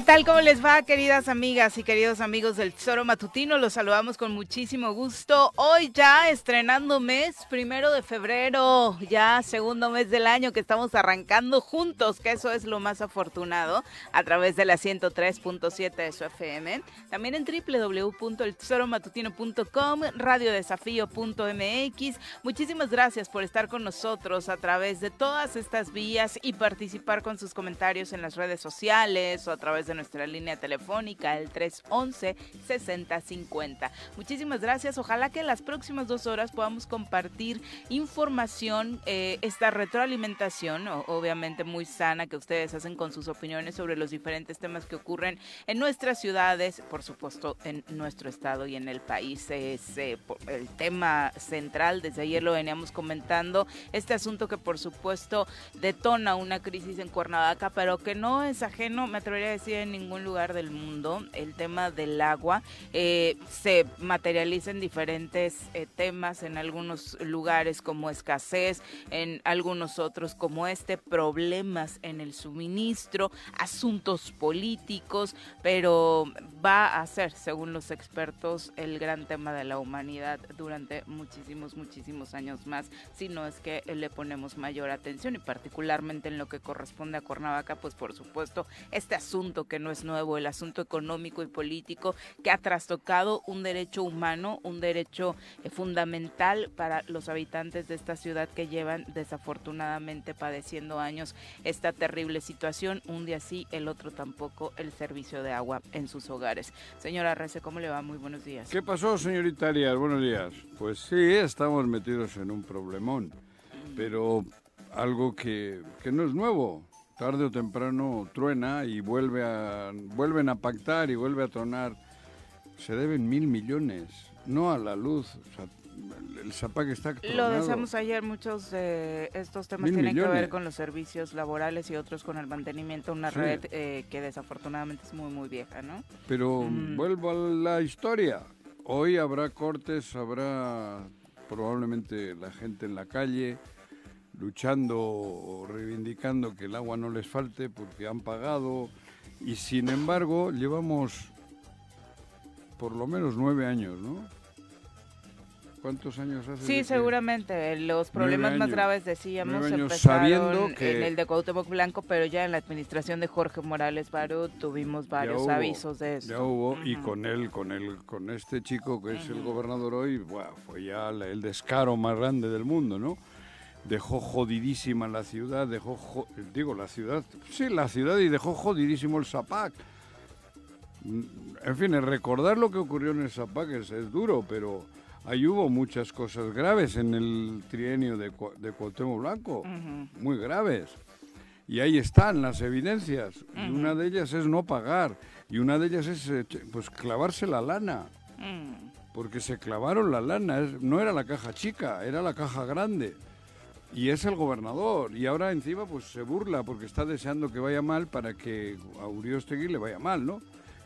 ¿Qué tal? ¿Cómo les va, queridas amigas y queridos amigos del Tesoro Matutino? Los saludamos con muchísimo gusto. Hoy ya estrenando mes, primero de febrero, ya segundo mes del año que estamos arrancando juntos, que eso es lo más afortunado, a través de la 103.7 de su FM. También en www.eltesoromatutino.com, radiodesafío.mx. Muchísimas gracias por estar con nosotros a través de todas estas vías y participar con sus comentarios en las redes sociales o a través nuestra línea telefónica, el 311-6050. Muchísimas gracias. Ojalá que en las próximas dos horas podamos compartir información, eh, esta retroalimentación, obviamente muy sana, que ustedes hacen con sus opiniones sobre los diferentes temas que ocurren en nuestras ciudades, por supuesto en nuestro estado y en el país. Es eh, el tema central, desde ayer lo veníamos comentando, este asunto que por supuesto detona una crisis en Cuernavaca, pero que no es ajeno, me atrevería a decir, en ningún lugar del mundo. El tema del agua eh, se materializa en diferentes eh, temas, en algunos lugares como escasez, en algunos otros como este, problemas en el suministro, asuntos políticos, pero va a ser, según los expertos, el gran tema de la humanidad durante muchísimos, muchísimos años más, si no es que le ponemos mayor atención y particularmente en lo que corresponde a Cuernavaca, pues por supuesto, este asunto que no es nuevo, el asunto económico y político que ha trastocado un derecho humano, un derecho eh, fundamental para los habitantes de esta ciudad que llevan desafortunadamente padeciendo años esta terrible situación, un día sí, el otro tampoco, el servicio de agua en sus hogares. Señora Rece, ¿cómo le va? Muy buenos días. ¿Qué pasó, señorita Arias? Buenos días. Pues sí, estamos metidos en un problemón, pero algo que, que no es nuevo tarde o temprano truena y vuelve a, vuelven a pactar y vuelve a tronar. Se deben mil millones, no a la luz. O sea, el ZAPAC está Lo decíamos ayer, muchos de estos temas tienen que ver con los servicios laborales y otros con el mantenimiento, una red eh, que desafortunadamente es muy, muy vieja, ¿no? Pero mm. vuelvo a la historia. Hoy habrá cortes, habrá probablemente la gente en la calle, luchando o reivindicando que el agua no les falte porque han pagado y sin embargo llevamos por lo menos nueve años, ¿no? ¿Cuántos años hace? Sí, seguramente. Los problemas más graves, decíamos, empezaron que en el de Cuauhtémoc Blanco, pero ya en la administración de Jorge Morales Barú tuvimos varios avisos de eso. Ya hubo, y con él, con él, con este chico que es el gobernador hoy, fue ya el descaro más grande del mundo, ¿no? Dejó jodidísima la ciudad, dejó, digo, la ciudad, sí, la ciudad y dejó jodidísimo el Zapac. Mm, en fin, recordar lo que ocurrió en el Zapac es, duro, pero ahí hubo muchas cosas graves en el trienio de, de Cuauhtémoc Blanco, muy graves. Y ahí están las evidencias. Y una de ellas es no pagar. Y una de ellas es eh, pues clavarse la lana. Mm. Porque se clavaron la lana. No era la caja chica, era la caja grande. Y es el gobernador. Y ahora encima pues se burla porque está deseando que vaya mal para que a Uriostegui le vaya mal, ¿no?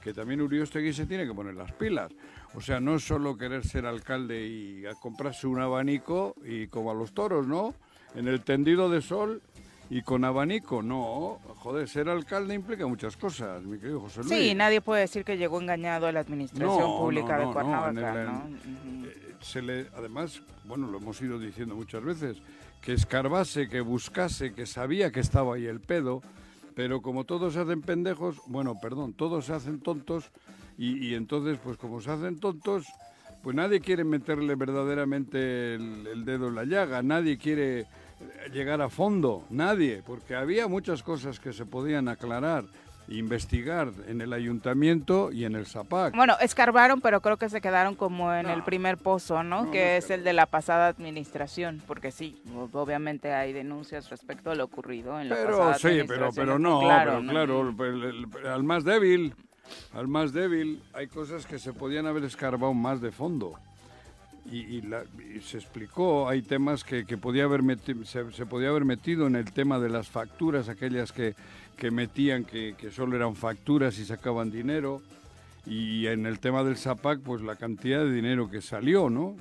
que también Uriostegui se tiene que poner las pilas. O sea, no es solo querer ser alcalde y a comprarse un abanico y como a los toros, ¿no? En el tendido de sol y con abanico, no. Joder, ser alcalde implica muchas cosas, mi querido José Luis. Sí, nadie puede decir que llegó engañado a la administración No, pública no, de Cuernavaca, no. Eh, se le, además, bueno, lo hemos ido diciendo muchas veces, que escarbase, que buscase, que sabía que estaba ahí el pedo, pero como todos se hacen pendejos, bueno, perdón, todos se hacen tontos y, y entonces, pues como se hacen tontos, pues nadie quiere meterle verdaderamente el, el dedo en la llaga, nadie quiere llegar a fondo, nadie, porque había muchas cosas que se podían aclarar, investigar en el ayuntamiento y en el SAPAC. Bueno, escarbaron, pero creo que se quedaron como en el primer pozo, ¿no? No, que no es el de la pasada administración, porque sí, obviamente hay denuncias respecto a lo ocurrido en la Pero pasada sí, pero, administración. pero no, claro, pero ¿no? claro, el- el- al más débil, al más débil, hay cosas que se podían haber escarbado más de fondo. Y, y la- y se explicó, hay temas que, que podía haber meti- se, se podía haber metido en el tema de las facturas, aquellas que, que metían que, que solo eran facturas y sacaban dinero. Y en el tema del SAPAC, pues la cantidad de dinero que salió, ¿no?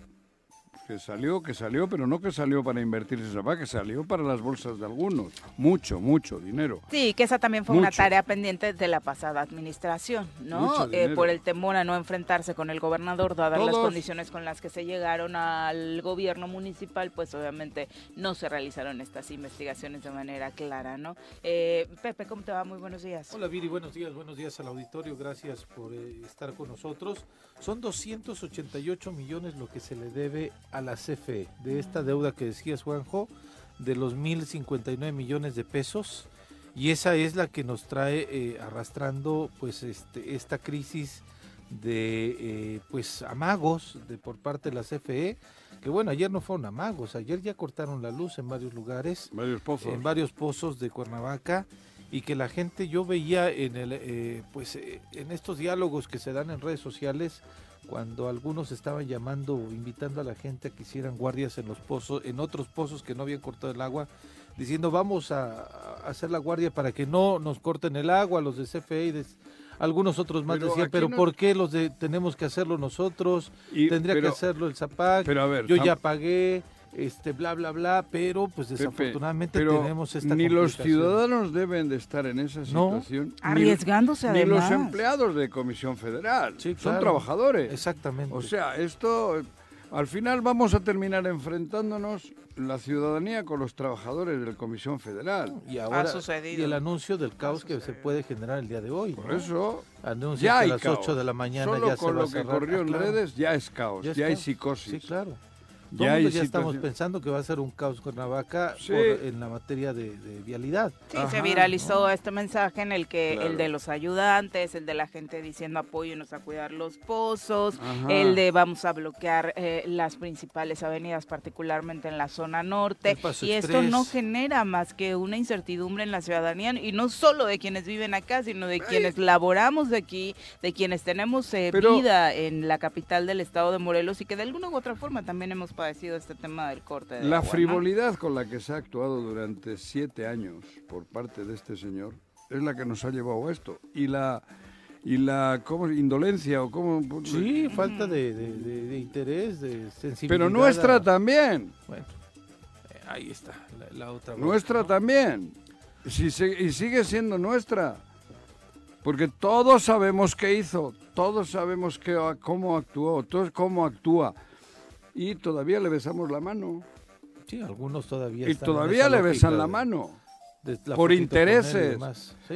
Que salió, que salió, pero no que salió para invertir ese SAPAC, que salió para las bolsas de algunos. Mucho, mucho dinero. Sí, que esa también fue una tarea pendiente de la pasada administración, ¿no? Eh, por el temor a no enfrentarse con el gobernador, dadas las condiciones con las que se llegaron al gobierno municipal, pues obviamente no se realizaron estas investigaciones de manera clara, ¿no? Eh, Pepe, ¿cómo te va? Muy buenos días. Hola Viri, buenos días, buenos días al auditorio, gracias por eh, estar con nosotros. Son 288 millones lo que se le debe a la CFE, de esta deuda que decías Juanjo, de los 1.059 millones de pesos, y esa es la que nos trae eh, arrastrando pues este, esta crisis de eh, pues amagos de por parte de la CFE, que bueno, ayer no fueron amagos, ayer ya cortaron la luz en varios lugares Varios pozos. en varios pozos de Cuernavaca y que la gente yo veía en el eh, pues eh, en estos diálogos que se dan en redes sociales cuando algunos estaban llamando invitando a la gente a que hicieran guardias en los pozos en otros pozos que no habían cortado el agua diciendo vamos a, a hacer la guardia para que no nos corten el agua los de CFE y de- algunos otros más Pero decían pero no- por qué los de tenemos que hacerlo nosotros Y- tendría pero- que hacerlo el ZAPAC Pero a ver, yo ya pagué este bla bla bla pero pues Pepe, desafortunadamente pero tenemos esta ni los ciudadanos deben de estar en esa No. situación. ni- Arriesgándose ni, además. los empleados de Comisión Federal. Sí, Son trabajadores. Exactamente. O sea, esto, al final vamos a terminar enfrentándonos la ciudadanía con los trabajadores de la Comisión Federal. y ahora sucedido. y el anuncio del caos que se puede generar el día de hoy. Por ¿no? eso, Anuncia ya que hay a las caos. 8 de la mañana Solo ya se con va lo a que cerrar. corrió Ah, en claro. redes ya es caos, Ya ya, es hay psicosis. Sí, claro. Todo Ya mundo estamos pensando que va a ser un caos Cuernavaca Sí. por- en la materia de, de vialidad. Sí, Ajá, se viralizó este mensaje en el que Claro. el de los ayudantes, el de la gente diciendo apóyenos a cuidar los pozos, Ajá. el de vamos a bloquear eh, las principales avenidas, particularmente en la zona norte. Y esto no genera más que una incertidumbre en la ciudadanía, y no solo de quienes viven acá, sino de quienes laboramos de aquí, de quienes tenemos eh, Pero- vida en la capital del estado de Morelos y que de alguna u otra forma también hemos padecido este tema del corte de La agua, ¿no? frivolidad con la que se ha actuado durante siete años por parte de este señor es la que nos ha llevado a esto. Y la y la ¿cómo? indolencia o cómo Sí, falta de, de- de- de interés, de sensibilidad. pero nuestra a- también, Bueno, eh, ahí está, la, la otra. nuestra ¿no? también. Si se- y sigue siendo nuestra. Porque todos sabemos qué hizo, todos sabemos qué, cómo actuó, todos cómo actúa. Y todavía le besamos la mano. Sí, algunos todavía Y están todavía le besan la mano. la por y intereses.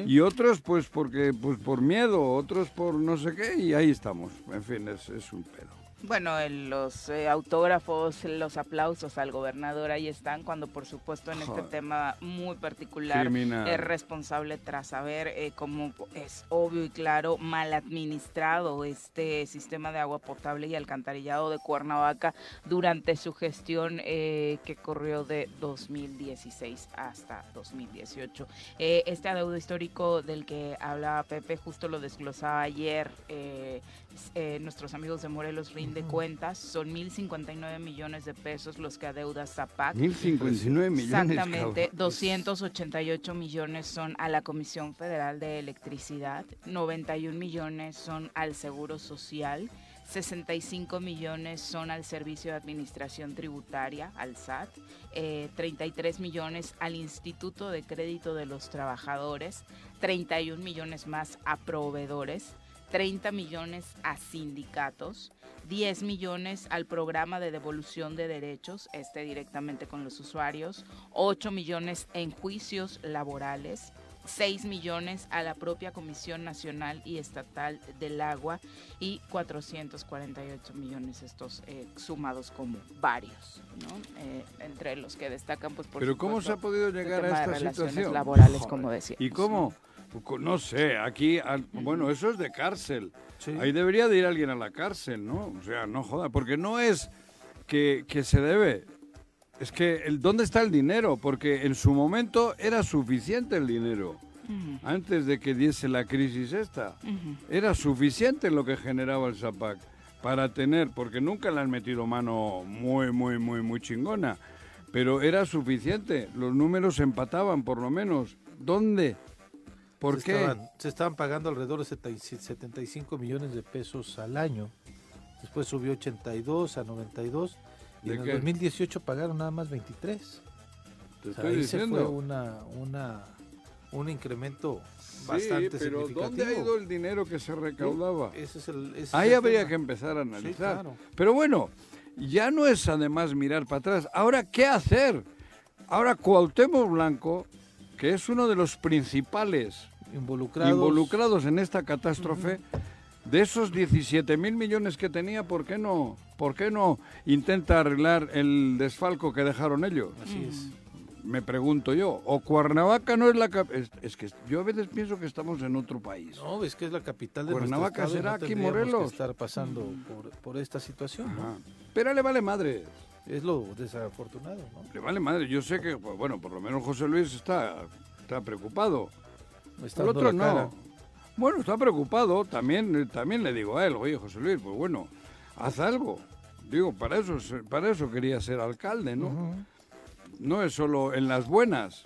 Y otros pues porque pues por miedo, otros por no sé qué y ahí estamos. En fin, es, es un pedo. Bueno, el- los eh, autógrafos, los aplausos al gobernador ahí están, cuando por supuesto en este tema muy particular Criminal. es responsable tras haber, eh, como es obvio y claro, mal administrado este sistema de agua potable y alcantarillado de Cuernavaca durante su gestión eh, que corrió de 2016 hasta 2018. Eh, este adeudo histórico del que hablaba Pepe justo lo desglosaba ayer. Eh, eh, nuestros amigos de Morelos rinden de Cuentas, son 1.059 millones de pesos los que adeuda Zapac. 1.059 millones. Exactamente, cabrón. 288 millones son a la Comisión Federal de Electricidad, 91 millones son al Seguro Social, 65 millones son al Servicio de Administración Tributaria, al SAT, eh, 33 millones al Instituto de Crédito de los Trabajadores, 31 millones más a proveedores, 30 millones a sindicatos, 10 millones al programa de devolución de derechos, este directamente con los usuarios, 8 millones en juicios laborales, 6 millones a la propia Comisión Nacional y Estatal del Agua y 448 millones estos eh, sumados como varios, ¿no? Eh, entre los que destacan pues por Pero ¿cómo se ha podido el llegar a esta situación? laborales, Joder. como decía. ¿Y cómo? No sé, aquí, bueno, eso es de cárcel. Sí. Ahí debería de ir alguien a la cárcel, ¿no? O sea, no joda, porque no es que, que se debe. Es que, el, ¿dónde está el dinero? Porque en su momento era suficiente el dinero. Antes de que diese la crisis esta. Era suficiente lo que generaba el Zapac para tener, porque nunca le han metido mano muy, muy, muy, muy chingona. Pero era suficiente. Los números empataban, por lo menos. ¿Dónde? ¿Por se qué? Estaban, se estaban pagando alrededor de 70 75 millones de pesos al año. Después subió 82 a 92. Y ¿De en el qué? 2018 pagaron nada más 23. Te O sea, estoy ahí se fue una, una, un incremento Sí, bastante pero significativo. ¿dónde ha ido el dinero que se recaudaba? Ese es el, ese es Ahí el habría que empezar a Sí, analizar. claro. Pero bueno, ya no es además mirar para atrás. Ahora, ¿qué hacer? Ahora, Cuauhtémoc Blanco, que es uno de los principales Involucrados. involucrados en esta catástrofe, de esos 17 mil millones que tenía, ¿por qué no? ¿Por qué no intenta arreglar el desfalco que dejaron ellos? Así es. Me pregunto yo. O Cuernavaca no es la cap- es, que yo a veces pienso que estamos en otro país. No, es que es la capital de Cuernavaca será no aquí, tendríamos que Morelos. estar pasando por, por esta situación. Pero le vale madre. Es lo desafortunado, ¿no? Le vale madre. Yo sé que, bueno, por lo menos José Luis está, está preocupado. Está El otro no. Bueno, está preocupado. También, también le digo a él, oye, José Luis, pues bueno, haz algo. Digo, para eso, es- para eso quería ser alcalde, ¿no? No es solo en las buenas.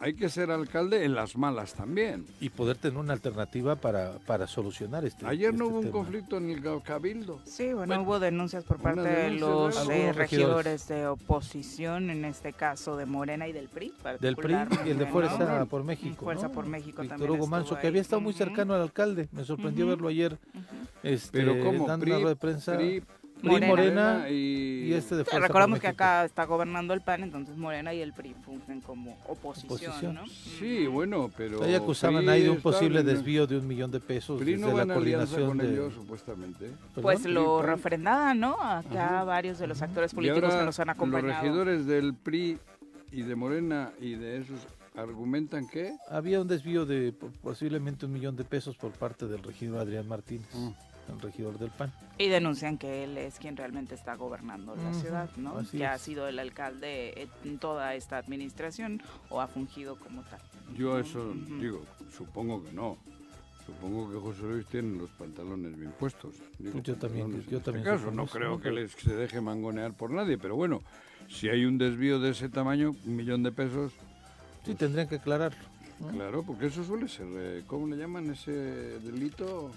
Hay que ser alcalde en las malas también. Y poder tener una alternativa para, para solucionar este Ayer no este hubo un tema. conflicto en el Cabildo. Sí, bueno, Bueno, hubo denuncias por parte de denuncia, los ¿verdad? eh, regidores de oposición, en este caso de Morena y del PRI. Del PRI y el de Fuerza ¿no? por México. Fuerza ¿no? por México Víctor también Hugo Manso, que ahí. había estado muy cercano al alcalde. Me sorprendió Ujú. verlo ayer Ujú. este, Pero como dando PRI, de prensa. PRI, Morena. Morena, y, y este de Fuerza recordamos que acá está gobernando el PAN, entonces Morena y el PRI fungen como oposición, Oposición. ¿no? Sí, bueno, pero... Ahí acusaban PRI ahí de un posible desvío de un millón de pesos PRI desde no va la coordinación con de... ellos, supuestamente. Pues lo refrendada, ¿no? Acá Ajá. varios de los actores políticos que nos han acompañado. los regidores del PRI y de Morena y de esos argumentan que... Había un desvío de po- posiblemente un millón de pesos por parte del regidor Adrián Martínez, Mm. El regidor del PAN. Y denuncian que él es quien realmente está gobernando la ciudad, ¿no? así Que ha sido el alcalde en toda esta administración o ha fungido como tal. Yo eso digo, supongo que no. Supongo que José Luis tiene los pantalones bien puestos. Digo, Yo también- pantalones yo en también este caso, no creo que les se deje mangonear por nadie, pero bueno, si hay un desvío de ese tamaño, un millón de pesos, Sí, tendrían que aclararlo. ¿no? claro, porque eso suele ser, eh, ¿cómo le llaman ese delito?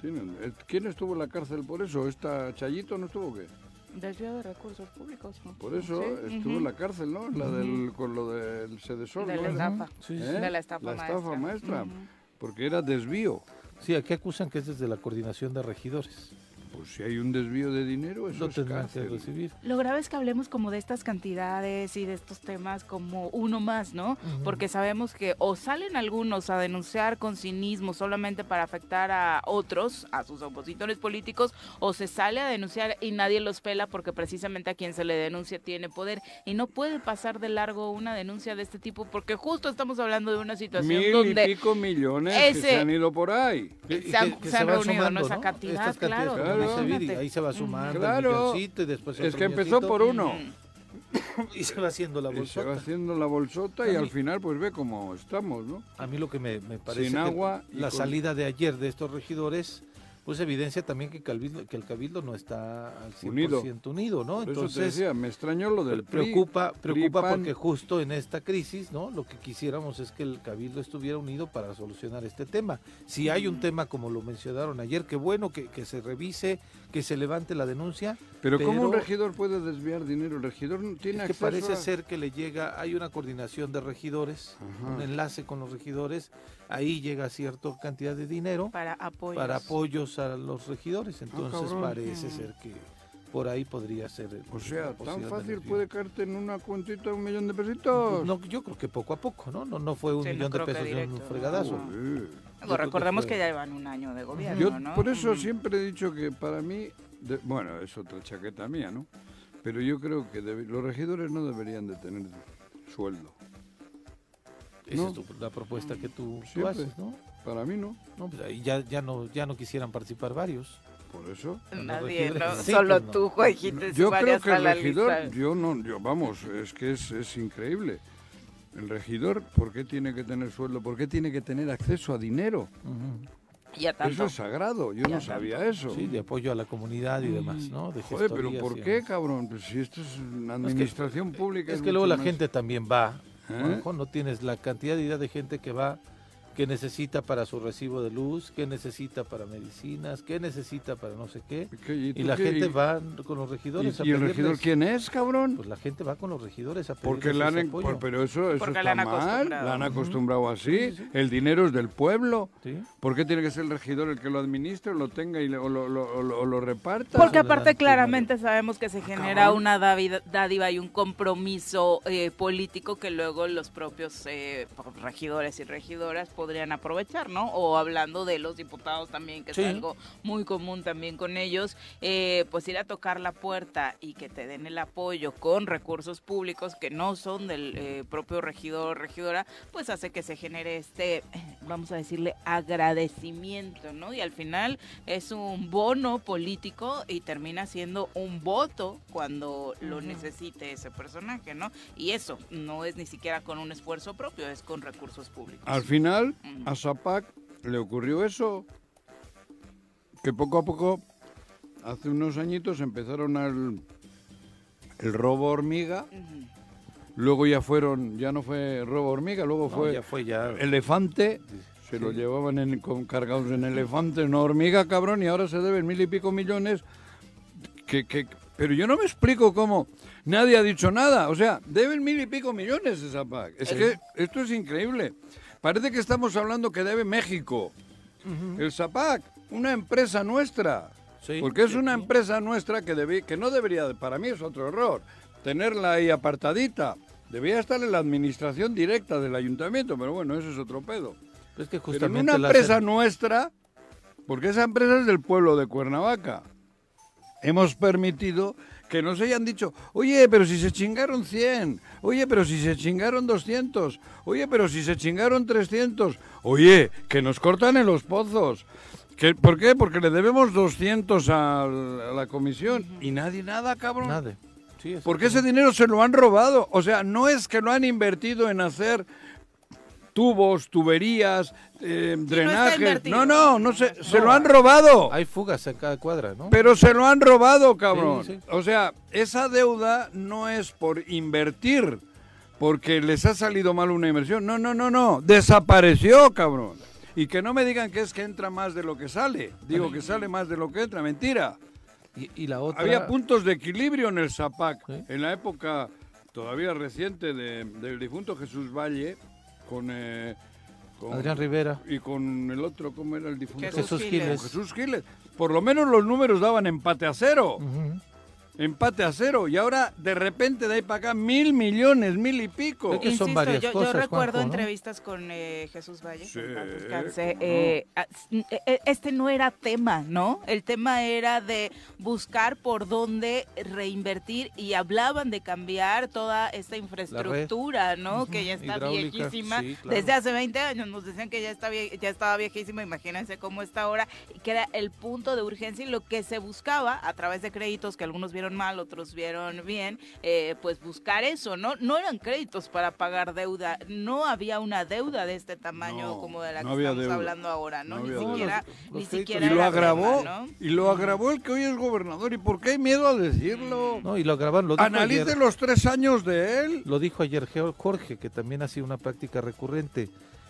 Tienen- eh, ¿Quién estuvo en la cárcel por eso? ¿Esta Chayito no estuvo o qué? Desvío de recursos públicos. ¿no? Por eso Sí, estuvo en la cárcel, ¿no? La del, con lo del Sedesol, De ¿no la estafa. Sí, sí. ¿Eh? De la estafa La maestra. estafa maestra. Ujú. Porque era desvío. Sí, aquí acusan que es desde la coordinación de regidores. Pues si hay un desvío de dinero, eso Lo es tendrán que cárcel. recibir. Lo grave es que hablemos como de estas cantidades y de estos temas como uno más, ¿no? Porque sabemos que o salen algunos a denunciar con cinismo solamente para afectar a otros, a sus opositores políticos, o se sale a denunciar y nadie los pela porque precisamente a quien se le denuncia tiene poder. Y no puede pasar de largo una denuncia de este tipo porque justo estamos hablando de una situación Mil y donde pico millones que ese- se han ido por ahí. Que- se han- que se han van reunido, sumando, ¿no? Esa cantidad, claro, claro. Viri, ahí se va sumando Claro. el milloncito y después Es que empezó milloncito, por uno. y se va haciendo la Y se va bolsota. haciendo la bolsota y al final pues ve cómo estamos, ¿no? A mí lo que me, me parece Sin que agua y la con- salida de ayer de estos regidores pues evidencia también que, que el Cabildo no está al 100% Unido. unido, ¿no? Por eso te Entonces, decía, me extrañó lo del PRI, preocupa, preocupa PRI, porque justo en esta crisis, ¿no? Lo que quisiéramos es que el Cabildo estuviera unido para solucionar este tema. Si hay un tema como lo mencionaron ayer, que bueno que, que se revise, que se levante la denuncia, Pero, ¿cómo un pero- regidor puede desviar dinero? El regidor no tiene es que parece a- ser que le llega, hay una coordinación de regidores, Ajá. un enlace con los regidores, ahí llega cierta cantidad de dinero Para apoyos. para apoyos a los regidores, entonces cabrón. parece ser que por ahí podría ser. el- O sea, tan fácil puede caerte en una cuentita un millón de pesitos. No, yo creo que poco a poco, ¿no? No, no fue un Sí, no millón de pesos de un fregadazo. que recordemos que ya llevan un año de gobierno, Yo ¿no? por eso siempre he dicho que para mí, de- bueno, es otra chaqueta mía, ¿no? Pero yo creo que debe- los regidores no deberían de tener sueldo. Esa No. es tu- la propuesta que tú, haces, ¿no? Para mí no. No, pues ahí ya, ya no, ya no quisieran participar varios. Por eso. Nadie. ¿no? Sí, Solo pues no. tú, Jueguites, Yo creo que el regidor, yo no, yo vamos, es que es, es increíble. El regidor, ¿por qué tiene que tener sueldo? ¿Por qué tiene que tener acceso a dinero? Eso es sagrado, yo Ya no tanto. sabía eso. Sí, de apoyo a la comunidad y demás. ¿no? De Joder, pero ¿por qué, cabrón? Pues si esto es una administración pública. Es que luego la más- gente también va. ¿Eh? Juanjo, no tienes la cantidad de idea de gente que va, que necesita para su recibo de luz, que necesita para medicinas, que necesita para no sé qué. ¿Qué? Y la qué? gente ¿Y- va con los regidores a ¿Y, y el regidor quién es, cabrón? Pues la gente va con los regidores a Porque la han, ese en- apoyo. por- pero eso, eso Porque está la han mal, acostumbrado. la han acostumbrado así. Sí, sí, sí. El dinero es del pueblo. ¿Sí? ¿Por qué tiene que ser el regidor el que lo administre, o lo tenga y le- o, lo, lo- o lo- o lo reparta? Porque aparte claramente sabemos que se genera cabrón. una dádiva, dádiva y un compromiso eh, político que luego los propios eh, regidores y regidoras podrían aprovechar, ¿no? O hablando de los diputados también, que Sí. es algo muy común también con ellos, eh, pues ir a tocar la puerta y que te den el apoyo con recursos públicos que no son del eh, propio regidor o regidora, pues hace que se genere este, vamos a decirle, agradecimiento, ¿no? Y al final es un bono político y termina siendo un voto cuando lo necesite ese personaje, ¿no? Y eso no es ni siquiera con un esfuerzo propio, es con recursos públicos. Al final. A Zapac le ocurrió eso, que poco a poco, hace unos añitos, empezaron al, el robo hormiga, luego ya fueron, ya no fue robo hormiga, luego No, fue ya fue ya. elefante, se lo llevaban en- con, cargados en elefante, no hormiga, cabrón, y ahora se deben mil y pico millones. Que, que, pero yo no me explico cómo nadie ha dicho nada. O sea, deben mil y pico millones de Zapac. Es que esto es increíble. Parece que estamos hablando que debe México. El Zapac, una empresa nuestra. Sí, Porque es sí, una sí. empresa nuestra que, debe, que no debería, para mí es otro error, tenerla ahí apartadita. Debía estar en la administración directa del ayuntamiento, pero bueno, eso es otro pedo. Es que Pero en justamente una empresa hacen- nuestra, porque esa empresa es del pueblo de Cuernavaca, hemos permitido que nos hayan dicho, oye, pero si se chingaron 100, oye, pero si se chingaron 200, oye, pero si se chingaron 300, oye, que nos cortan en los pozos. ¿Qué- ¿Por qué? Porque le debemos 200 al- a la comisión y nadie nada, cabrón. Nada. Sí, Porque ese dinero se lo han robado. O sea, no es que lo han invertido en hacer tubos, tuberías, eh, drenajes. invertido. No, no, no se, se No, lo han robado. Hay fugas en cada cuadra, ¿no? Pero se lo han robado, cabrón. Sí, sí. O sea, esa deuda no es por invertir, porque les ha salido mal una inversión. No, no, no, no. Desapareció, cabrón. Y que no me digan que es que entra más de lo que sale. Digo que sale más de lo que entra. Mentira. Y, y la otra... Había puntos de equilibrio en el Zapac. Sí. En la época todavía reciente de- del difunto Jesús Valle, con, eh, con- Adrián Rivera. y con el otro, ¿cómo era el difunto? Jesús Jesús Giles. Jesús Giles. Por lo menos los números daban empate a cero. Ujú. Empate a cero. Y ahora, de repente, de ahí para acá, mil millones, mil y pico. Es que son Insisto, varias yo, recuerdo Juanjo, ¿no? entrevistas con eh, Jesús Valle, Sí, eh, eh, eh, este no era tema, ¿no? El tema era de buscar por dónde reinvertir y hablaban de cambiar toda esta infraestructura, ¿no? Que ya está hidráulica, viejísima. sí, claro. Desde hace 20 años nos decían que ya, está vie- ya estaba viejísima, imagínense cómo está ahora, y que era el punto de urgencia y lo que se buscaba a través de créditos que algunos vieron vieron mal, otros vieron bien, eh, pues buscar eso, ¿no? No eran créditos para pagar deuda, no había una deuda de este tamaño No, como de la no que estamos deuda. hablando ahora, ¿no? No ni siquiera, Los- ni los siquiera Y lo agravó, ¿no? y lo agravó el que hoy es gobernador. ¿Y por qué hay miedo a decirlo? No, y lo grabaron, lo dijo Analice ayer. los tres años de él. Lo dijo ayer Jorge, que también ha sido una práctica recurrente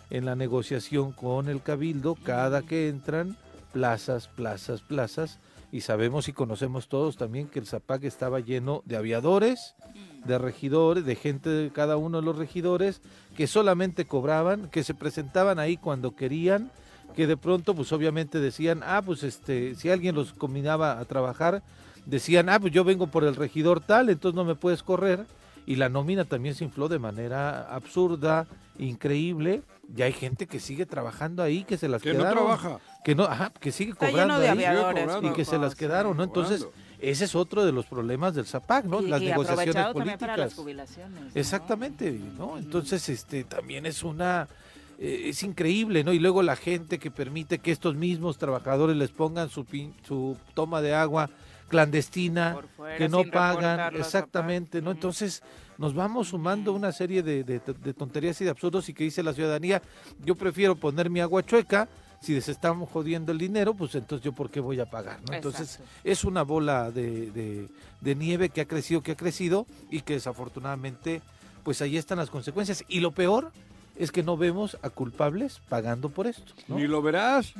en la negociación con el Cabildo, cada que entran, plazas, plazas, plazas, y sabemos y conocemos todos también que el Zapac estaba lleno de aviadores, de regidores, de gente de cada uno de los regidores, que solamente cobraban, que se presentaban ahí cuando querían, que de pronto pues obviamente decían, ah, pues este, si alguien los combinaba a trabajar, decían, ah, pues yo vengo por el regidor tal, entonces no me puedes correr, y la nómina también se infló de manera absurda, increíble, y hay gente que sigue trabajando ahí, que se las Que no trabaja. Que no, ajá, que sigue cobrando ahí, aviadores. cobrando. y que se las quedaron, ¿no? Entonces, ese es otro de los problemas del ZAPAC, ¿no? Y- las y negociaciones políticas. para las jubilaciones. ¿no? Exactamente, ¿no? Entonces, este, también es una, eh, es increíble, ¿no? Y luego la gente que permite que estos mismos trabajadores les pongan su, pin- su toma de agua clandestina, fuera, que no pagan, exactamente, ¿no? Entonces, nos vamos sumando una serie de, de- de tonterías y de absurdos y que dice la ciudadanía, yo prefiero poner mi agua chueca, si se están jodiendo el dinero, pues entonces yo por qué voy a pagar, ¿no? Entonces, es una bola de, de- de nieve que ha crecido, que ha crecido y que desafortunadamente, pues ahí están las consecuencias. Y lo peor es que no vemos a culpables pagando por esto, ¿no? Ni lo verás.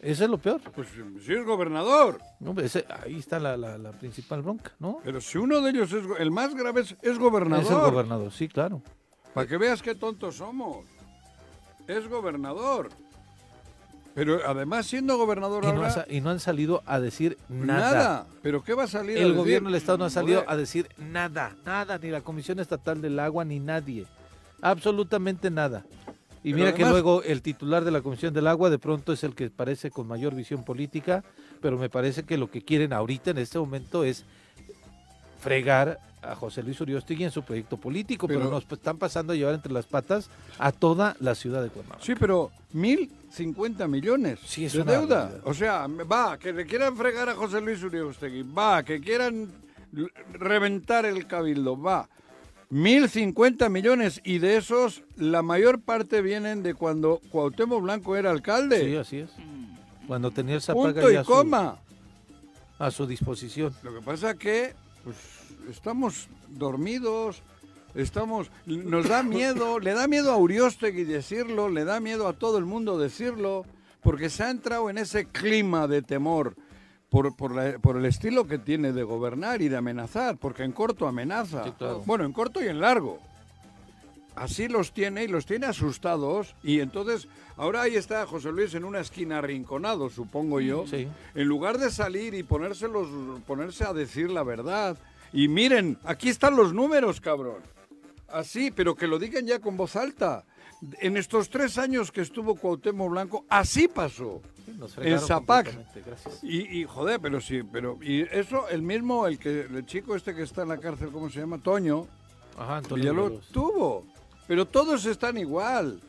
Eso es lo peor. Pues si es gobernador. ¿no? Ese- ahí está la, la- la principal bronca, ¿no? Pero si uno de ellos es el más grave es, es gobernador. Es el gobernador, sí, claro. Para que veas qué tontos somos. Es gobernador. Pero además siendo gobernador Y no, ahora y no han salido a decir nada. nada. Pero qué va a salir El gobierno del Estado no ha salido Joder. a decir nada, nada, ni la Comisión Estatal del Agua, ni nadie. Absolutamente nada. Y Pero mira que luego el titular de la Comisión del Agua de pronto es el que parece con mayor visión política, pero me parece que lo que quieren ahorita en este momento es fregar a José Luis Uriostegui en su proyecto político, pero, Pero- nos están pasando a llevar entre las patas a toda la ciudad de Cuernavaca. Sí, pero mil cincuenta millones Sí, es de una deuda. O sea, va, que le quieran fregar a José Luis Uriostegui, va, que quieran reventar el cabildo, va. Mil cincuenta millones y de esos la mayor parte vienen de cuando Cuauhtémoc Blanco era alcalde. Sí, así es. Mm. Cuando tenía el Zapaga Punto y a su- coma. a su disposición. Lo que pasa que pues estamos dormidos, estamos nos da miedo, le da miedo a Uriostegui decirlo, le da miedo a todo el mundo decirlo, porque se ha entrado en ese clima de temor por, por, la- por el estilo que tiene de gobernar y de amenazar, porque en corto amenaza. Sí, claro. Bueno, en corto y en largo. Así los tiene y los tiene asustados y entonces ahora ahí está José Luis en una esquina arrinconado, supongo yo. Sí. En lugar de salir y ponérselos, ponerse a decir la verdad. Y miren, aquí están los números, cabrón. Así, pero que lo digan ya con voz alta. En estos tres años que estuvo Cuauhtémoc Blanco, así pasó. Sí, nos En fregaron Zapac. Y, y, joder, pero sí, pero y eso el mismo, el que el chico este que está en la cárcel, ¿cómo se llama? Toño, Ajá, Antonio Villalobos, Villalobos. tuvo. Pero todos están igual.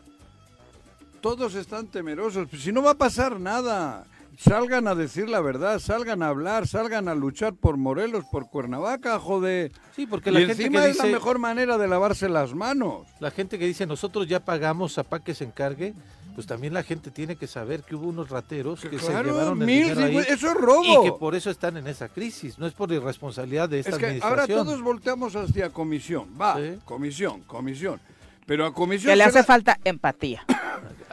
Todos están temerosos. Si no va a pasar nada. Salgan a decir la verdad, salgan a hablar, salgan a luchar por Morelos, por Cuernavaca, joder. Sí, porque y la gente encima que es dice, la mejor manera de lavarse las manos. la gente que dice nosotros ya pagamos Zapac que se encargue, pues también la gente tiene que saber que hubo unos rateros que se Claro, llevaron el mil dinero ahí eso es robo. y que por eso están en esa crisis, no es por irresponsabilidad de esta Es que ahora administración. todos volteamos hacia comisión. Va, Sí. comisión, comisión. Pero a comisión... Que le hace falta empatía.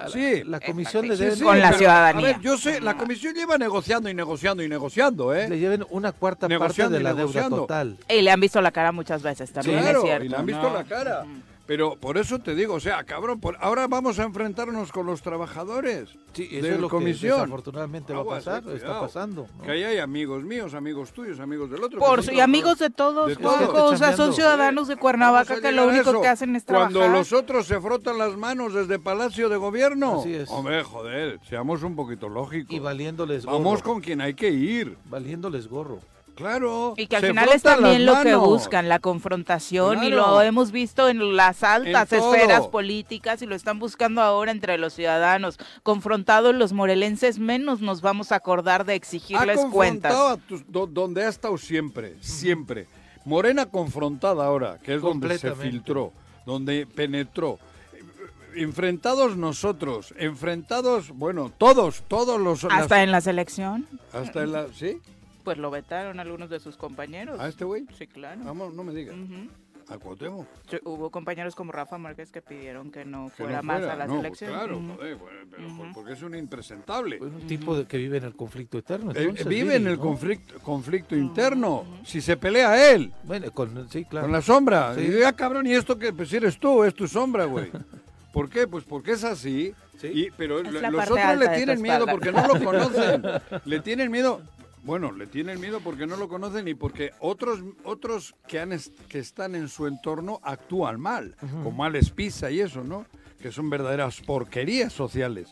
La- Sí. la comisión le Sí, deben sí, Con la pero, ciudadanía. A ver, yo sé, la comisión lleva negociando y negociando y negociando, ¿eh? le lleven una cuarta parte Negociando de y la deuda total. Y le han visto la cara muchas veces, también claro, es cierto. y le han visto ¿no? la cara. Pero por eso te digo, o sea, cabrón, por- ahora vamos a enfrentarnos con los trabajadores Sí, eso de es lo comisión. que desafortunadamente va a Aguas, pasar, eh, está cuidado. pasando. ¿no? Que ahí hay amigos míos, amigos tuyos, amigos del otro. Por y amigos de todos, De todos. o sea, son ciudadanos de Cuernavaca que lo único que hacen es trabajar. Cuando los otros se frotan las manos desde Palacio de Gobierno. Así es. Hombre, joder, seamos un poquito lógicos. Y valiéndoles gorro. Vamos con quien hay que ir. Valiéndoles gorro. Claro. Y que al final es también lo que buscan, la confrontación, y lo hemos visto en las altas En esferas políticas y lo están buscando ahora entre los ciudadanos. Confrontados los morelenses, menos nos vamos a acordar de exigirles cuentas. a tus- do- donde ha estado siempre, siempre. Morena confrontada ahora, que es donde se filtró, donde penetró. Enfrentados nosotros, enfrentados, bueno, todos, todos los... las- Hasta en la selección, hasta en la... ¿Sí? Pues lo vetaron algunos de sus compañeros. ¿A este güey? Sí, claro. Vamos, no me digas. Ujú. ¿A Cuauhtémoc? Sí, Hubo compañeros como Rafa Márquez que pidieron que no Que fuera no más fuera. a la No, pues selección. claro, Ujú. joder, bueno, pero porque es un impresentable. Pues un tipo de, que vive en el conflicto eterno. Eh, vive en el ¿no? conflicto, conflicto interno. Si se pelea él, Bueno, con, sí, claro. Con la sombra. Sí. Y digo, ah, cabrón, ¿y esto qué? Pues eres tú, es tu sombra, güey. ¿Por qué? Pues porque es así. Sí. Y, pero los otros le tienen miedo porque no lo conocen. le tienen miedo. Bueno, le tienen miedo porque no lo conocen y porque otros otros que han que están en su entorno actúan mal, como Alex Pisa y eso, ¿no? Que son verdaderas porquerías sociales.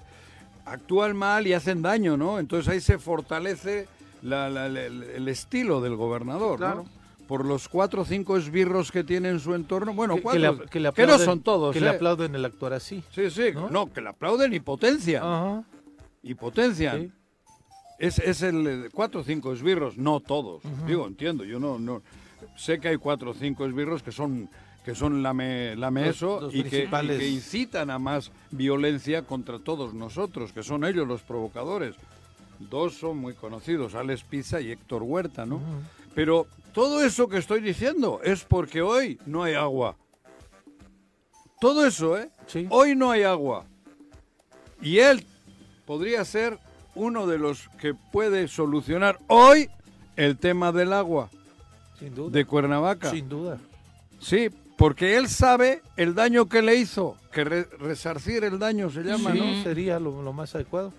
Actúan mal y hacen daño, ¿no? Entonces ahí se fortalece la- la- la- el, el estilo del gobernador, Claro. ¿no? Por los cuatro o cinco esbirros que tiene en su entorno. Bueno, que, cuatro, que le, que le que no aplauden- son todos, Que le ¿eh? aplauden el actuar así. Sí, sí, ¿no? no, que le aplauden y potencian. Ajá. Y potencian. Sí. Es, es el eh, cuatro o cinco esbirros, no todos. Digo, entiendo, yo no, no sé que hay cuatro o cinco esbirros que son que son lame, lame Los- eso los y, que, y que incitan a más violencia contra todos nosotros, que son ellos los provocadores. Dos son muy conocidos, Alex Pizza y Héctor Huerta, ¿no? Pero todo eso que estoy diciendo es porque hoy no hay agua. Todo eso, ¿eh? Sí. Hoy no hay agua. Y él podría ser uno de los que puede solucionar hoy el tema del agua Sin duda. de Cuernavaca. Sin duda. Sí, porque él sabe el daño que le hizo, que re- resarcir el daño se llama, Sí, ¿no? sería lo, lo más adecuado.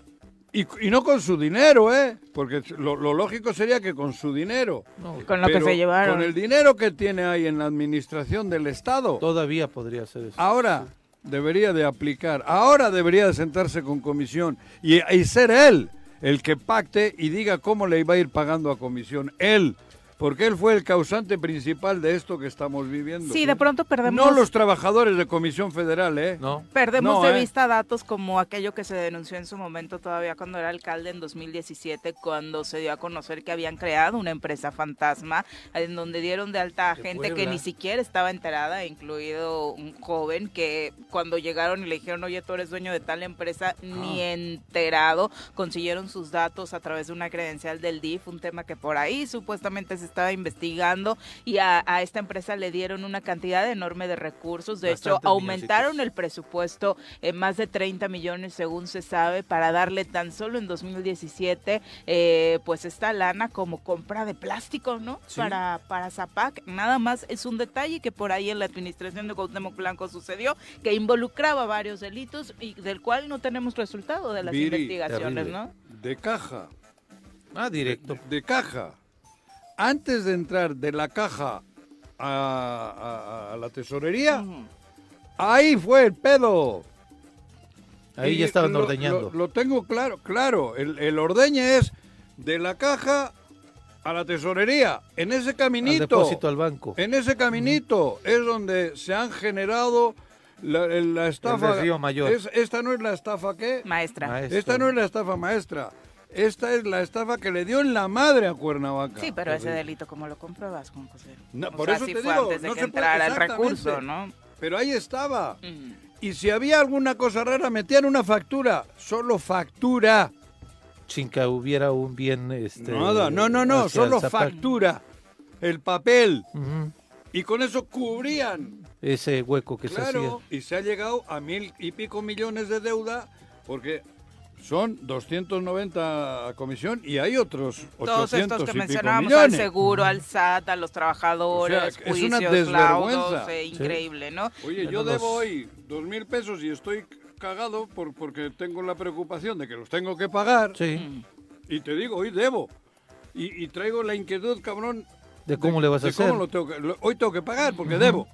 Y, y no con su dinero, ¿eh? Porque lo, lo lógico sería que con su dinero. No, Con lo que se llevaron. Con el dinero que tiene ahí en la administración del Estado. todavía podría ser eso. Ahora debería de aplicar, ahora debería de sentarse con comisión y, y ser él el que pacte y diga cómo le iba a ir pagando a comisión. Él, porque él fue el causante principal de esto que estamos viviendo. Sí, de pronto perdemos, No los trabajadores de Comisión Federal, ¿eh? No. perdemos No, de ¿eh? vista datos como aquello que se denunció en su momento todavía cuando era alcalde en 2017, cuando se dio a conocer que habían creado una empresa fantasma en donde dieron de alta a De gente que ni siquiera estaba enterada, incluido un joven que cuando llegaron y le dijeron, oye, tú eres dueño de tal empresa, ni Ah. enterado, consiguieron sus datos a través de una credencial del DIF, un tema que por ahí supuestamente se estaba investigando y a, a esta empresa le dieron una cantidad enorme de recursos, de hecho aumentaron milloncitos. el presupuesto en más de 30 millones según se sabe para darle tan solo en 2017 eh, pues esta lana como compra de plástico, ¿no? Sí. Para, para Zapac, nada más es un detalle que por ahí en la administración de Cuauhtémoc Blanco sucedió, que involucraba varios delitos y del cual no tenemos resultado de las Viri, investigaciones, terrible. ¿no? De caja, Ah, directo. de caja. Antes de entrar de la caja a, a- a la tesorería, ahí fue el pedo. Ahí Y ya estaban lo- ordeñando. Lo, lo tengo claro, claro. El, el ordeñe es de la caja a la tesorería. En ese al caminito. depósito al banco. En ese caminito es donde se han generado la, el- la estafa. del Río Mayor. Es- esta no es la estafa que. Maestra. Maestro. Esta no es la estafa maestra. Esta es la estafa que le dio en la madre a Cuernavaca. Sí, pero ese delito, ¿cómo lo compruebas, Juan José? No, por sea, eso sí te fue digo, antes de no que se puede- entrara el recurso, ¿no? Pero ahí estaba. Y si había alguna cosa rara, metían una factura. Solo factura. Sin que hubiera un bien. Este, Nada, no, no, no, solo factura. El papel. Y con eso cubrían. Ese hueco que se Claro, hacía. y se ha llegado a mil y pico millones de deuda porque son 290 a comisión y hay otros 800 Todos estos que y pico mencionábamos, al seguro, al SAT, a los trabajadores, O sea, es una juicios, laudos, desvergüenza. eh, increíble, ¿no? Oye, yo debo hoy dos mil pesos y estoy cagado por, porque tengo la preocupación de que los tengo que pagar. Sí. Y te digo, hoy debo. Y, y traigo la inquietud, cabrón. De cómo le vas a de hacer. cómo lo tengo que- lo- hoy tengo que pagar porque debo.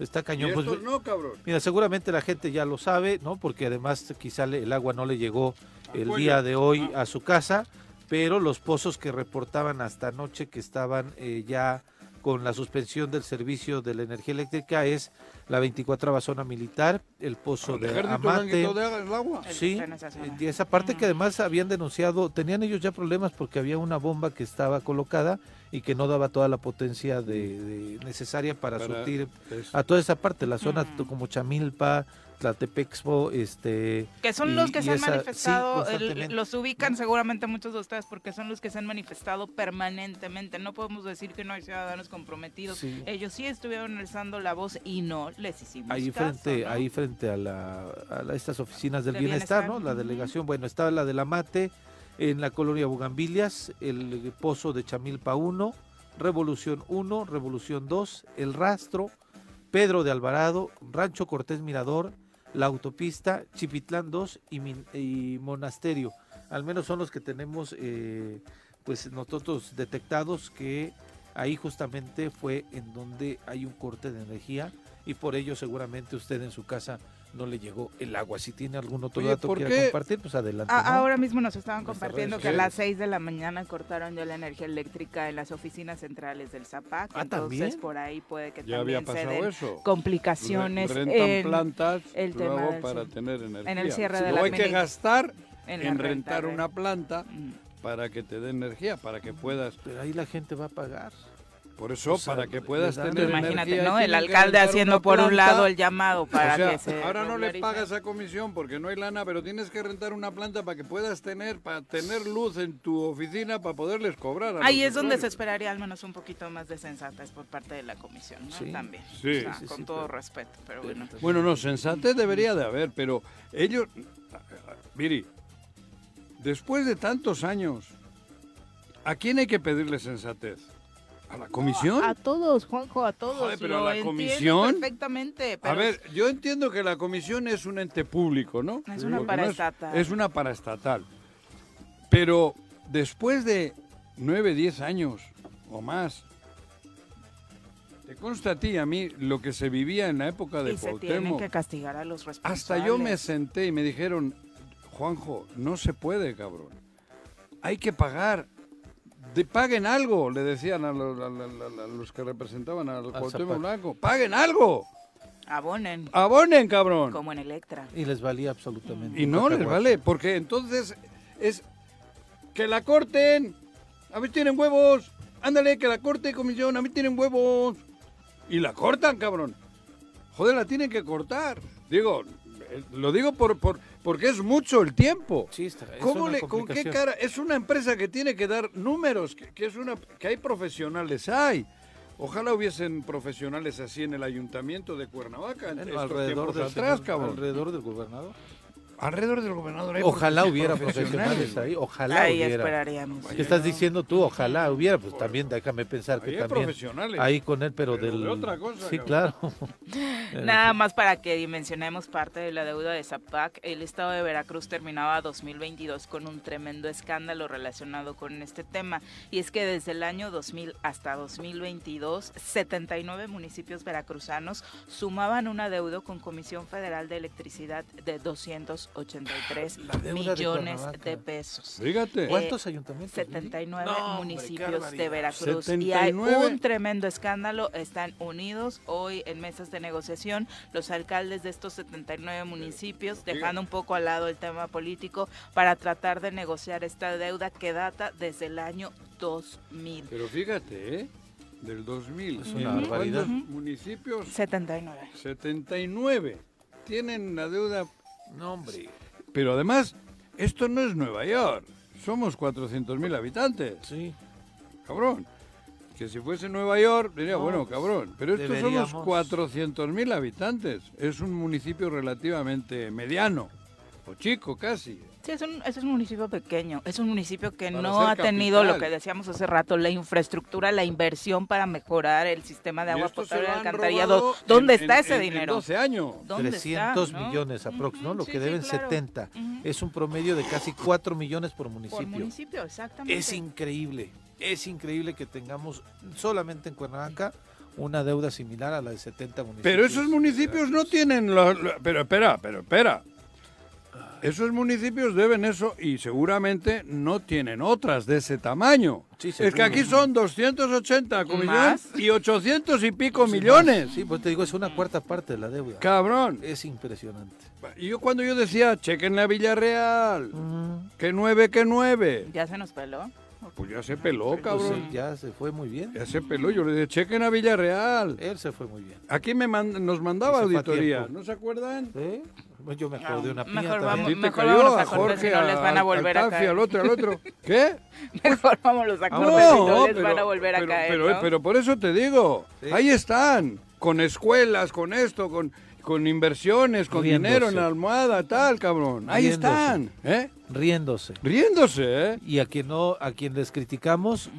Está Y cañón. Pues, no, cabrón. Mira, seguramente la gente ya lo sabe, ¿no? Porque además quizá le- el agua no le llegó el cuello. día de hoy Ah. a su casa. pero los pozos que reportaban hasta anoche que estaban eh, ya con la suspensión del servicio de la energía eléctrica es la 24 zona militar, el pozo ¿El de Amate. de el agua? Sí, y esa parte que además habían denunciado, tenían ellos ya problemas porque había una bomba que estaba colocada y que no daba toda la potencia de, de- necesaria para, Para- surtir a toda esa parte, la zona como Chamilpa, Tlatepexpo, este... Que son y- los que se han sí, manifestado, el- los ubican seguramente muchos de ustedes porque son los que se han manifestado permanentemente. No podemos decir que no hay ciudadanos comprometidos. Sí. Ellos sí estuvieron alzando la voz y no les hicimos ahí caso, frente ¿no? ahí frente a, la, a la- estas oficinas del De bienestar, bienestar, ¿no? La delegación, bueno, estaba la de la Mate, en la colonia Bugambilias, el pozo de Chamilpa 1, Revolución 1, Revolución 2, El Rastro, Pedro de Alvarado, Rancho Cortés Mirador, la autopista, Chipitlán 2 y, y Monasterio. Al menos son los que tenemos eh, pues nosotros detectados que ahí justamente fue en donde hay un corte de energía y por ello seguramente usted en su casa no le llegó el agua. Si tiene algún otro Oye, dato ¿por que quiera compartir, pues adelante. Ah, ¿no? Ahora mismo nos estaban compartiendo que a las 6 de la mañana cortaron ya la energía eléctrica en las oficinas centrales del ZAPAC. Ah, entonces ¿también? por ahí puede que ya había también se den eso. complicaciones Re- rentan en, plantas el tema luego del para cierre. tener energía. el cierre de las hay que gastar en en, la rentar renta, una planta Mm. para que te dé energía, para que puedas, Pero ahí la gente va a pagar. Por eso, O sea, para que puedas tener imagínate, energía, ¿no? El alcalde haciendo por un lado el llamado para o sea, que se ahora no le pagas a comisión porque no hay lana, pero tienes que rentar una planta para que puedas tener, para tener luz en tu oficina para poderles cobrar. a Ahí es donde se esperaría al menos un poquito más de sensatez por parte de la comisión, ¿no? Sí. También. Sí. O sea, Sí, sí, con todo pero- respeto, pero bueno. Bueno, no, sensatez debería de haber, pero ellos, Miri, después de tantos años, ¿a quién hay que pedirle sensatez? ¿A la comisión? A todos, Juanjo, a todos. Joder, pero lo la comisión- Perfectamente. A ver, yo entiendo que la comisión es un ente público, ¿no? Es una no paraestatal. Es, una paraestatal. Pero después de nueve, diez años o más, te consta a ti a mí lo que se vivía en la época de y se tienen Cuauhtémoc. que castigar a los responsables. Hasta yo me senté y me dijeron, Juanjo, no se puede, cabrón. Hay que pagar. De, paguen algo, le decían a los, a los que representaban al Cuauhtémoc. Blanco. Paguen algo. Abonen, Abonen, cabrón. como en Electra. Y les valía absolutamente. Y no les vale, porque entonces es que la corten. A ver, tienen huevos. Ándale, que la corte, comisión. A mí tienen huevos. Y la cortan, cabrón. Joder, la tienen que cortar. Digo, lo digo por, por, porque es mucho el tiempo. Sí, está- es ¿Cómo una le, ¿Con qué cara? Es una empresa que tiene que dar números, que, que es una, que hay profesionales, hay. Ojalá hubiesen profesionales así en el ayuntamiento de Cuernavaca en estos alrededor del atrás, señor- alrededor del gobernador. Alrededor del gobernador hay Ojalá hubiera profesionales ahí, ojalá Ahí hubiera. esperaríamos. ¿Qué estás diciendo tú? Ojalá hubiera, pues también déjame pensar que Ahí también profesionales. ahí con él, pero, Pero del de otra cosa, Sí, cabrón. claro. Nada más para que dimensionemos parte de la deuda de Zapac, el estado de Veracruz terminaba 2022 con un tremendo escándalo relacionado con este tema. Y es que desde el año 2000 hasta 2022, 79 municipios veracruzanos sumaban un adeudo con Comisión Federal de Electricidad de 283 La deuda de millones Cuernavaca. de pesos. Fíjate. ¿Cuántos ayuntamientos? 79 No, hombre, municipios de barbaridad. Veracruz y 79. hay un tremendo escándalo, están unidos hoy en mesas de negociación los alcaldes de estos 79 municipios, dejando un poco al lado el tema político para tratar de negociar esta deuda que data desde el año 2000. Pero fíjate, ¿eh? Del 2000. Es una ¿En barbaridad. cuántos municipios? 79. 79. Tienen la deuda. No, hombre. Pero además, esto no es Nueva York. Somos 400.000 habitantes. Sí. Cabrón. Que si fuese Nueva York, diría, No, bueno, pues, cabrón. Pero estos deberíamos. somos 400.000 habitantes. Es un municipio relativamente mediano. O chico, casi. Sí, es un, es un municipio pequeño, es un municipio que Para no ha tenido lo que decíamos hace rato, la infraestructura, la inversión para mejorar el sistema de agua potable y alcantarillado. ¿Dónde en- está en- ese en- en dinero? 12 años. ¿Dónde 300 está, no? millones aprox, ¿no? Lo que deben sí, claro. 70. Ujú. Es un promedio de casi 4 millones por Por municipio. municipio, exactamente. Es increíble. Es increíble que tengamos solamente en Cuernavaca una deuda similar a la de 70 municipios. Pero esos municipios no tienen... lo- lo- pero espera, pero espera. Esos municipios deben eso y seguramente no tienen otras de ese tamaño. Sí, es que aquí son 280 con ¿Más? millón y 800 y pico millones. Sí, pues te digo, es una cuarta parte de la deuda. Cabrón. Es impresionante. Y yo cuando yo decía, chequen la Villarreal, que nueve, que nueve. Ya se nos peló. Pues ya se peló, Pues, cabrón. sí, ya se fue muy bien. Ya se peló. Yo le dije, chequen a Villarreal. Él se fue muy bien. Aquí me mand- nos mandaba a auditoría. ¿no se acuerdan? ¿Sí? Pues yo me acuerdo de una piña Mejor A vamos- también. te mejor cayó, vámonos a a Jorge, si no les van a volver a al Tafi, caer. al otro, al otro. ¿Qué? Mejor vámonos a corte, No, si no les pero, van a volver a pero- caer. pero, ¿no? pero por eso te digo, Sí. ahí están, con escuelas, con esto, con, con inversiones, con Riéndose. dinero en la almohada, tal, cabrón. Ahí Riéndose. están, ¿eh? Riéndose. Riéndose, ¿eh? Y a quien no, a quien les criticamos,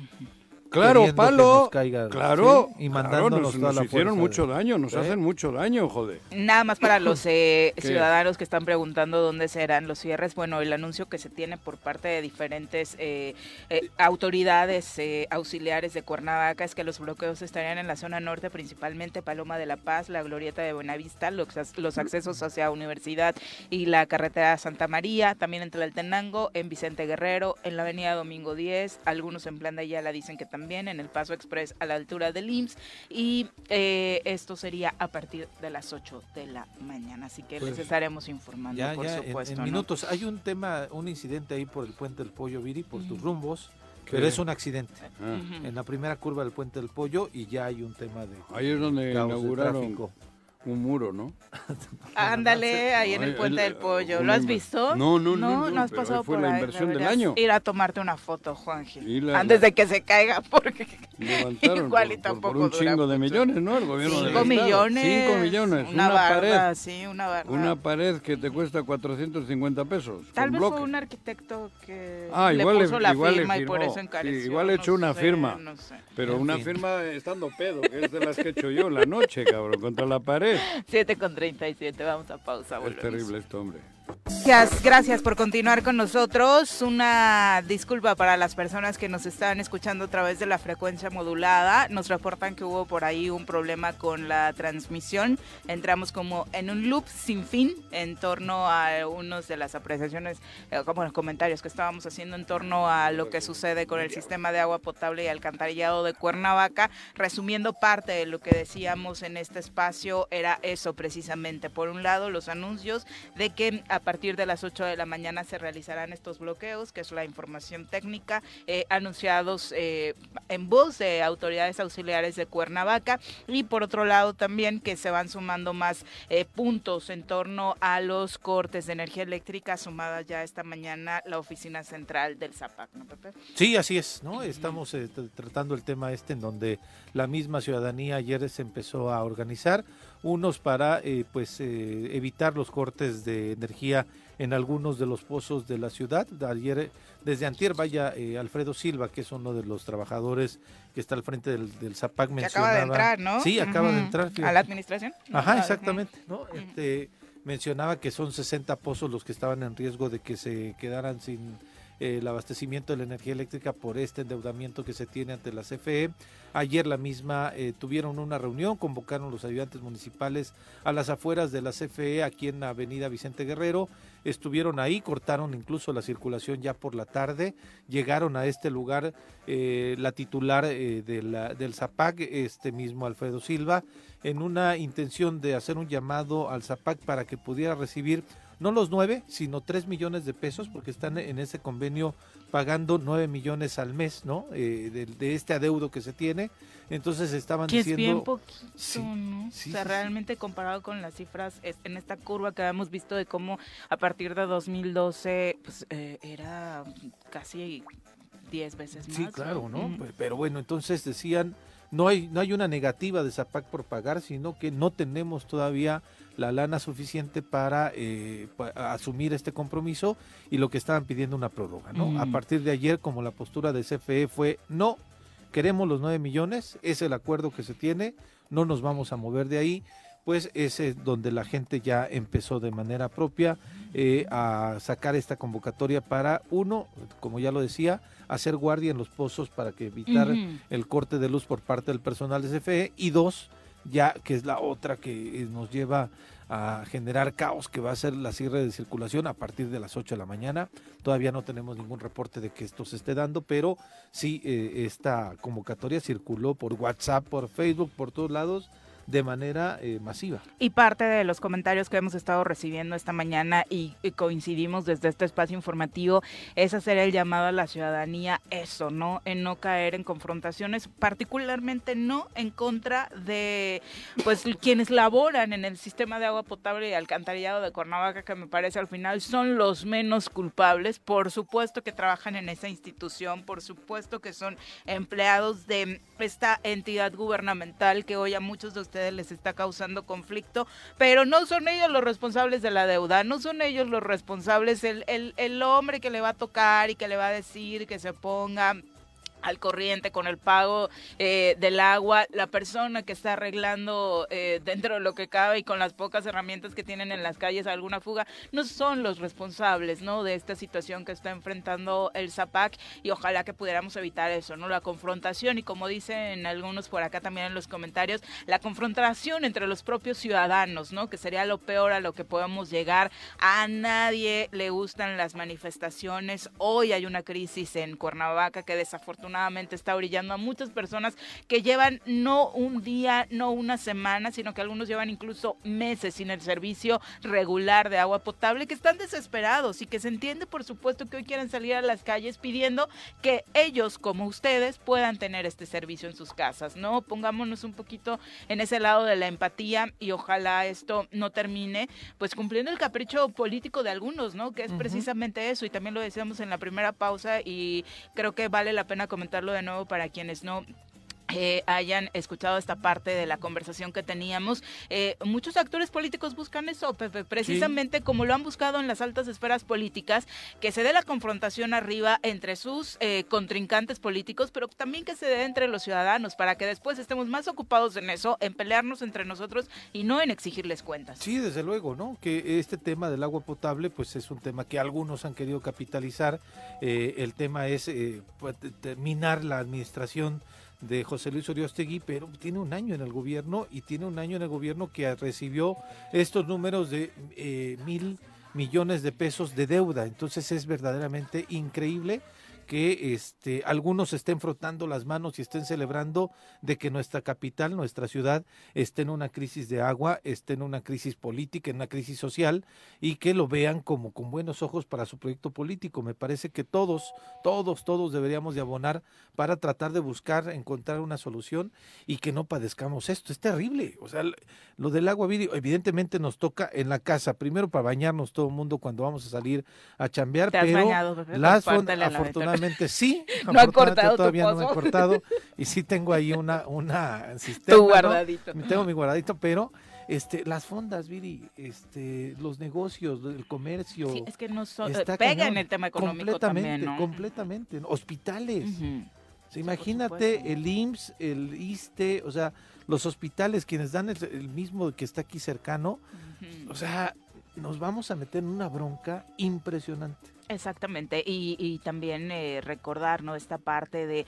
Claro, palo. nos caiga, claro, sí, y claro, mandándonos nos, toda nos la hicieron fuerza mucho de- daño, nos ¿Eh? hacen mucho daño, joder. Nada más para los eh, ciudadanos que están preguntando dónde serán los cierres. Bueno, el anuncio que se tiene por parte de diferentes eh, eh, autoridades eh, auxiliares de Cuernavaca es que los bloqueos estarían en la zona norte, principalmente Paloma de la Paz, la Glorieta de Buenavista, los, los accesos hacia Universidad y la carretera Santa María, también entre el Tenango, en Vicente Guerrero, en la avenida Domingo 10, algunos en Plan de Ayala dicen que también, en el Paso Express a la altura del IMSS, y eh, esto sería a partir de las 8 de la mañana, así que Pues, les estaremos informando, Ya, por ya, supuesto. en, ¿no? minutos. Hay un tema, un incidente ahí por el puente del Pollo, Viri, por tus Ujú. rumbos, ¿Qué? pero es un accidente. Ah. En la primera curva del puente del Pollo y ya hay un tema de Ahí es donde caos de inauguraron tráfico. Un muro, ¿no? Ándale, ahí en el puente el- del pollo. ¿Lo has visto? No, no, no, no, No, has pasado ahí fue por la ahí. inversión del año. Ir a tomarte una foto, Juanji. La- Antes la- de que se caiga, porque Levantaron Igual por, y tampoco por un dura chingo de millones, ¿no? El gobierno cinco millones. Cinco millones. Una, Una, barda, pared. sí, una barda. Una pared que te cuesta 450 pesos. Tal vez bloque. fue un arquitecto que Ah, le igual le- puso la igual le firma y por eso encareció. Sí, igual le no echó una sé, firma. No sé. Pero En una fin. firma estando pedo, que es de las que he hecho yo en la noche, cabrón, contra la pared. 7 con 37, vamos a pausa. Es volvemos. terrible esto, hombre. Gracias, gracias por continuar con nosotros. Una disculpa para las personas que nos están escuchando a través de la frecuencia modulada. Nos reportan que hubo por ahí un problema con la transmisión. Entramos como en un loop sin fin en torno a unos de las apreciaciones, eh, como los comentarios que estábamos haciendo en torno a lo que sucede con el sistema de agua potable y alcantarillado de Cuernavaca. Resumiendo parte de lo que decíamos en este espacio, era eso precisamente. Por un lado, los anuncios de que a partir de las 8 de la mañana se realizarán estos bloqueos, que es la información técnica, eh, anunciados eh, en voz de autoridades auxiliares de Cuernavaca. Y por otro lado también que se van sumando más eh, puntos en torno a los cortes de energía eléctrica, sumada ya esta mañana la oficina central del ZAPAC, ¿no, Pepe? Sí, así es, ¿no? Estamos tr- tratando el tema este en donde la misma ciudadanía ayer se empezó a organizar, unos para eh, pues eh, evitar los cortes de energía en algunos de los pozos de la ciudad. Ayer, eh, desde antier, vaya eh, Alfredo Silva, que es uno de los trabajadores que está al frente del, del ZAPAC, Que mencionaba... acaba de entrar, ¿no? Sí, acaba de entrar. ¿A la administración? Ajá, exactamente, ¿no? Este, mencionaba que son 60 pozos los que estaban en riesgo de que se quedaran sin el abastecimiento de la energía eléctrica por este endeudamiento que se tiene ante la CFE. Ayer la misma eh, tuvieron una reunión, convocaron los ayudantes municipales a las afueras de la CFE aquí en la avenida Vicente Guerrero. Estuvieron ahí, cortaron incluso la circulación ya por la tarde. Llegaron a este lugar eh, la titular eh, del ZAPAC, este mismo Alfredo Silva, en una intención de hacer un llamado al ZAPAC para que pudiera recibir no los nueve, sino tres millones de pesos, porque están en ese convenio pagando nueve millones al mes, ¿no? Eh, de, de este adeudo que se tiene. Entonces estaban Que es bien diciendo... poquito, Sí, ¿no? sí, o sea, sí, realmente comparado con las cifras es- en esta curva que habíamos visto de cómo a partir de 2012 pues, eh, era casi 10 veces más. Sí, claro, ¿no? Pero bueno, entonces decían, no hay, no hay una negativa de Zapac por pagar, sino que no tenemos todavía la lana suficiente para, eh, asumir este compromiso y lo que estaban pidiendo una prórroga, ¿no? A Ujú. partir de ayer, como la postura de CFE fue, no, queremos los 9 millones, es el acuerdo que se tiene, no nos vamos a mover de ahí, pues ese es donde la gente ya empezó de manera propia eh, a sacar esta convocatoria para, uno, como ya lo decía, hacer guardia en los pozos para que evitar el corte de luz por parte del personal de CFE y dos, ya que es la otra que nos lleva a generar caos que va a ser la cierre de circulación a partir de las 8 de la mañana. Todavía no tenemos ningún reporte de que esto se esté dando, pero sí eh, esta convocatoria circuló por WhatsApp, por Facebook, por todos lados de manera eh, masiva. Y parte de los comentarios que hemos estado recibiendo esta mañana y, coincidimos desde este espacio informativo es hacer el llamado a la ciudadanía, eso, ¿no? En no caer en confrontaciones, particularmente no en contra de pues quienes laboran en el sistema de agua potable y alcantarillado de Cuernavaca, que me parece al final son los menos culpables. Por supuesto que trabajan en esa institución, por supuesto que son empleados de esta entidad gubernamental que hoy a muchos de les está causando conflicto, pero no son ellos los responsables de la deuda, no son ellos los responsables, el, el, el hombre que le va a tocar y que le va a decir que se ponga al corriente con el pago eh, del agua, la persona que está arreglando eh, dentro de lo que cabe y con las pocas herramientas que tienen en las calles alguna fuga, no son los responsables, ¿no? De esta situación que está enfrentando el ZAPAC y ojalá que pudiéramos evitar eso, ¿no? La confrontación y como dicen algunos por acá también en los comentarios, la confrontación entre los propios ciudadanos, ¿no? Que sería lo peor a lo que podemos llegar. A nadie le gustan las manifestaciones. Hoy hay una crisis en Cuernavaca que desafortunadamente está brillando a muchas personas que llevan no un día, no una semana, sino que algunos llevan incluso meses sin el servicio regular de agua potable, que están desesperados y que se entiende, por supuesto, que hoy quieren salir a las calles pidiendo que ellos, como ustedes, puedan tener este servicio en sus casas, ¿no? Pongámonos un poquito en ese lado de la empatía y ojalá esto no termine, pues cumpliendo el capricho político de algunos, ¿no? Que es precisamente eso y también lo decíamos en la primera pausa y creo que vale la pena comentarlo de nuevo para quienes no eh, hayan escuchado esta parte de la conversación que teníamos. Eh, muchos actores políticos buscan eso, Pepe, precisamente como lo han buscado en las altas esferas políticas, que se dé la confrontación arriba entre sus eh, contrincantes políticos, pero también que se dé entre los ciudadanos, para que después estemos más ocupados en eso, en pelearnos entre nosotros y no en exigirles cuentas. Sí, desde luego, ¿no? Que este tema del agua potable, pues es un tema que algunos han querido capitalizar. el tema es pues, terminar la administración de José Luis Oriostegui, pero tiene un año en el gobierno y tiene un año en el gobierno que recibió estos números de eh, mil millones de pesos de deuda. Entonces es verdaderamente increíble que este, algunos estén frotando las manos y estén celebrando de que nuestra capital, nuestra ciudad, esté en una crisis de agua, esté en una crisis política, en una crisis social y que lo vean como con buenos ojos para su proyecto político. Me parece que todos, todos, todos deberíamos de abonar para tratar de buscar, encontrar una solución y que no padezcamos esto. Es terrible. O sea, lo del agua, evidentemente nos toca en la casa, primero para bañarnos todo el mundo cuando vamos a salir a chambear, pero las afortunadamente sí. No ha cortado Todavía no me he cortado. Y sí tengo ahí una, una sistema. Tu guardadito. Tengo mi guardadito, pero este, las fondas, Viri, este, los negocios, el comercio. Sí, es que no son, eh, pega en el tema económico completamente, también, Completamente, hospitales. imagínate el IMSS, el ISTE, o sea, los hospitales, quienes dan el, mismo que está aquí cercano, o sea, nos vamos a meter en una bronca impresionante. Exactamente, y, también eh, recordar esta parte de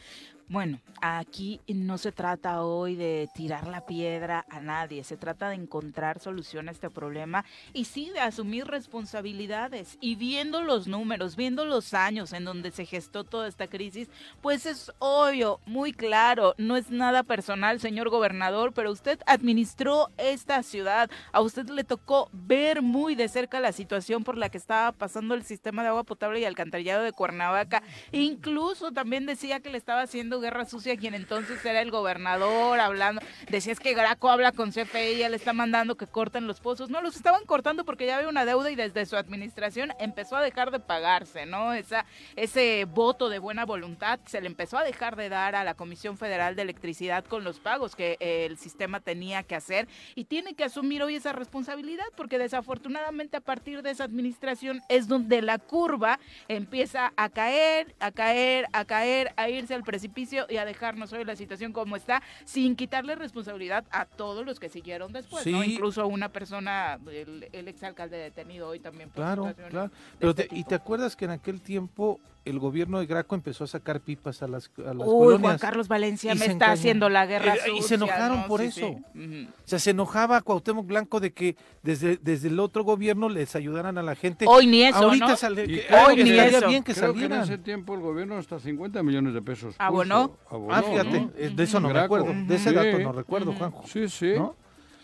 bueno, aquí no se trata hoy de tirar la piedra a nadie, se trata de encontrar solución a este problema y sí de asumir responsabilidades. Y viendo los números, viendo los años en donde se gestó toda esta crisis, pues es obvio, muy claro, no es nada personal, señor gobernador, pero usted administró esta ciudad, a usted le tocó ver muy de cerca la situación por la que estaba pasando el sistema de agua potable y alcantarillado de Cuernavaca. Incluso también decía que le estaba haciendo guerra sucia quien entonces era el gobernador, hablando, decía es que Graco habla con CFE y le está mandando que corten los pozos. No, los estaban cortando porque ya había una deuda y desde su administración empezó a dejar de pagarse, ¿no? Esa, ese voto de buena voluntad se le empezó a dejar de dar a la Comisión Federal de Electricidad con los pagos que eh, el sistema tenía que hacer y tiene que asumir hoy esa responsabilidad porque desafortunadamente a partir de esa administración es donde la curva empieza a caer, a caer, a caer, a irse al precipicio beneficio y a dejarnos hoy la situación como está, sin quitarle responsabilidad a todos los que siguieron después, ¿no? Sí. Incluso una persona, el, el exalcalde detenido hoy también por Claro, claro. Pero este te- ¿Y te acuerdas que en aquel tiempo el gobierno de Graco empezó a sacar pipas a las, a las Uy, Juan colonias? Carlos Valencia Y me se está haciendo la guerra Eh, y se enojaron ¿no? por Sí, eso. sí. O sea, se enojaba Cuauhtémoc Blanco de que desde, desde el otro gobierno les ayudaran a la gente. Hoy ni eso, Ahorita ¿no? sale- Y que- creo Hoy que ni eso. bien que Creo que en ese tiempo el gobierno hasta 50 millones de pesos. ¿Abonó? puso. Abonó, Ah, fíjate, ¿no? eh, de eso no me Graco. acuerdo. De ese Sí. dato no recuerdo, Juanjo. Sí, sí. ¿no?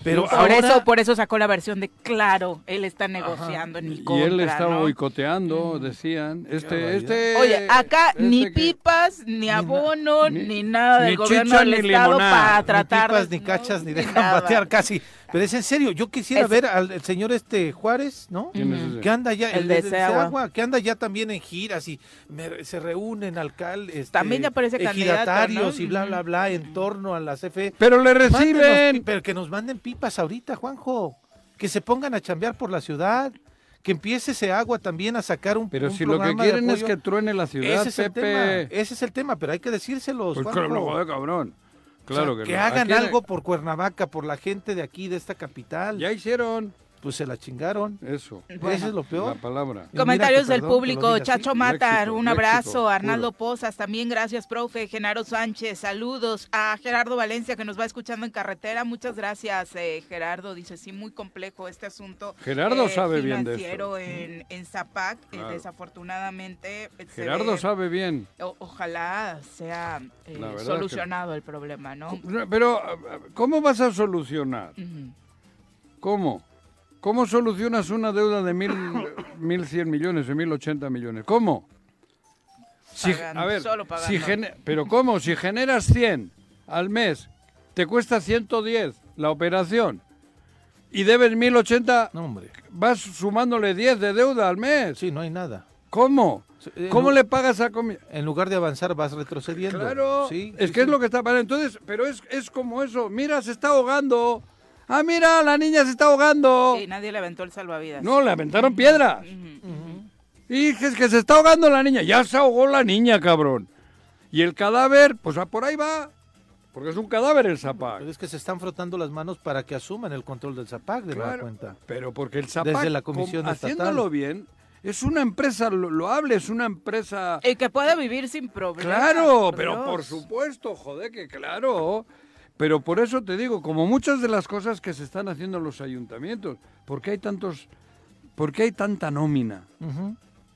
Pero Por ahora, eso, por eso sacó la versión de claro, él está negociando en mi Y él estaba ¿no? boicoteando, decían. Este, este. Oye, acá este ni que- pipas, ni abono, ni- ni, nada del ni gobierno chicha, del ni Estado limonada. para ni tratar pipas, de- ni no, cachas, ni dejan batear casi. Pero es en serio, yo quisiera Es- ver al el señor este Juárez, ¿no? ¿Quién es ese? Que anda ya, El de Seagua. que anda ya también en giras y me- se reúnen alcaldes, este, También ya parece candidato, ejidatarios ¿no? y bla, bla, bla en torno a la CFE. Pero le Mándenos reciben. pero que nos manden pipas ahorita, Juanjo. Que se pongan a chambear por la ciudad. Que empiece ese agua también a sacar un Pero un si lo que de quieren es que truene la ciudad, ese es el tema, ese es el tema, pero hay que decírselos, Pues no, joder, cabrón. O sea, Claro que que no. hagan algo por Cuernavaca, por la gente de aquí, de esta capital. Ya hicieron Pues se la chingaron. eso. Bueno. Eso es lo La peor. palabra. Y Comentarios mira del perdón público, así. Chacho Matar, un abrazo, puro. Arnaldo Pozas, también gracias, profe, Genaro Sánchez, saludos a Gerardo Valencia que nos va escuchando en carretera, muchas gracias, eh, Gerardo, dice, sí, muy complejo este asunto. Gerardo eh, sabe bien de financiero esto. en, en Zapac, eh, Claro. desafortunadamente. eh, Gerardo ve- sabe bien. o- ojalá sea eh, La que- solucionado el problema, ¿no? Pero, ¿cómo vas a solucionar? ¿Cómo? ¿Cómo solucionas una deuda de mil, mil cien millones o mil ochenta millones? ¿Cómo? Si, Pagando, a ver, solo si pagando. gene- pero ¿cómo? Si generas 100 al mes, te cuesta 110 la operación y debes 1080, No, hombre. vas sumándole 10 de deuda al mes. Sí, no hay nada. ¿Cómo? Eh, ¿Cómo no- le pagas a comi- En lugar de avanzar, vas retrocediendo. Claro, Sí, es sí, que es sí. lo que está pasando. Entonces, pero es, es como eso. Mira, se está ahogando. Ah, mira, la niña se está ahogando. Sí, nadie le aventó el salvavidas. No, le aventaron piedras. Ujú. Y es que se está ahogando la niña. Ya se ahogó la niña, cabrón. Y el cadáver, pues ah, por ahí va. Porque es un cadáver el Zapac. Pero es que se están frotando las manos para que asuman el control del ZAPAC, de Claro, cuenta. Pero porque el Zapac, Desde la comisión com- estatal. haciéndolo bien, es una empresa lo- loable, es una empresa... Y que pueda vivir sin problemas. Claro, por pero Dios. por supuesto, joder, que claro. Pero por eso te digo, como muchas de las cosas que se están haciendo en los ayuntamientos, ¿por qué hay tantos, por qué hay tanta nómina?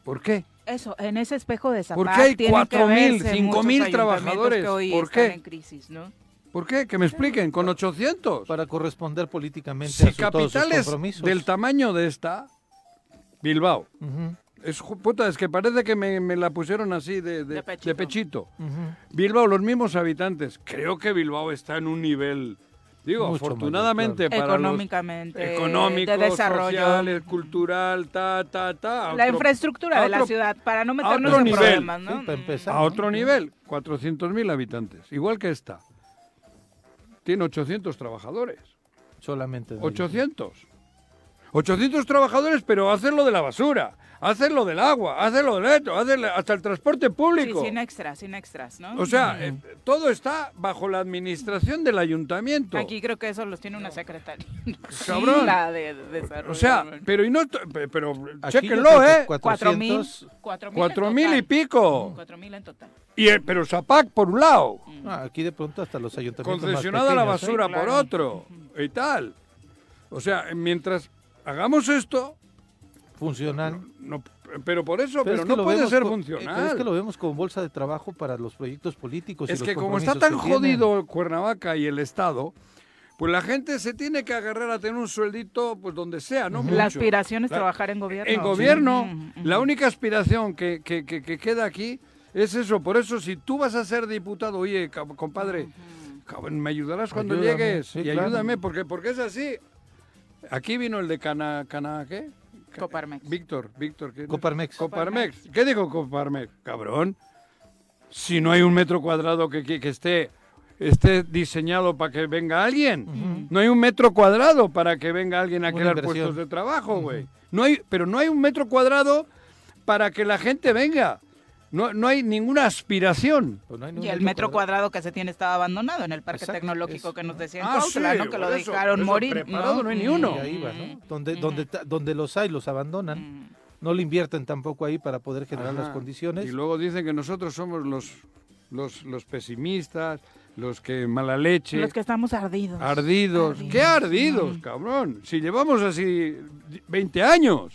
¿Por qué? Eso, en ese espejo de Zapac ¿Por qué hay tienen que 4,000, verse 5,000 muchos ayuntamientos trabajadores? que hoy ¿Por están qué? en crisis, ¿no? ¿Por qué? Que me expliquen, con 800. Para corresponder políticamente Si a su- todos sus capitales compromisos. del tamaño de esta, Bilbao. Es, puta, es que parece que me, me la pusieron así de, de- De pechito. de pechito. ujú. Bilbao, los mismos habitantes. Creo que Bilbao está en un nivel, digo, Mucho afortunadamente para los Económicamente, económico, de desarrollo. social, cultural, ta, ta, ta. a La otro- infraestructura a de la otro- ciudad, para no meternos otro en nivel. problemas, ¿no? Sí, para empezar. A otro nivel, 400.000 habitantes, igual que esta. Tiene 800 trabajadores. Solamente. de ellos. 800. 800 trabajadores, pero hacen lo de la basura, hacen lo del agua, hacen lo del esto, hacen hasta el transporte Sí, público. sin extras, sin extras, ¿no? O sea, eh, todo está bajo la administración del ayuntamiento. Aquí creo que eso los tiene una secretaria. Cabrón. La de, de desarrollo. O sea, pero y no, pero Aquí chéquenlo, ¿eh? cuatro mil, 400. cuatro mil, Cuatro en mil y pico. Cuatro mil en total. Y el, pero Zapac por un lado, Ah, aquí de pronto hasta los ayuntamientos. concesionada la pequeños, ¿eh? basura Sí, por claro. otro y tal. O sea, mientras hagamos esto, Funcionan. no, pero por eso, pero, es que no lo puede ser co- funcional. pero es que lo vemos como bolsa de trabajo para los proyectos políticos. y Es los que como está tan tienen. jodido Cuernavaca y el Estado, pues la gente se tiene que agarrar a tener un sueldito, pues donde sea, ¿no? La Mucho. aspiración es trabajar en gobierno. En gobierno, Sí. La única aspiración que, que- que- que queda aquí es eso. Por eso, si tú vas a ser diputado, oye, compadre, me ayudarás cuando Ayúdame, llegues sí, y claro. ayúdame, porque, porque es así. Aquí vino el de Cana, Cana ¿qué? Coparmex. Víctor, Víctor. ¿qué? Coparmex. Coparmex. ¿Qué digo Coparmex? Cabrón. Si no hay un metro cuadrado que, que- que esté, esté diseñado para que venga alguien. No hay un metro cuadrado para que venga alguien a Una crear inversión. puestos de trabajo, güey. No hay, pero no hay un metro cuadrado para que la gente venga. No, no hay ninguna aspiración. Pues no hay Y el metro cuadrado que se tiene estaba abandonado en el parque Exacto, tecnológico es- que nos decían Ah, sí, ¿no? Que lo eso, dejaron morir. preparado no hay ni uno. Y ahí va, ¿no? Mm, Donde, donde, ta- donde los hay, los abandonan. Mm. No le invierten tampoco ahí para poder generar las condiciones. Y luego dicen que nosotros somos los, los, los pesimistas, los que mala leche, Los que estamos ardidos. ardidos. ¿Qué Ardidos. ardidos, cabrón? Si llevamos así 20 años.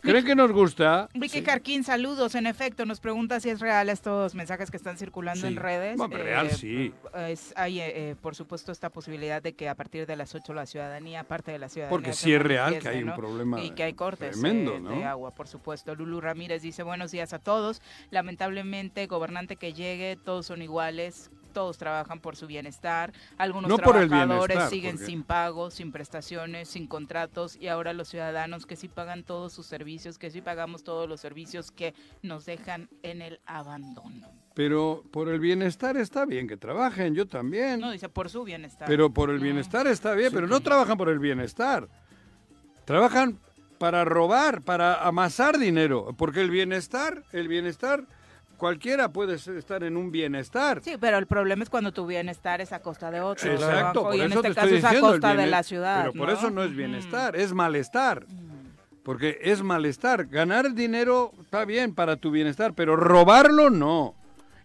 ¿Creen que nos gusta? Vicky Carquín, saludos. En efecto, nos pregunta si es real estos mensajes que están circulando Sí. en redes. Bueno, real, sí. es- hay, eh, eh, por supuesto, esta posibilidad de que a partir de las 8 la ciudadanía, parte de la ciudadanía... Porque sí es real que hay un ¿no? problema Y que hay cortes tremendo, eh, ¿no? de agua, por supuesto. Lulu Ramírez dice, buenos días a todos. Lamentablemente, gobernante que llegue, todos son iguales. Todos trabajan por su bienestar. Algunos No por el trabajadores bienestar, siguen porque- sin pagos, sin prestaciones, sin contratos. Y ahora los ciudadanos que sí pagan todos sus servicios, que sí pagamos todos los servicios que nos dejan en el abandono. Pero por el bienestar está bien que trabajen, yo también. No, dice por su bienestar. Pero por el No. bienestar está bien, pero no trabajan por el bienestar. Trabajan para robar, para amasar dinero, porque el bienestar, el bienestar, cualquiera puede estar en un bienestar. Sí, pero el problema es cuando tu bienestar es a costa de otro. Exacto, por y en eso este te caso estoy es a diciendo costa de la ciudad. Pero por eso no es bienestar, es malestar. Porque es malestar. Ganar dinero está bien para tu bienestar, pero robarlo no.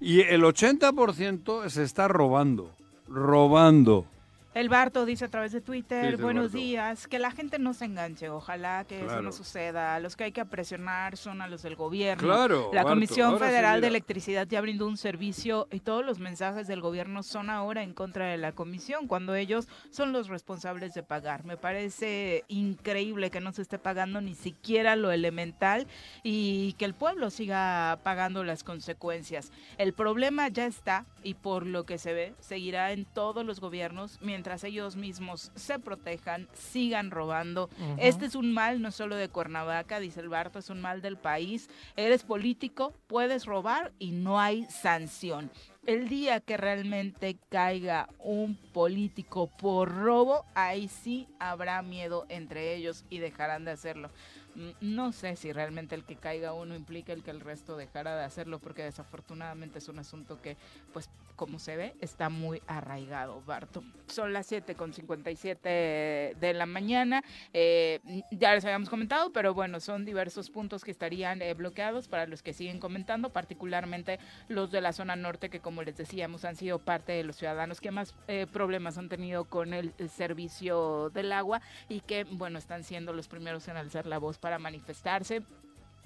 Y el 80% se está robando. Robando. El Barto dice a través de Twitter, Sí, buenos días, que la gente no se enganche, ojalá que eso no suceda. Los que hay que presionar son a los del gobierno. Claro, La Barto, Comisión sí, Federal de. Electricidad ya brindó un servicio y todos los mensajes del gobierno son ahora en contra de la comisión, cuando ellos son los responsables de pagar. Me parece increíble que no se esté pagando ni siquiera lo elemental y que el pueblo siga pagando las consecuencias. El problema ya está y por lo que se ve seguirá en todos los gobiernos mientras ellos mismos se protejan, sigan robando. Este es un mal no solo de Cuernavaca, dice el Barto, es un mal del país. Eres político, puedes robar y no hay sanción. El día que realmente caiga un político por robo, ahí sí habrá miedo entre ellos y dejarán de hacerlo. Mm, No sé si realmente el que caiga uno implica el que el resto dejara de hacerlo, porque desafortunadamente es un asunto que, pues, como se ve, está muy arraigado, Barto. Son las 7 con 57 de la mañana. Eh, ya les habíamos comentado, pero bueno, son diversos puntos que estarían eh, bloqueados para los que siguen comentando, particularmente los de la zona norte, que como les decíamos, han sido parte de los ciudadanos que más eh, problemas han tenido con el, el servicio del agua y que, bueno, están siendo los primeros en alzar la voz para manifestarse.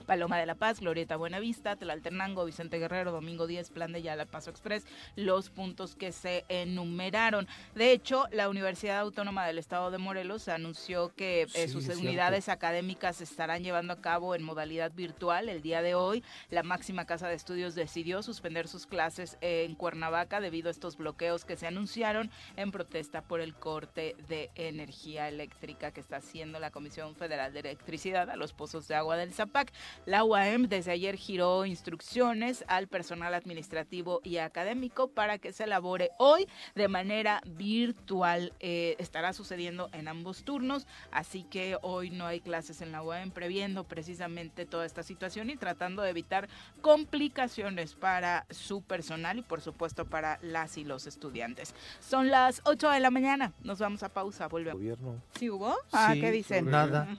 Paloma de la Paz, Glorieta Buenavista, Tlaltenango, Vicente Guerrero, Domingo 10, Plan de Yala, Paso Express, los puntos que se enumeraron. De hecho, la Universidad Autónoma del Estado de Morelos anunció que eh, Sí, sus es unidades académicas se estarán llevando a cabo en modalidad virtual el día de hoy. La máxima casa de estudios decidió suspender sus clases en Cuernavaca debido a estos bloqueos que se anunciaron en protesta por el corte de energía eléctrica que está haciendo la Comisión Federal de Electricidad a los pozos de agua del Zapac. La UAM desde ayer giró instrucciones al personal administrativo y académico para que se elabore hoy de manera virtual. Eh, estará sucediendo en ambos turnos, así que hoy no hay clases en la UAM, previendo precisamente toda esta situación y tratando de evitar complicaciones para su personal y por supuesto para las y los estudiantes. Son las 8 de la mañana, nos vamos a pausa, volvemos. Gobierno. ¿Sí hubo? Ah, Sí, ¿qué dicen? Nada.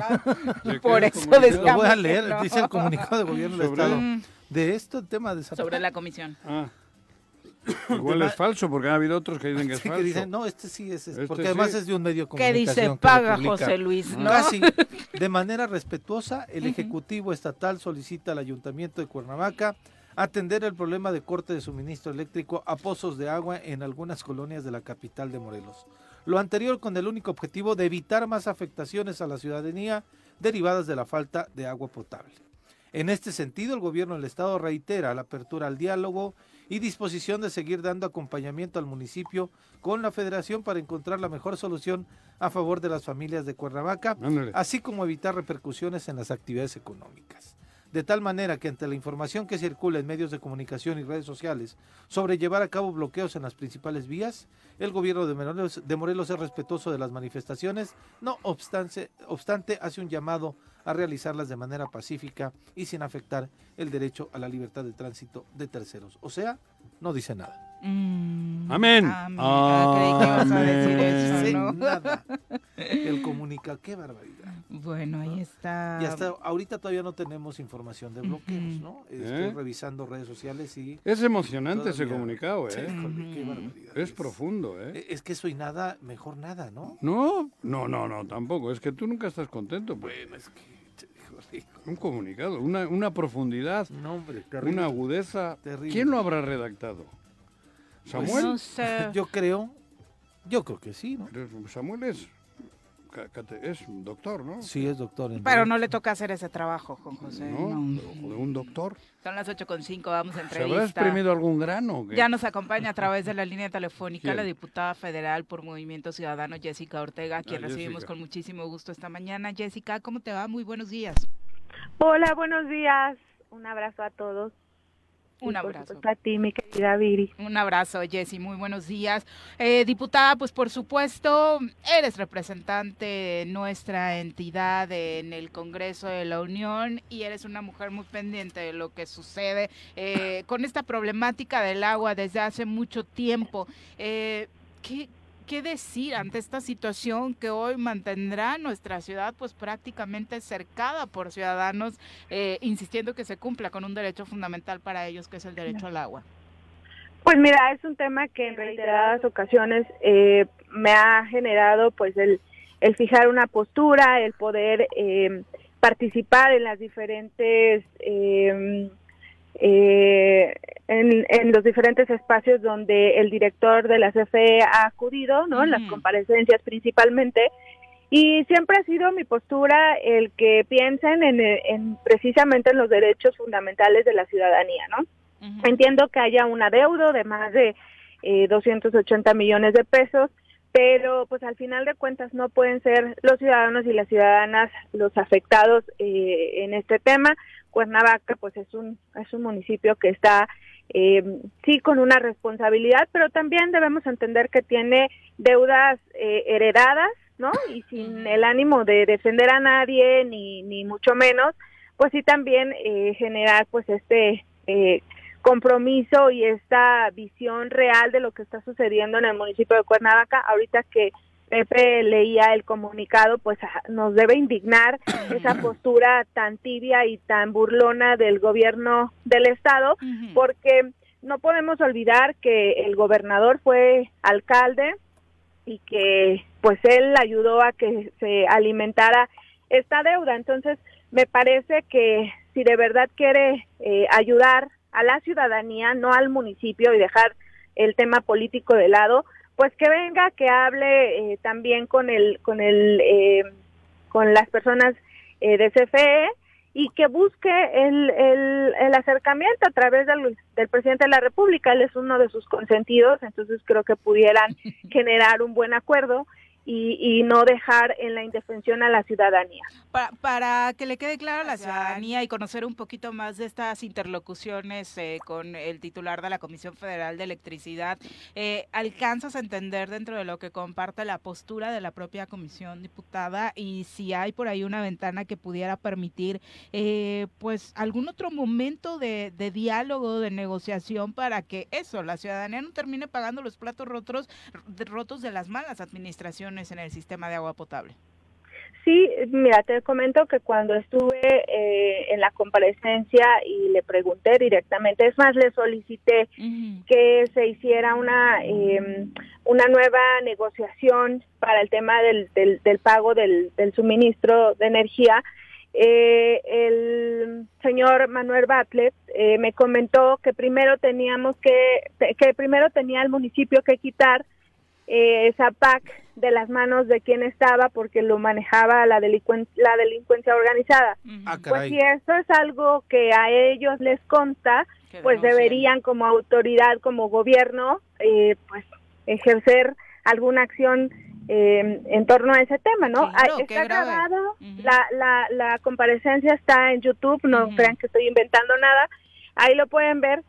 Ah, ¿De Por eso ¿Cómo dice? que leer, no. dice el comunicado de gobierno del Estado. Mm, De esto, el tema de Zapata. sobre la comisión. Ah. Igual es falso, porque ha habido otros que dicen que es falso. que dicen, no, este sí es, Este porque además sí. es de un medio de ¿Qué dice? comunicación. que lo Paga publica. José Luis, ¿no? Casi, de manera respetuosa, el Ejecutivo Estatal solicita al Ayuntamiento de Cuernavaca atender el problema de corte de suministro eléctrico a pozos de agua en algunas colonias de la capital de Morelos. Lo anterior con el único objetivo de evitar más afectaciones a la ciudadanía derivadas de la falta de agua potable. En este sentido, el gobierno del estado reitera la apertura al diálogo y disposición de seguir dando acompañamiento al municipio con la federación para encontrar la mejor solución a favor de las familias de Cuernavaca, Ándale. así como evitar repercusiones en las actividades económicas. De tal manera que ante la información que circula en medios de comunicación y redes sociales sobre llevar a cabo bloqueos en las principales vías, el gobierno de Morelos, es respetuoso de las manifestaciones, no obstante hace un llamado a realizarlas de manera pacífica y sin afectar el derecho a la libertad de tránsito de terceros. O sea, no dice nada. Mm, Amén. Ah, creí que ibas a decir Amén. eso, ¿no? nada. El comunica, qué barbaridad. Bueno, ahí está. Y hasta ahorita todavía no tenemos información de bloqueos. ¿no? Estoy ¿Eh? revisando redes sociales y... Es emocionante ese comunicado, Sí, ¿eh? qué barbaridad. Es profundo, ¿eh? Eh, Es que eso y nada, mejor nada, ¿no? No, no, no, no, tampoco. Es que tú nunca estás contento. pues. Bueno, es que... Un comunicado, una, una profundidad, No, hombre, terrible. una agudeza. Terrible. ¿Quién lo habrá redactado? ¿Samuel? No sé. Yo creo, yo creo que sí, ¿no? Samuel es, es un doctor, ¿no? Sí, es doctor. en Pero derecho. no le toca hacer ese trabajo, Juan José. ¿No? un doctor. Son las 8.5, vamos a ¿Se habrá entrevista. exprimido algún grano? o qué? Ya nos acompaña a través de la línea telefónica ¿Quién? la diputada federal por Movimiento Ciudadano, Jessica Ortega, a quien Ah, recibimos Jessica. con muchísimo gusto esta mañana. Jessica, ¿cómo te va? Muy buenos días. Hola, buenos días. Un abrazo a todos. Un por abrazo. a ti, mi querida Viri. Un abrazo, Jessy, muy buenos días. Eh, diputada, pues por supuesto, eres representante de nuestra entidad en el Congreso de la Unión y eres una mujer muy pendiente de lo que sucede eh, con esta problemática del agua desde hace mucho tiempo. Eh, ¿qué, ¿Qué decir ante esta situación que hoy mantendrá nuestra ciudad pues prácticamente cercada por ciudadanos, eh, insistiendo que se cumpla con un derecho fundamental para ellos, que es el derecho al agua? Pues mira, es un tema que en reiteradas ocasiones eh, me ha generado pues el, el fijar una postura, el poder eh, participar en las diferentes eh, eh, en, en los diferentes espacios donde el director de la CFE ha acudido, ¿no? En las comparecencias principalmente. Y siempre ha sido mi postura el que piensen en, en precisamente en los derechos fundamentales de la ciudadanía, ¿no? Entiendo que haya un adeudo de más de eh, 280 millones de pesos, pero pues al final de cuentas no pueden ser los ciudadanos y las ciudadanas los afectados eh, en este tema. Cuernavaca pues es un es un municipio que está eh, sí con una responsabilidad, pero también debemos entender que tiene deudas eh, heredadas, ¿no? Y sin el ánimo de defender a nadie ni ni mucho menos, pues sí también eh, generar pues este eh, compromiso y esta visión real de lo que está sucediendo en el municipio de Cuernavaca. Ahorita que Pepe leía el comunicado, pues nos debe indignar esa postura tan tibia y tan burlona del gobierno del estado, porque no podemos olvidar que el gobernador fue alcalde y que pues él ayudó a que se alimentara esta deuda. Entonces, me parece que si de verdad quiere eh, ayudar a la ciudadanía, no al municipio y dejar el tema político de lado, pues que venga, que hable eh, también con el, con el, eh, con las personas eh, de CFE y que busque el, el, el acercamiento a través del, del presidente de la República. Él es uno de sus consentidos, entonces creo que pudieran generar un buen acuerdo y, y no dejar en la indefensión a la ciudadanía. Pa- para que le quede claro a la ciudadanía y conocer un poquito más de estas interlocuciones eh, con el titular de la Comisión Federal de Electricidad, eh, ¿alcanzas a entender dentro de lo que comparte la postura de la propia comisión diputada y si hay por ahí una ventana que pudiera permitir eh, pues algún otro momento de, de diálogo, de negociación para que eso, la ciudadanía no termine pagando los platos rotos, rotos de las malas administraciones en el sistema de agua potable? Sí, mira, te comento que cuando estuve eh, en la comparecencia y le pregunté directamente, es más, le solicité que se hiciera una eh, una nueva negociación para el tema del, del, del pago del, del suministro de energía. Eh, el señor Manuel Batlet eh, me comentó que primero teníamos que que primero tenía el municipio que quitar eh, esa PAC de las manos de quien estaba porque lo manejaba la, la delincuencia organizada. Ah, Pues si esto es algo que a ellos les consta, pues deberían como autoridad, como gobierno, eh, pues ejercer alguna acción eh, en torno a ese tema, ¿no? Claro, Ah, está grabado, la, la, la comparecencia está en YouTube, no crean que estoy inventando nada, ahí lo pueden ver.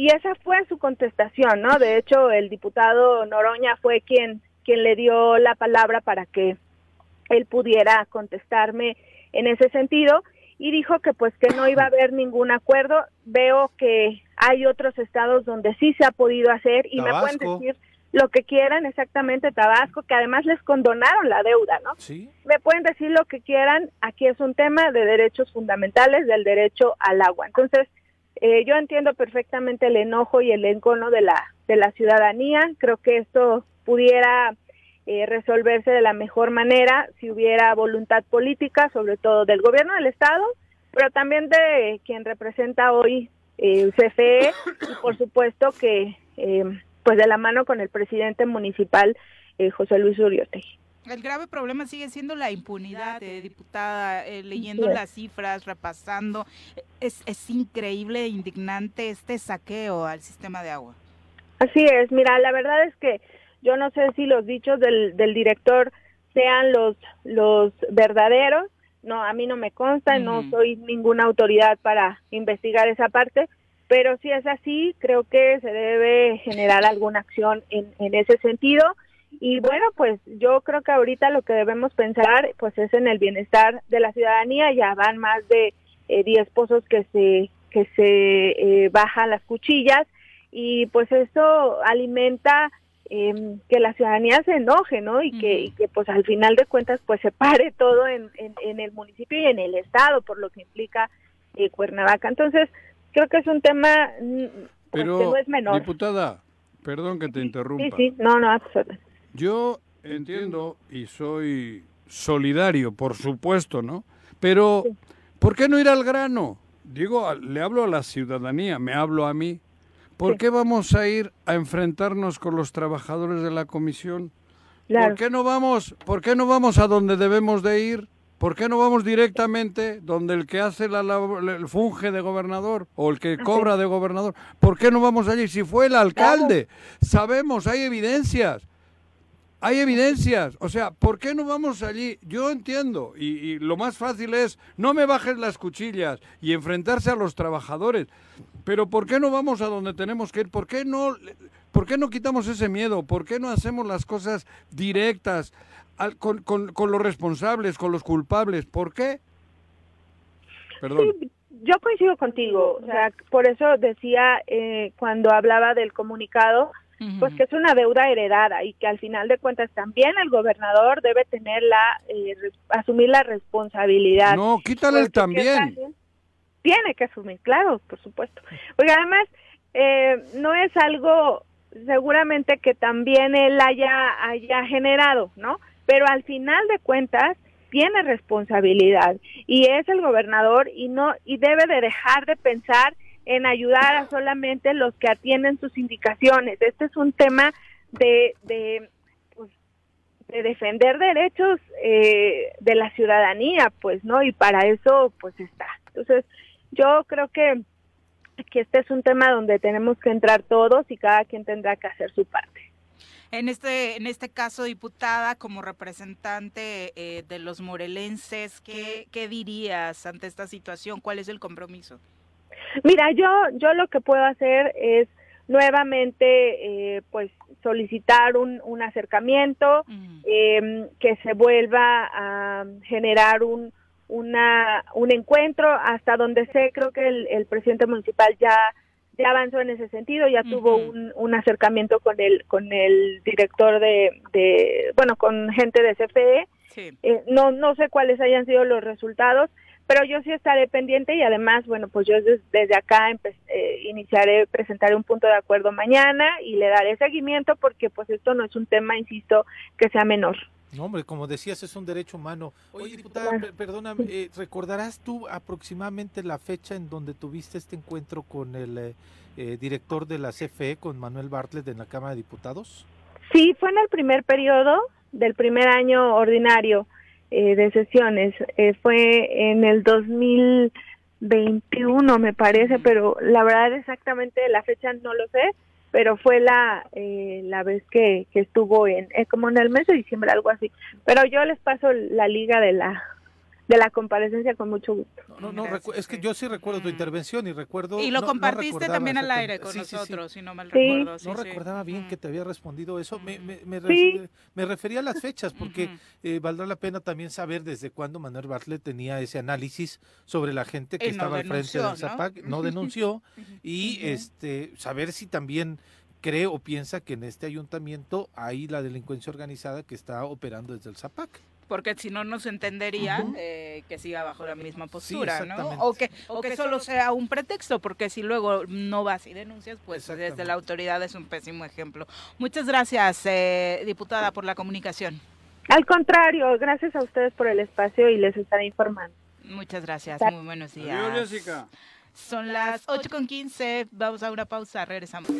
Y esa fue su contestación, ¿no? De hecho, el diputado Noroña fue quien, quien le dio la palabra para que él pudiera contestarme en ese sentido y dijo que pues que no iba a haber ningún acuerdo. Veo que hay otros estados donde sí se ha podido hacer y me pueden decir lo que quieran, exactamente Tabasco, que además les condonaron la deuda, ¿no? Sí. Me pueden decir lo que quieran, aquí es un tema de derechos fundamentales, del derecho al agua. Entonces, eh, yo entiendo perfectamente el enojo y el encono de la, de la ciudadanía, creo que esto pudiera eh, resolverse de la mejor manera si hubiera voluntad política, sobre todo del gobierno del Estado, pero también de quien representa hoy eh, el CFE y por supuesto que eh, pues de la mano con el presidente municipal eh, José Luis Uriotegui. El grave problema sigue siendo la impunidad, eh, diputada, eh, leyendo Sí. las cifras, repasando. Es, es increíble e indignante este saqueo al sistema de agua. Así es, mira, la verdad es que yo no sé si los dichos del, del director sean los, los verdaderos, no, a mí no me consta, no soy ninguna autoridad para investigar esa parte, pero si es así, creo que se debe generar alguna acción en, en ese sentido. Y bueno, pues yo creo que ahorita lo que debemos pensar pues es en el bienestar de la ciudadanía, ya van más de eh, 10 pozos que se, que se eh, bajan las cuchillas y pues eso alimenta eh, que la ciudadanía se enoje, ¿no? Y que, y que pues al final de cuentas pues se pare todo en, en, en el municipio y en el estado, por lo que implica eh, Cuernavaca. Entonces, creo que es un tema mm, pues, Pero, que no es menor. diputada, perdón que te interrumpa. Sí, sí, no, no, absolutamente. Yo entiendo y soy solidario, por supuesto, ¿no? Pero, ¿por qué no ir al grano? Digo, le hablo a la ciudadanía, me hablo a mí. ¿Por Sí. qué vamos a ir a enfrentarnos con los trabajadores de la comisión? Claro. ¿Por qué no vamos, por qué no vamos a donde debemos de ir? ¿Por qué no vamos directamente donde el que hace la, el funge de gobernador o el que cobra de gobernador? ¿Por qué no vamos allí? Si fue el alcalde, sabemos, hay evidencias. Hay evidencias, o sea, ¿por qué no vamos allí? Yo entiendo, y, lo más fácil es no me bajes las cuchillas y enfrentarse a los trabajadores, pero ¿por qué no vamos a donde tenemos que ir? ¿Por qué no, por qué no quitamos ese miedo? ¿Por qué no hacemos las cosas directas al- con los responsables, con los culpables? ¿Por qué? Perdón. Sí, yo coincido contigo, o sea, por eso decía eh, cuando hablaba del comunicado, pues que es una deuda heredada y que al final de cuentas también el gobernador debe tener la, eh, asumir la responsabilidad. No, quítale el Porque ¿qué también. Tiene que asumir, claro, por supuesto. Porque además eh, no es algo seguramente que también él haya, haya generado, ¿no? Pero al final de cuentas tiene responsabilidad y es el gobernador y no y debe de dejar de pensar en ayudar a solamente los que atienden sus indicaciones. Este es un tema de, de, pues, de defender derechos eh, de la ciudadanía, pues, ¿no? Y para eso, pues, está. Entonces, yo creo que, que este es un tema donde tenemos que entrar todos y cada quien tendrá que hacer su parte. En este, en este caso, diputada, como representante eh, de los morelenses, ¿qué, ¿qué dirías ante esta situación? ¿Cuál es el compromiso? Mira, yo, yo lo que puedo hacer es nuevamente, eh, pues, solicitar un, un acercamiento, Mm. eh, que se vuelva a generar un, una, un encuentro hasta donde sé, creo que el, el presidente municipal ya ya avanzó en ese sentido, ya tuvo un, un acercamiento con el con el director de, de bueno, con gente de CFE, Sí. eh, no no sé cuáles hayan sido los resultados, pero yo sí estaré pendiente y además, bueno, pues yo des- desde acá empe- eh, iniciaré, presentaré un punto de acuerdo mañana y le daré seguimiento porque pues esto no es un tema, insisto, que sea menor. No, hombre, como decías, es un derecho humano. Oye, diputada, per- perdóname, eh, ¿recordarás tú aproximadamente la fecha en donde tuviste este encuentro con el eh, eh, director de la CFE, con Manuel Bartlett, en la Cámara de Diputados? Sí, fue en el primer periodo del primer año ordinario eh, de sesiones. Eh, fue en el 2021, me parece, pero la verdad exactamente la fecha no lo sé. pero fue la eh, la vez que, que estuvo en eh, como en el mes de diciembre algo así pero yo les paso la liga de la de la comparecencia con mucho gusto. No, no, es que yo sí recuerdo tu mm. intervención y recuerdo... Y lo compartiste también al aire con nosotros, si no mal recuerdo. no recordaba bien que te había respondido eso. Me, me, me, refería a las fechas porque eh, valdrá la pena también saber desde cuándo Manuel Bartlett tenía ese análisis sobre la gente que estaba al frente del ZAPAC, no, denunció, y este saber si también cree o piensa que en este ayuntamiento hay la delincuencia organizada que está operando desde el ZAPAC porque si no nos entendería eh, que siga bajo la misma postura, ¿no? O que, o que solo sea un pretexto, porque si luego no vas y denuncias, pues desde la autoridad es un pésimo ejemplo. Muchas gracias, eh, diputada, por la comunicación. Al contrario, gracias a ustedes por el espacio y les estaré informando. Muchas gracias, muy buenos días. Adiós, Jessica. Son las 8.15, vamos a una pausa, regresamos.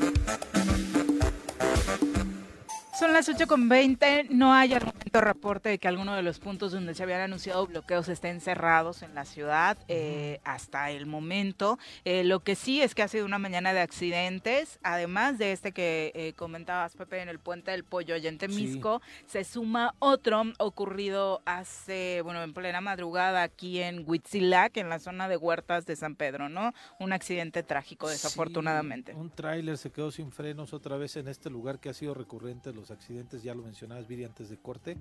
Son las 8.20, no hay al momento reporte de que alguno de los puntos donde se habían anunciado bloqueos estén cerrados en la ciudad eh, hasta el momento. Eh, lo que sí es que ha sido una mañana de accidentes, además de este que eh, comentabas, Pepe, en el puente del Pollo allá en Temisco, se suma otro ocurrido hace, bueno, en plena madrugada aquí en Huitzilac, en la zona de Huertas de San Pedro, ¿no? Un accidente trágico, desafortunadamente. un tráiler se quedó sin frenos otra vez en este lugar que ha sido recurrente los accidentes, ya lo mencionabas, Viri, antes de corte,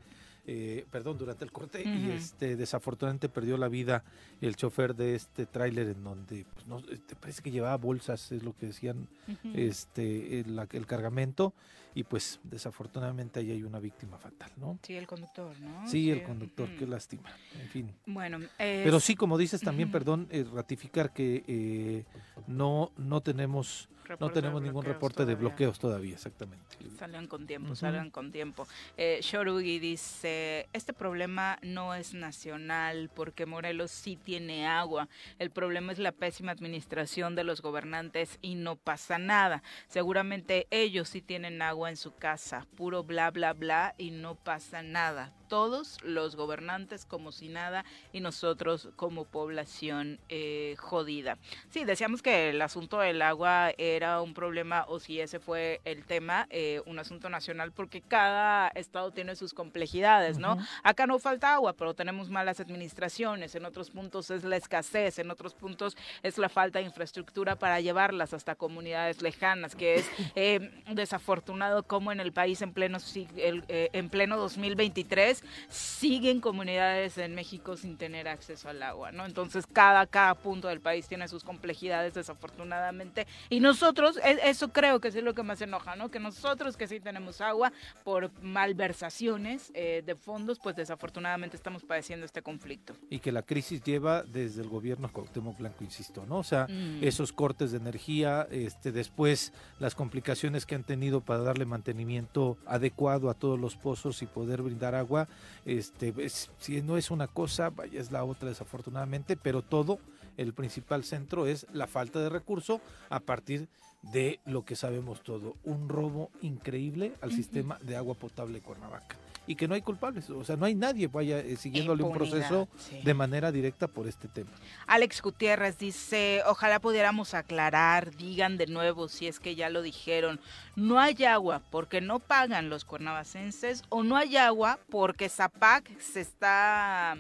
eh, perdón, durante el corte, y este desafortunadamente perdió la vida el chofer de este tráiler en donde, pues, no, te parece que llevaba bolsas, es lo que decían, este el, el, cargamento, y pues desafortunadamente ahí hay una víctima fatal, ¿no? Sí, el conductor, ¿no? Sí, el conductor, qué lástima, en fin. Bueno, pero sí, como dices también, perdón, eh, ratificar que eh, no, no tenemos no tenemos ningún reporte de bloqueos todavía, exactamente. Salgan con tiempo, salgan con tiempo. Eh, Shorugi dice, este problema no es nacional porque Morelos sí tiene agua. El problema es la pésima administración de los gobernantes y no pasa nada. Seguramente ellos sí tienen agua en su casa, puro bla, bla, bla y no pasa nada todos los gobernantes como si nada y nosotros como población eh, jodida. Sí, decíamos que el asunto del agua era un problema o si ese fue el tema, eh, un asunto nacional porque cada estado tiene sus complejidades, ¿no? Acá no falta agua, pero tenemos malas administraciones, en otros puntos es la escasez, en otros puntos es la falta de infraestructura para llevarlas hasta comunidades lejanas, que es eh, desafortunado como en el país en pleno, en pleno 2023 siguen comunidades en México sin tener acceso al agua, ¿no? Entonces cada, cada punto del país tiene sus complejidades desafortunadamente y nosotros, e, eso creo que es lo que más enoja, ¿no? Que nosotros que sí tenemos agua por malversaciones eh, de fondos, pues desafortunadamente estamos padeciendo este conflicto. Y que la crisis lleva desde el gobierno Cuauhtémoc Blanco, insisto, ¿no? O sea, mm. esos cortes de energía, este, después las complicaciones que han tenido para darle mantenimiento adecuado a todos los pozos y poder brindar agua, este, si no es una cosa, vaya, es la otra desafortunadamente, pero todo, el principal centro es la falta de recurso a partir de lo que sabemos todo, un robo increíble al sistema de agua potable de Cuernavaca. Y que no hay culpables, o sea, no hay nadie vaya eh, siguiéndole un proceso de manera directa por este tema. Alex Gutiérrez dice, ojalá pudiéramos aclarar, digan de nuevo si es que ya lo dijeron, no hay agua porque no pagan los cuernavacenses o no hay agua porque Zapac se está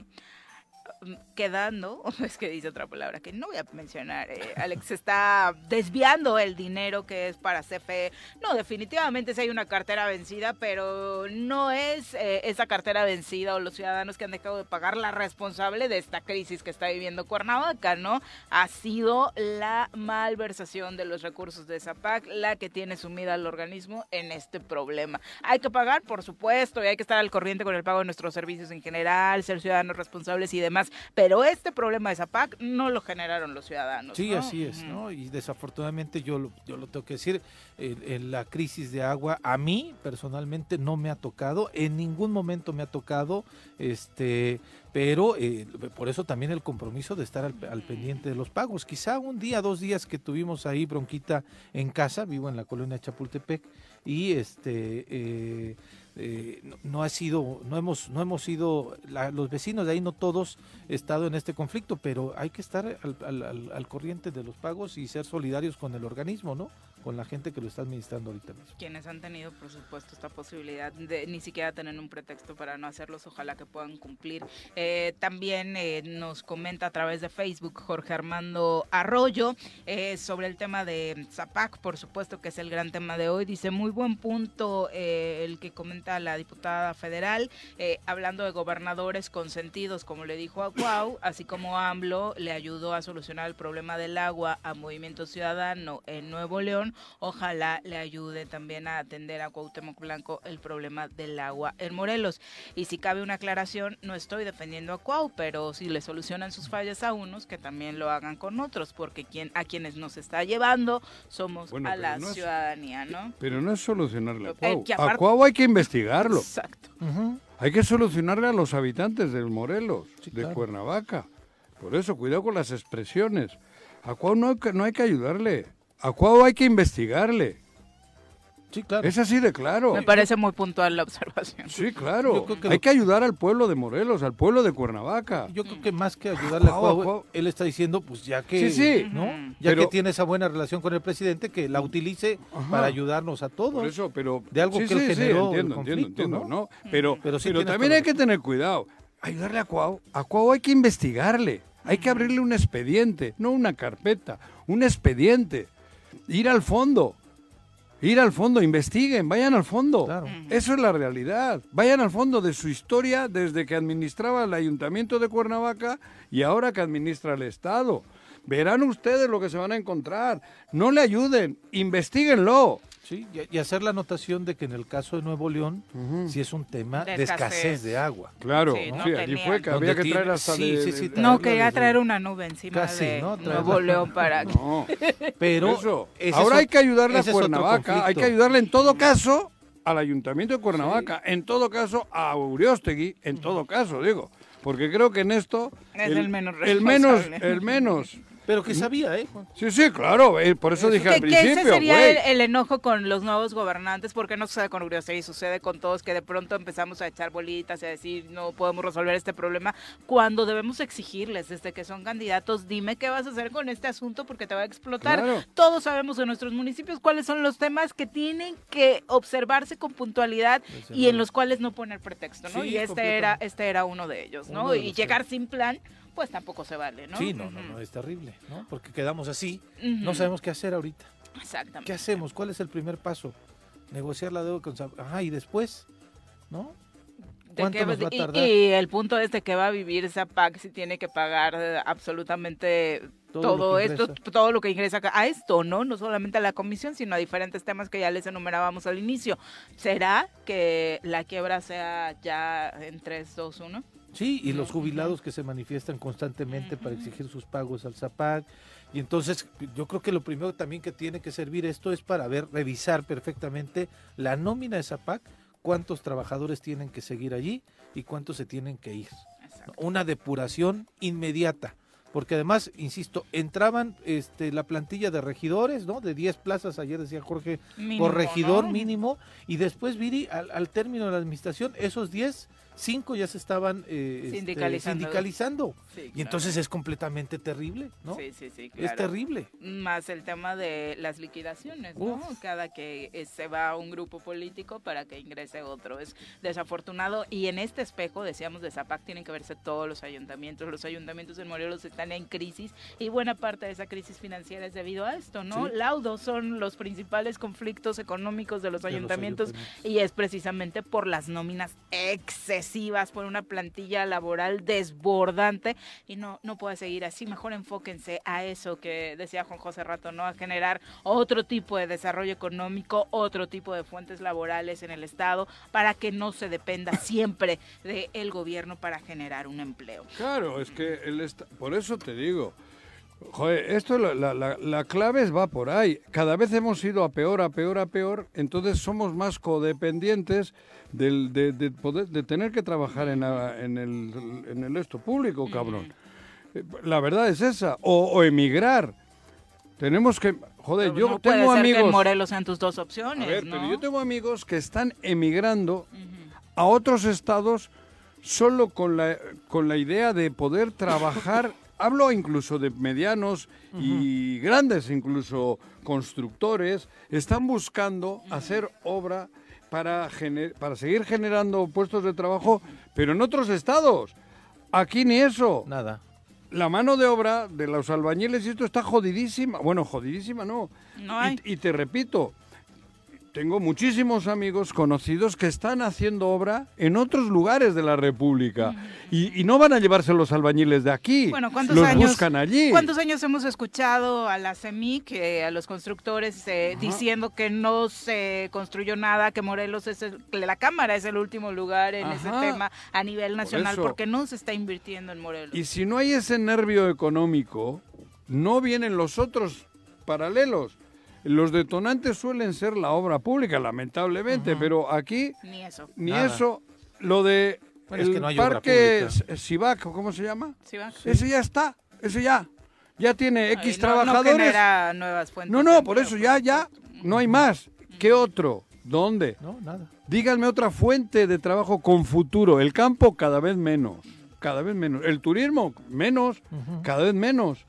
quedando, es que dice otra palabra que no voy a mencionar, eh, Alex está desviando el dinero que es para CFE. No, definitivamente sí hay una cartera vencida, pero no es eh, esa cartera vencida o los ciudadanos que han dejado de pagar la responsable de esta crisis que está viviendo Cuernavaca, ¿no? Ha sido la malversación de los recursos de ZAPAC la que tiene sumida al organismo en este problema. Hay que pagar, por supuesto, y hay que estar al corriente con el pago de nuestros servicios en general, ser ciudadanos responsables y demás pero este problema de Zapac no lo generaron los ciudadanos. Sí, así es, ¿no? Y desafortunadamente yo lo, yo lo tengo que decir, en, la crisis de agua a mí personalmente no me ha tocado, en ningún momento me ha tocado este pero eh, por eso también el compromiso de estar al, al, pendiente de los pagos. Quizá un día, dos días que tuvimos ahí bronquita en casa, vivo en la colonia Chapultepec, y este eh, eh, no, no, ha sido, no hemos, no hemos sido, la, los vecinos de ahí no todos estado en este conflicto, pero hay que estar al, al, al, corriente de los pagos y ser solidarios con el organismo, ¿no? Con la gente que lo está administrando ahorita. Quienes han tenido, por supuesto, esta posibilidad de ni siquiera tener un pretexto para no hacerlos, ojalá que puedan cumplir. Eh, también eh, nos comenta a través de Facebook Jorge Armando Arroyo eh, sobre el tema de Zapac, por supuesto que es el gran tema de hoy. Dice, muy buen punto eh, el que comenta la diputada federal, hablando de gobernadores consentidos, como le dijo a Cuau, así como AMLO le ayudó a solucionar el problema del agua a Movimiento Ciudadano en Nuevo León, ojalá le ayude también a atender a Cuauhtémoc Blanco el problema del agua en Morelos. Y si cabe una aclaración, no estoy defendiendo a Cuau, pero si le solucionan sus fallas a unos, que también lo hagan con otros, porque quien, a quienes nos está llevando somos bueno, a la no ciudadanía, es, ¿no? Pero no es solucionarle a Cuau. Eh, aparte, a Cuau hay que investigarlo. Exacto. Uh -huh. Hay que solucionarle a los habitantes del Morelos, sí, de claro. Cuernavaca. Por eso, cuidado con las expresiones. A Cuau no, no hay que ayudarle. A Cuau hay que investigarle. Sí, claro. Es así de claro. Me parece muy puntual la observación. Sí, claro. Que Hay lo... que ayudar al pueblo de Morelos, al pueblo de Cuernavaca. Yo creo que más que ayudarle a Cuau, él está diciendo, pues ya que, sí, sí. ¿no? Ya pero... que tiene esa buena relación con el presidente, que la utilice Ajá. para ayudarnos a todos. Por eso, pero de algo sí, que él sí, generó entiendo, conflicto, entiendo, entiendo, ¿no? ¿no? Pero, pero, sí pero también hay que tener cuidado. Ayudarle a Cuau, a Cuau hay que investigarle. Hay que abrirle un expediente, no una carpeta, un expediente. Ir al fondo ir al fondo, investiguen, vayan al fondo. Claro. Eso es la realidad. Vayan al fondo de su historia desde que administraba el ayuntamiento de Cuernavaca y ahora que administra el Estado. Verán ustedes lo que se van a encontrar. No le ayuden, investiguenlo. Sí, y, hacer la anotación de que en el caso de Nuevo León, uh -huh. sí es un tema de, de escasez. escasez. de agua. Claro, sí, no sí allí fue que había que traer hasta sí, de, sí, sí, de, No, quería traer una nube encima Casi, de ¿no? Nuevo León para que... No, pero eso. ahora hay que ayudarle a Cuernavaca, hay que ayudarle en todo caso al Ayuntamiento de Cuernavaca, en todo caso a Uriostegui, en todo caso, digo. Porque creo que en esto... Es el, el menos El menos, el menos pero que sabía, ¿eh? Sí, sí, claro, eh, por eso dije que, al principio. Que ese sería el, el, enojo con los nuevos gobernantes, porque no sucede con Uriostegui, sucede con todos, que de pronto empezamos a echar bolitas y a decir no podemos resolver este problema, cuando debemos exigirles desde que son candidatos, dime qué vas a hacer con este asunto porque te va a explotar. Claro. Todos sabemos en nuestros municipios cuáles son los temas que tienen que observarse con puntualidad Ese y en los cuales no poner pretexto, ¿no? Sí, y este era, este era uno de ellos, ¿no? De y llegar sin plan pues tampoco se vale, ¿no? Sí, no, no, no, es terrible, ¿no? Porque quedamos así, uh -huh. no sabemos qué hacer ahorita. Exactamente. ¿Qué hacemos? ¿Cuál es el primer paso? Negociar la deuda con... Ajá, y después, ¿no? ¿Cuánto nos va a tardar? Y, y, el punto es de que va a vivir esa PAC si tiene que pagar eh, absolutamente todo, todo esto, todo lo que ingresa a esto, ¿no? No solamente a la comisión, sino a diferentes temas que ya les enumerábamos al inicio. ¿Será que la quiebra sea ya en 3, 2, 1? Sí, y los jubilados que se manifiestan constantemente para exigir sus pagos al ZAPAC. Y entonces yo creo que lo primero también que tiene que servir esto es para ver, revisar perfectamente la nómina de ZAPAC, cuántos trabajadores tienen que seguir allí y cuántos se tienen que ir. Exacto. Una depuración inmediata. Porque además, insisto, entraban este, la plantilla de regidores, ¿no? De 10 plazas, ayer decía Jorge, mínimo, por regidor ¿no? mínimo, y después, Viri, al, al término de la administración, esos 10 cinco ya se estaban eh, sindicalizando. Este, sindicalizando. Sí, y entonces es completamente terrible, ¿no? Sí, sí, sí. Claro. Es terrible. Más el tema de las liquidaciones, ¿no? Uf. Cada que eh, se va un grupo político para que ingrese otro. Es desafortunado. Y en este espejo, decíamos, de Zapac tienen que verse todos los ayuntamientos. Los ayuntamientos en Morelos están en crisis y buena parte de esa crisis financiera es debido a esto, ¿no? Sí. Laudos son los principales conflictos económicos de los De los ayuntamientos ayuntamientos. y es precisamente por las nóminas excesivas por una plantilla laboral desbordante y no, no puede seguir así. Mejor enfóquense a eso que decía Juan José Rato, ¿no? A generar otro tipo de desarrollo económico, otro tipo de fuentes laborales en el Estado para que no se dependa siempre del gobierno para generar un empleo. Claro, es que el por eso te digo, Joder, esto la, la, la, la clave va por ahí. Cada vez hemos ido a peor, a peor, a peor. Entonces somos más codependientes del, de, de poder, de tener que trabajar en, la- en, el, en el esto público, cabrón. Eh, La verdad es esa. O, o emigrar. Tenemos que... Joder, Pero yo no puede tengo ser que en amigos... Morelos sean tus dos A opciones, ver, ¿no? pero yo tengo amigos que están emigrando a otros estados solo con la, con la idea de poder trabajar. Hablo incluso de medianos y grandes, incluso constructores, están buscando hacer obra para, gener- para seguir generando puestos de trabajo, pero en otros estados. Aquí ni eso Nada. la mano de obra de los albañiles y esto está jodidísima. Bueno, jodidísima no. No Y- te repito, tengo muchísimos amigos conocidos que están haciendo obra en otros lugares de la República y, y no van a llevarse los albañiles de aquí. Bueno, ¿cuántos los años? buscan allí. ¿Cuántos años hemos escuchado a la CEMIC, eh, a los constructores, eh, diciendo que no se construyó nada, que Morelos es el- la Cámara es el último lugar en ese tema a nivel nacional, porque no se está invirtiendo en Morelos? Y si no hay ese nervio económico, no vienen los otros paralelos. Los detonantes suelen ser la obra pública, lamentablemente, pero aquí Ni eso. Ni Nada. eso, lo de Bueno, es el que no hay obra parque pública. S- Sivac, ¿o ¿cómo se llama? ¿Sí va? Ese ya está, ese ya. Ya tiene X Ay, no- No, trabajadores. genera nuevas fuentes No, por eso por ya, ya, no hay más. ¿Qué otro? ¿Dónde? No, nada. Díganme otra fuente de trabajo con futuro. El campo cada vez menos, cada vez menos. El turismo menos, cada vez menos.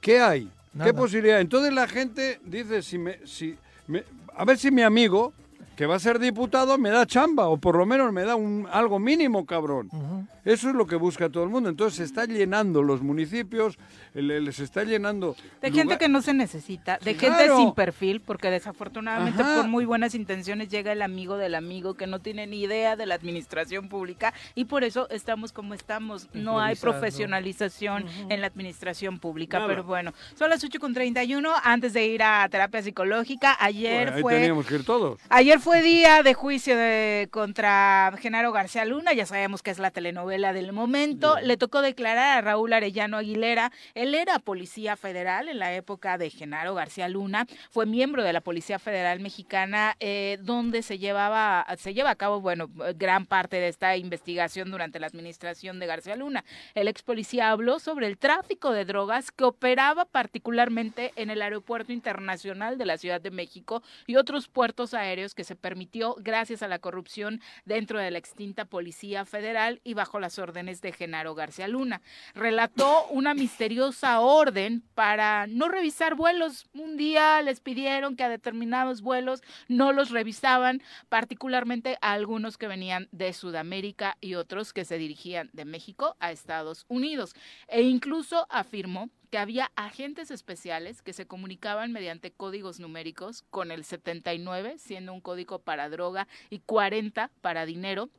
¿Qué hay? Nada. ¿Qué posibilidad? Entonces la gente dice, si me, si me- a ver si mi amigo, que va a ser diputado, me da chamba, o por lo menos me da un, algo mínimo, cabrón. Ujú. Eso es lo que busca todo el mundo. Entonces se está llenando los municipios, se está llenando... De gente que no se necesita, de Sí, gente claro. sin perfil, porque desafortunadamente Ajá. por muy buenas intenciones llega el amigo del amigo que no tiene ni idea de la administración pública y por eso estamos como estamos. No hay profesionalización en la administración pública, Nada. pero bueno, son las 8 con 31 antes de ir a terapia psicológica. Ayer Bueno, ahí fue... teníamos que ir todos. Ayer fue día de juicio de, contra Genaro García Luna, ya sabemos que es la telenovela del momento. Le tocó declarar a Raúl Arellano Aguilera. Él era policía federal en la época de Genaro García Luna. Fue miembro de la Policía Federal Mexicana, eh, donde se llevaba, se lleva a cabo, bueno, gran parte de esta investigación durante la administración de García Luna. El ex policía habló sobre el tráfico de drogas que operaba particularmente en el Aeropuerto Internacional de la Ciudad de México y otros puertos aéreos que se permitió gracias a la corrupción dentro de la extinta Policía Federal y bajo las órdenes de Genaro García Luna. Relató una misteriosa orden para no revisar vuelos. Un día les pidieron que a determinados vuelos no los revisaban, particularmente a algunos que venían de Sudamérica y otros que se dirigían de México a Estados Unidos. E incluso afirmó que había agentes especiales que se comunicaban mediante códigos numéricos con el 79 siendo un código para droga y 40 para dinero.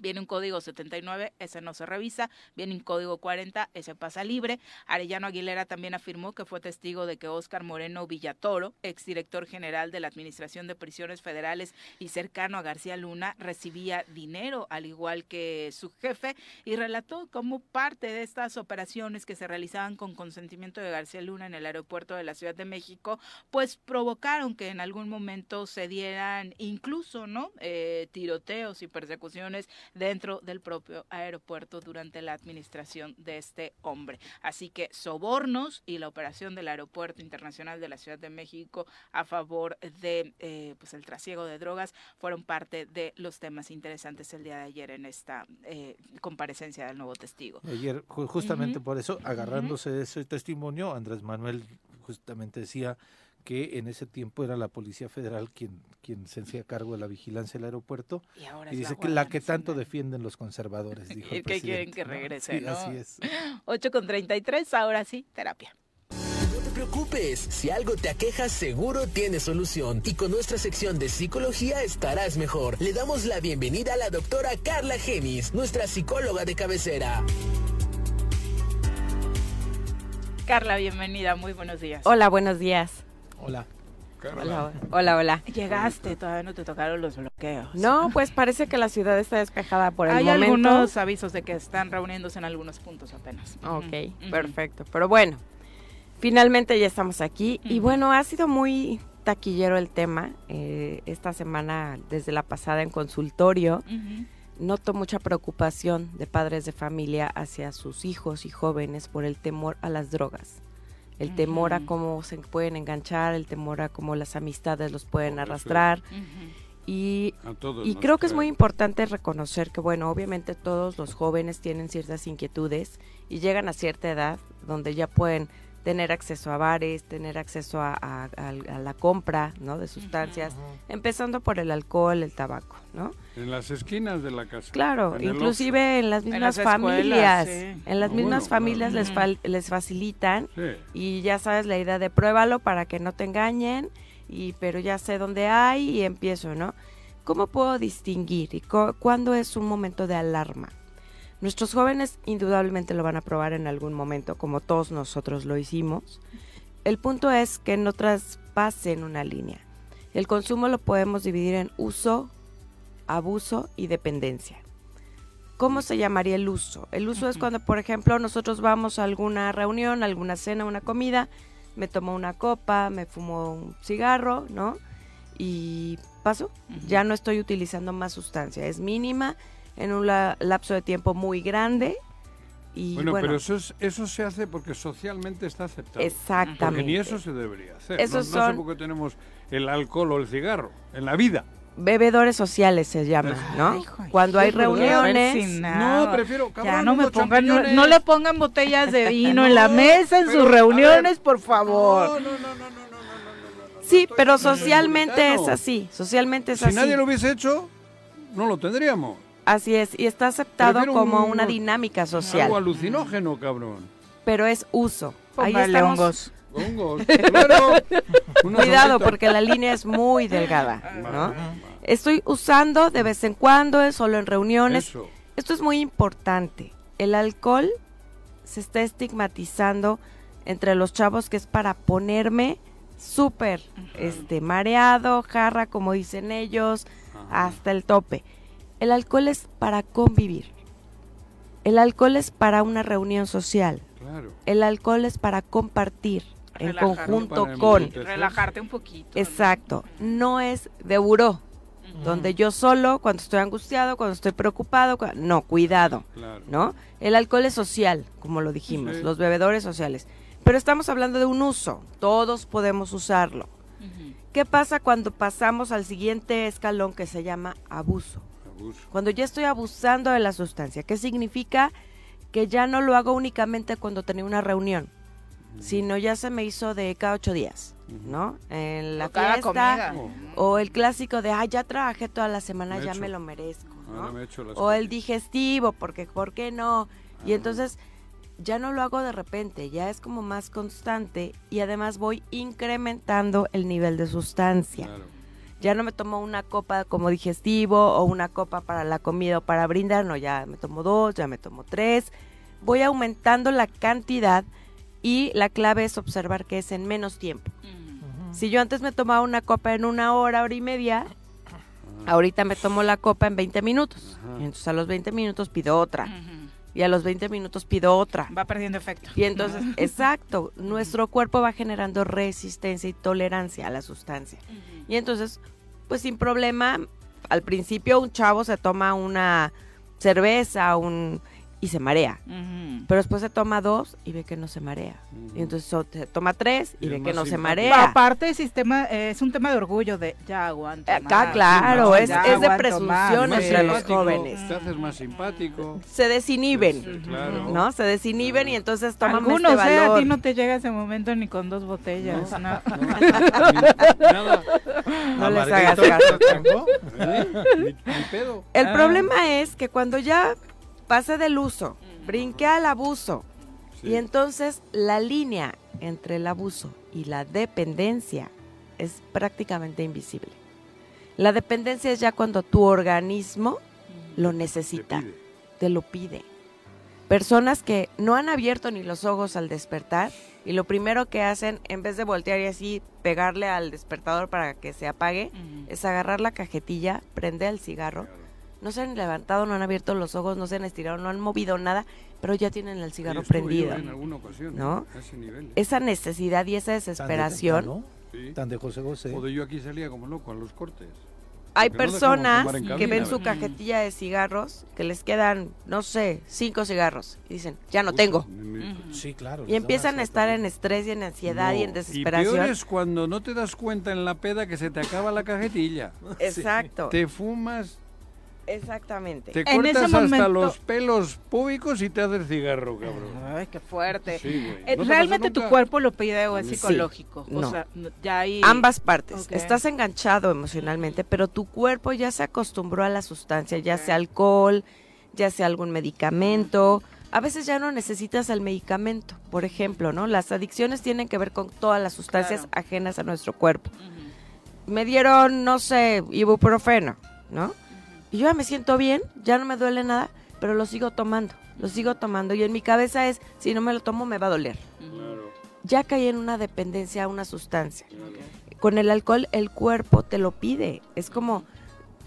Viene un código 79, ese no se revisa. Viene un código 40, ese pasa libre. Arellano Aguilera también afirmó que fue testigo de que Óscar Moreno Villatoro, exdirector general de la Administración de Prisiones Federales y cercano a García Luna, recibía dinero, al igual que su jefe, y relató cómo parte de estas operaciones que se realizaban con consentimiento de García Luna en el aeropuerto de la Ciudad de México, pues provocaron que en algún momento se dieran incluso, ¿no? Eh, tiroteos y persecuciones dentro del propio aeropuerto durante la administración de este hombre. Así que sobornos y la operación del Aeropuerto Internacional de la Ciudad de México a favor de eh, pues el trasiego de drogas fueron parte de los temas interesantes el día de ayer en esta eh, comparecencia del nuevo testigo. Ayer, ju- justamente por eso, agarrándose de ese testimonio, Andrés Manuel justamente decía que en ese tiempo era la Policía Federal quien, quien se hacía cargo de la vigilancia del aeropuerto Y ahora y dice la que la que tanto defienden los conservadores, dijo Y el que quieren que ¿no? regrese, Sí, ¿no? así es. 8 con 33, ahora sí, terapia. No te preocupes, si algo te aqueja seguro tiene solución y con nuestra sección de psicología estarás mejor. Le damos la bienvenida a la doctora Carla Genis, nuestra psicóloga de cabecera. Carla, bienvenida, muy buenos días. Hola, buenos días. Hola. Hola, hola, hola. Llegaste, todavía no te tocaron los bloqueos. No, pues parece que la ciudad está despejada por el Hay momento. algunos avisos de que están reuniéndose en algunos puntos apenas. Ok, perfecto. Pero bueno, Finalmente ya estamos aquí y bueno, ha sido muy taquillero el tema. Eh, esta semana, desde la pasada en consultorio, Ujú. noto mucha preocupación de padres de familia hacia sus hijos y jóvenes por el temor a las drogas. El temor a cómo se pueden enganchar, el temor a cómo las amistades los pueden Oh, arrastrar. Y y creo que es muy importante reconocer que, bueno, obviamente todos los jóvenes tienen ciertas inquietudes y llegan a cierta edad donde ya pueden tener acceso a bares, tener acceso a, a- a- a la compra, ¿no? De sustancias, empezando por el alcohol, el tabaco, ¿no? En las esquinas de la casa. Claro, en inclusive en las En mismas escuelas, familias, sí. en las Ah, mismas bueno, familias claro. les, fal- les facilitan. Sí. y ya sabes la idea de pruébalo para que no te engañen y pero ya sé dónde hay y empiezo, ¿no? ¿Cómo puedo distinguir y cu- cuándo es un momento de alarma? Nuestros jóvenes indudablemente lo van a probar en algún momento, como todos nosotros lo hicimos. El punto es que no traspasen una línea. El consumo lo podemos dividir en uso, abuso y dependencia. ¿Cómo se llamaría el uso? El uso es cuando, por ejemplo, nosotros vamos a alguna reunión, alguna cena, una comida, me tomo una copa, me fumo un cigarro, ¿no? Y paso, ya no estoy utilizando más sustancia, es mínima, en un la, lapso de tiempo muy grande. Y bueno, bueno, pero eso, es, eso se hace porque socialmente está aceptado. Exactamente. Porque ni eso se debería hacer. Esos no, no son... sé por qué tenemos el alcohol o el cigarro en la vida bebedores sociales se llama, ¿no? Cuando hay reuniones. No, prefiero. Cabrón, ya no me pongan, no, no, le pongan botellas de vino no, en la mesa en pero, sus reuniones, ver, por favor. No, no, no, no, no, Sí, pero socialmente es así. Socialmente es si así. Si nadie lo hubiese hecho, no lo tendríamos. Así es, y está aceptado Prefiero como un- una dinámica social, Algo alucinógeno, cabrón. pero es uso. Ahí Póngale estamos. hongos. Hongos, claro. Cuidado, porque la línea es muy delgada, ¿no? Ajá. Estoy usando de vez en cuando, es solo en reuniones. Eso. Esto es muy importante. El alcohol se está estigmatizando entre los chavos que es para ponerme súper este mareado, jarra, como dicen ellos, Ajá. hasta el tope. El alcohol es para convivir. El alcohol es para una reunión social. Claro. El alcohol es para compartir en Relajarte. conjunto con. Relajarte un poquito. Exacto. No es de buró, donde yo solo, cuando estoy angustiado, cuando estoy preocupado, no, cuidado, Claro. ¿no? El alcohol es social, como lo dijimos, Sí. los bebedores sociales. Pero estamos hablando de un uso, todos podemos usarlo. ¿Qué pasa cuando pasamos al siguiente escalón que se llama abuso? Abuso. Cuando ya estoy abusando de la sustancia, ¿qué significa? Que ya no lo hago únicamente cuando tenía una reunión, sino ya se me hizo de cada ocho días, ¿no? En la O cada fiesta, comida. o el clásico de, ay, ya trabajé toda la semana, Me ya me lo merezco, las O el digestivo, porque, ¿por qué no? Y Ah. entonces ya no lo hago de repente, ya es como más constante y además voy incrementando el nivel de sustancia. Claro. Ya no me tomo una copa como digestivo o una copa para la comida o para brindar, no, ya me tomo dos, ya me tomo tres. Voy aumentando la cantidad y la clave es observar que es en menos tiempo. Si yo antes me tomaba una copa en una hora, hora y media, ahorita me tomo la copa en 20 minutos. Entonces a los 20 minutos pido otra. Y a los 20 minutos pido otra. Va perdiendo efecto. Y entonces, exacto, nuestro cuerpo va generando resistencia y tolerancia a la sustancia. Y entonces, pues sin problema, al principio un chavo se toma una cerveza un, y se marea. Pero después se toma dos y ve que no se marea. Y entonces so- se toma tres y Y ve que no se marea. Aparte, el sistema, eh, es un tema de orgullo de ya aguanto. Acá, claro, es, ya es de presunción entre los jóvenes. Te haces más simpático. Se desinhiben, Sí, claro. ¿no? Se desinhiben y entonces toman Algunos, este eh, a ti no te llega ese momento ni con dos botellas. No. no. No, ni- nada. No les hagas caso. Chango. ¿Eh? Ni, ni pedo. El Ah. problema es que cuando ya pasé del uso, brinqué al abuso, Sí. y entonces la línea entre el abuso y la dependencia es prácticamente invisible. La dependencia es ya cuando tu organismo lo necesita, te lo pide. Personas que no han abierto ni los ojos al despertar y lo primero que hacen, en vez de voltear y así pegarle al despertador para que se apague, es agarrar la cajetilla, prender el cigarro, no se han levantado, no han abierto los ojos, no se han estirado, no han movido nada, pero ya tienen el cigarro prendido. En alguna ocasión, ¿no? a ese nivel. Esa necesidad y esa Tan de desesperación. Sí. Tan de José José. O de yo aquí salía como loco a los cortes. Hay Porque no personas que ven su cajetilla de cigarros, que les quedan, no sé, cinco cigarros, y dicen, ya no tengo. Sí, claro. Y empiezan a estar en estrés y en ansiedad y en No, desesperación. Y peor es cuando no te das cuenta en la peda que se te acaba la cajetilla. Exacto, Te fumas, exactamente. te En ese cortas hasta momento- los pelos púbicos y te haces cigarro, cabrón. Ay, qué fuerte. Sí, güey. Eh, ¿No te pasó ¿Realmente tu cuerpo lo pide o es Sí. psicológico? O No. sea, ya hay... Ambas partes. Estás enganchado emocionalmente, pero tu cuerpo ya se acostumbró a la sustancia, ya sea alcohol, ya sea algún medicamento. A veces ya no necesitas el medicamento, por ejemplo, ¿no? Las adicciones tienen que ver con todas las sustancias Claro. ajenas a nuestro cuerpo. Me dieron, no sé, ibuprofeno, ¿no? Y yo ya me siento bien, ya no me duele nada, pero lo sigo tomando, lo sigo tomando. Y en mi cabeza es, si no me lo tomo me va a doler. Claro, Ya caí en una dependencia a una sustancia con el alcohol el cuerpo te lo pide. Es como,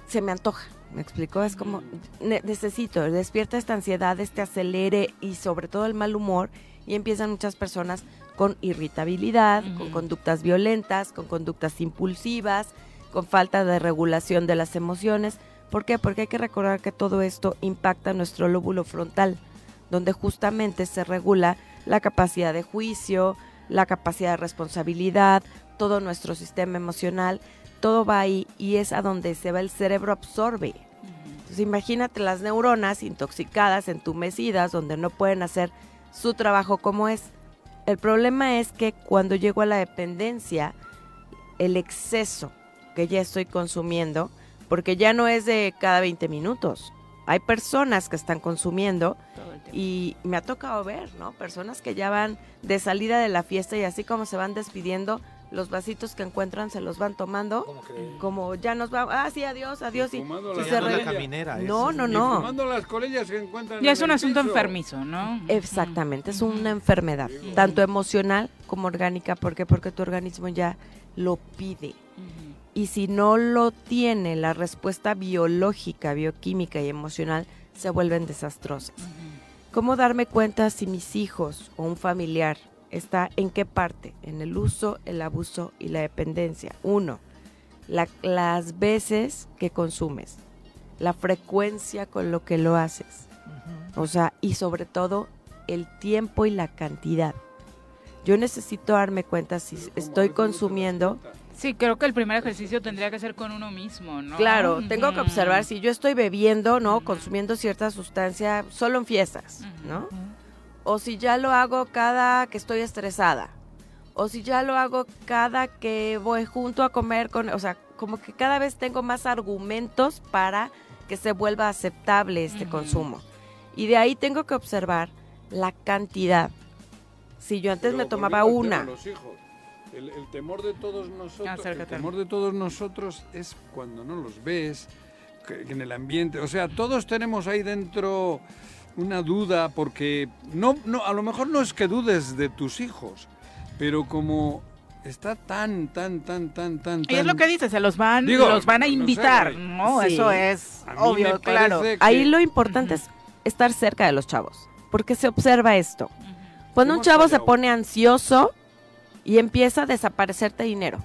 se me antoja. ¿Me explicó? Es como, ne- necesito, despierta esta ansiedad, este acelere y sobre todo el mal humor. Y empiezan muchas personas con irritabilidad, con conductas violentas, con conductas impulsivas, con falta de regulación de las emociones. ¿Por qué? Porque hay que recordar que todo esto impacta nuestro lóbulo frontal, donde justamente se regula la capacidad de juicio, la capacidad de responsabilidad, todo nuestro sistema emocional, todo va ahí y es a donde se va el cerebro absorbe. Entonces imagínate las neuronas intoxicadas, entumecidas, donde no pueden hacer su trabajo como es. El problema es que cuando llego a la dependencia, el exceso que ya estoy consumiendo, porque ya no es de cada 20 minutos. Hay personas que están consumiendo y me ha tocado ver, ¿no? Personas que ya van de salida de la fiesta y así como se van despidiendo, los vasitos que encuentran se los van tomando, como ya nos va, ah, sí, adiós, adiós. Y, fumando y la se Ya no es re- la caminera. No, no, Y no. fumando las colillas que encuentran Ya en es un asunto piso. enfermizo, ¿no? Exactamente, es una enfermedad, tanto emocional como orgánica. ¿Por qué? Porque tu organismo ya lo pide. Y si no lo tiene la respuesta biológica, bioquímica y emocional, se vuelven desastrosas. ¿Cómo darme cuenta si mis hijos o un familiar está en qué parte? En el uso, el abuso y la dependencia. Uno, la- las veces que consumes, la frecuencia con lo que lo haces. O sea, y sobre todo el tiempo y la cantidad. Yo necesito darme cuenta si estoy consumiendo. cuenta. Sí, creo que el primer ejercicio tendría que ser con uno mismo, ¿no? Claro, tengo que observar si yo estoy bebiendo, ¿no? Consumiendo cierta sustancia solo en fiestas. ¿no? O si ya lo hago cada que estoy estresada. O si ya lo hago cada que voy junto a comer con, o sea, como que cada vez tengo más argumentos para que se vuelva aceptable este consumo. Y de ahí tengo que observar la cantidad. Si yo antes Pero me tomaba una, de los hijos, el, el temor de todos nosotros, el Acércate. temor de todos nosotros es cuando no los ves, que- que en el ambiente, o sea, todos tenemos ahí dentro una duda porque no, no, a lo mejor no es que dudes de tus hijos, pero como está tan, tan, tan, tan, tan, Y es lo que dice, se los van, Digo, los van a no sé, invitar. ¿no? Sí. Eso es obvio, claro. que- ahí lo importante Ujú. es estar cerca de los chavos, porque se observa esto. Cuando un chavo se pone ansioso y empieza a desaparecerte dinero,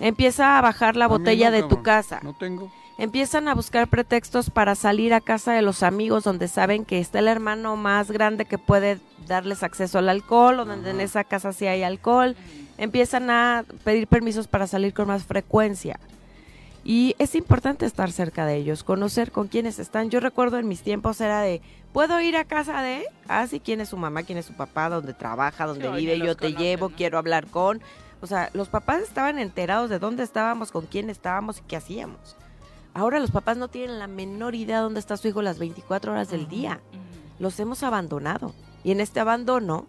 empieza a bajar la A botella no, de tu casa, No tengo. empiezan a buscar pretextos para salir a casa de los amigos donde saben que está el hermano más grande que puede darles acceso al alcohol o donde en esa casa sí hay alcohol, empiezan a pedir permisos para salir con más frecuencia. Y es importante estar cerca de ellos, conocer con quiénes están. Yo recuerdo en mis tiempos era de, ¿puedo ir a casa de? Ah, sí, quién es su mamá, quién es su papá, dónde trabaja, dónde Sí, vive, yo te conocen, llevo, ¿no? quiero hablar con. O sea, los papás estaban enterados de dónde estábamos, con quién estábamos y qué hacíamos. Ahora los papás no tienen la menor idea de dónde está su hijo las 24 horas del día. Los hemos abandonado. Y en este abandono,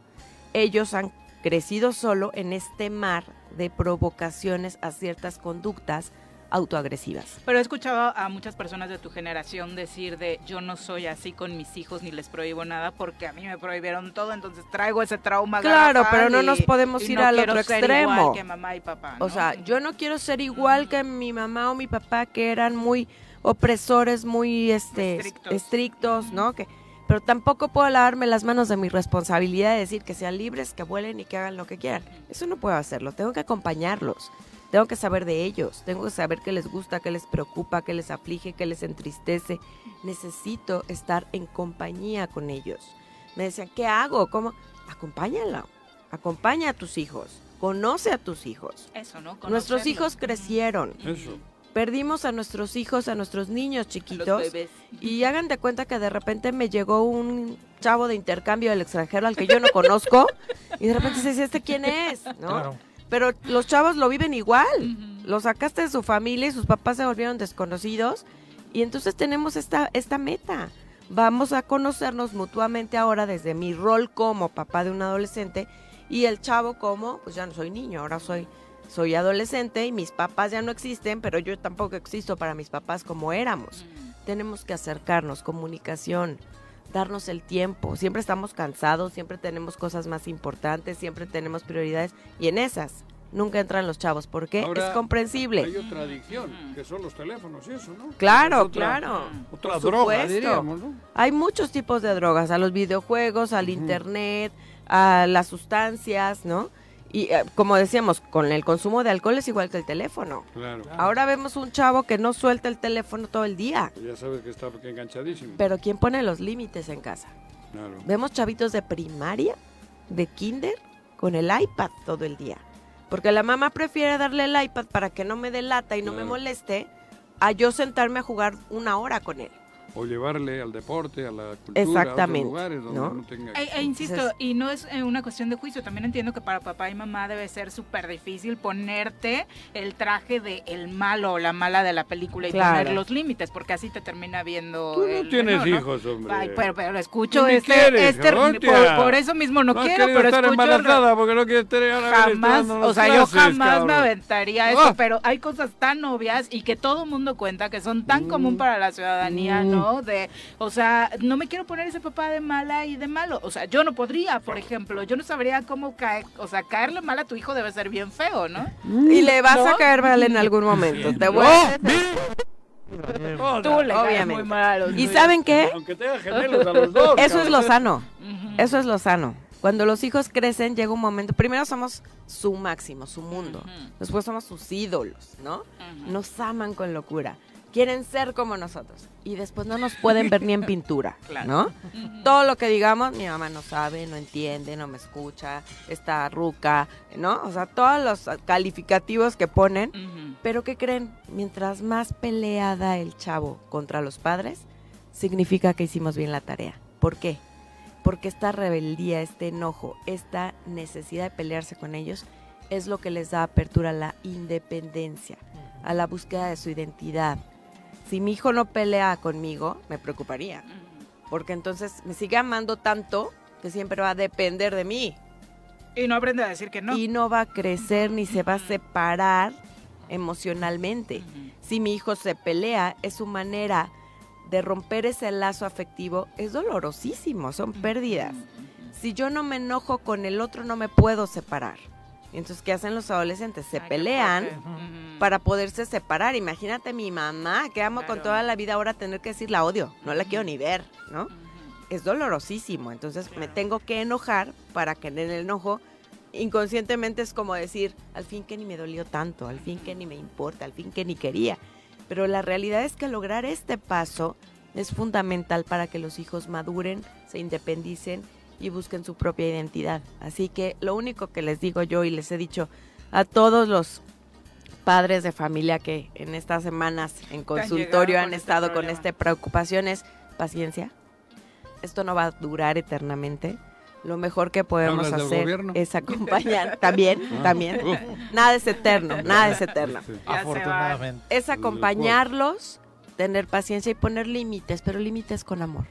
ellos han crecido solo en este mar de provocaciones a ciertas conductas autoagresivas. Pero he escuchado a muchas personas de tu generación decir de yo no soy así con mis hijos ni les prohíbo nada porque a mí me prohibieron todo, entonces traigo ese trauma. Claro, pero no y- nos podemos ir no al otro ser extremo. igual que mamá y papá. O sea, yo no quiero ser igual que mi mamá o mi papá que eran muy opresores, muy este, Estrictos. estrictos, ¿no? Que, pero tampoco puedo lavarme las manos de mi responsabilidad de decir que sean libres, que vuelen y que hagan lo que quieran. Eso no puedo hacerlo, tengo que acompañarlos. Tengo que saber de ellos, tengo que saber qué les gusta, qué les preocupa, qué les aflige, qué les entristece. Necesito estar en compañía con ellos. Me decían, ¿qué hago? ¿Cómo? Acompáñalo, acompaña a tus hijos, conoce a tus hijos. Eso, ¿no? Nuestros hijos crecieron, Eso. perdimos a nuestros hijos, a nuestros niños Los chiquitos. bebés. Y hagan de cuenta que de repente me llegó un chavo de intercambio del extranjero al que yo no conozco y de repente se dice, ¿este quién es? ¿No? Claro. Pero los chavos lo viven igual. Lo sacaste de su familia y sus papás se volvieron desconocidos y entonces tenemos esta, esta meta. Vamos a conocernos mutuamente ahora desde mi rol como papá de un adolescente y el chavo como, pues ya no soy niño, ahora soy, soy adolescente y mis papás ya no existen, pero yo tampoco existo para mis papás como éramos tenemos que acercarnos, comunicación, darnos el tiempo. Siempre estamos cansados, siempre tenemos cosas más importantes, siempre tenemos prioridades y en esas nunca entran los chavos. ¿Por qué? Ahora, es comprensible. Hay otra adicción, que son los teléfonos y eso, ¿no? Claro, Es otra- claro. Otra Por droga, diríamos, ¿no? Hay muchos tipos de drogas, a los videojuegos, al internet, a las sustancias, ¿no? Y eh, como decíamos, con el consumo de alcohol es igual que el teléfono. Claro. Ahora vemos un chavo que no suelta el teléfono todo el día. Ya sabes que está enganchadísimo. Pero ¿quién pone los límites en casa? Claro. Vemos chavitos de primaria, de kinder, con el iPad todo el día. Porque la mamá prefiere darle el iPad para que no me delata y no me moleste, a yo sentarme a jugar una hora con él. O llevarle al deporte, a la cultura, Exactamente, a otros lugares donde ¿no? no, tenga... E, e insisto, Entonces- y no es eh, una cuestión de juicio, también entiendo que para papá y mamá debe ser súper difícil ponerte el traje de el malo o la mala de la película y Claro. poner los límites, porque así te termina viendo Tú no el tienes hijos, hombre. Ay, pero, pero escucho este, quieres, este por, por eso mismo no, quiero, pero estar escucho embarazada porque no quieres tener que jamás, o sea, yo jamás me aventaría esto, Ah. pero hay cosas tan obvias y que todo mundo cuenta que son tan común para la ciudadanía, Mm. ¿no? De, o sea, no me quiero poner ese papá de mala y de malo, o sea, yo no podría, por ejemplo, yo no sabría cómo caer, o sea, caerle mal a tu hijo debe ser bien feo, ¿no? Y le vas a ¿No? caer mal en algún momento. Te voy a-. Tú le caes Obviamente. muy mal a los ¿Y saben qué? Aunque tenga gemelos a los dos. Eso es lo sano. Eso es lo sano. Cuando los hijos crecen, llega un momento. Primero somos su máximo, su mundo. Ujú. Después somos sus ídolos, ¿no? Nos aman con locura. Quieren ser como nosotros. Y después no nos pueden ver ni en pintura, Claro. ¿no? Todo lo que digamos, mi mamá no sabe, no entiende, no me escucha, está ruca, ¿no? O sea, todos los calificativos que ponen. Pero ¿qué creen? Mientras más peleada el chavo contra los padres, significa que hicimos bien la tarea. ¿Por qué? Porque esta rebeldía, este enojo, esta necesidad de pelearse con ellos es lo que les da apertura a la independencia, a la búsqueda de su identidad. Si mi hijo no pelea conmigo, me preocuparía, porque entonces me sigue amando tanto que siempre va a depender de mí Y no aprende a decir que no. y no va a crecer ni se va a separar emocionalmente. Si mi hijo se pelea, es su manera de romper ese lazo afectivo. Es dolorosísimo, son pérdidas. Si yo no me enojo con el otro, no me puedo separar. Entonces, ¿qué hacen los adolescentes? Se pelean para poderse separar. Imagínate mi mamá, que amo con Claro. toda la vida, ahora tener que decir la odio. No la quiero ni ver, ¿no? Es dolorosísimo. Entonces me tengo que enojar para que en el enojo inconscientemente es como decir, al fin que ni me dolió tanto, al fin que ni me importa, al fin que ni quería. Pero la realidad es que lograr este paso es fundamental para que los hijos maduren, se independicen y busquen su propia identidad. Así que lo único que les digo yo y les he dicho a todos los padres de familia que en estas semanas en consultorio han con este estado con esta preocupación es paciencia. Esto no va a durar eternamente. Lo mejor que podemos ¿Hablas del hacer es acompañar. también, Ah. también. Uf. Nada es eterno, nada es eterno. Sí. Afortunadamente. Es acompañarlos, tener paciencia y poner límites, pero límites con amor.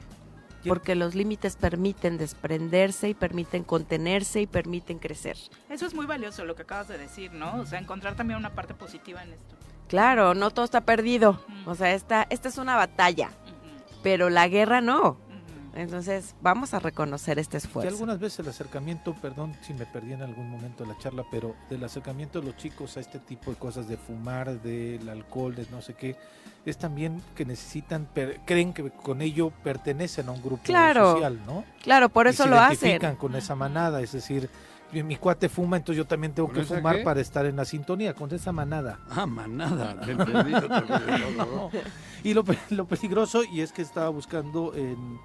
Porque los límites permiten desprenderse y permiten contenerse y permiten crecer. Eso es muy valioso lo que acabas de decir, ¿no? O sea, encontrar también una parte positiva en esto. Claro, no todo está perdido. O sea, esta, esta es una batalla, pero la guerra no. Entonces, vamos a reconocer este Que esfuerzo. algunas veces el acercamiento, perdón si me perdí en algún momento de la charla, pero del acercamiento de los chicos a este tipo de cosas de fumar, del alcohol, de no sé qué, es también que necesitan, per- creen que con ello pertenecen a un grupo Claro. social, ¿no? Claro, por Y eso se lo identifican hacen. con esa manada, es decir, mi, mi cuate fuma, entonces yo también tengo ¿Con que fumar qué? para estar en la sintonía, con esa manada. Ah, manada, te entendí. te entendí. No. Y lo, pe- lo peligroso, y es que estaba buscando en,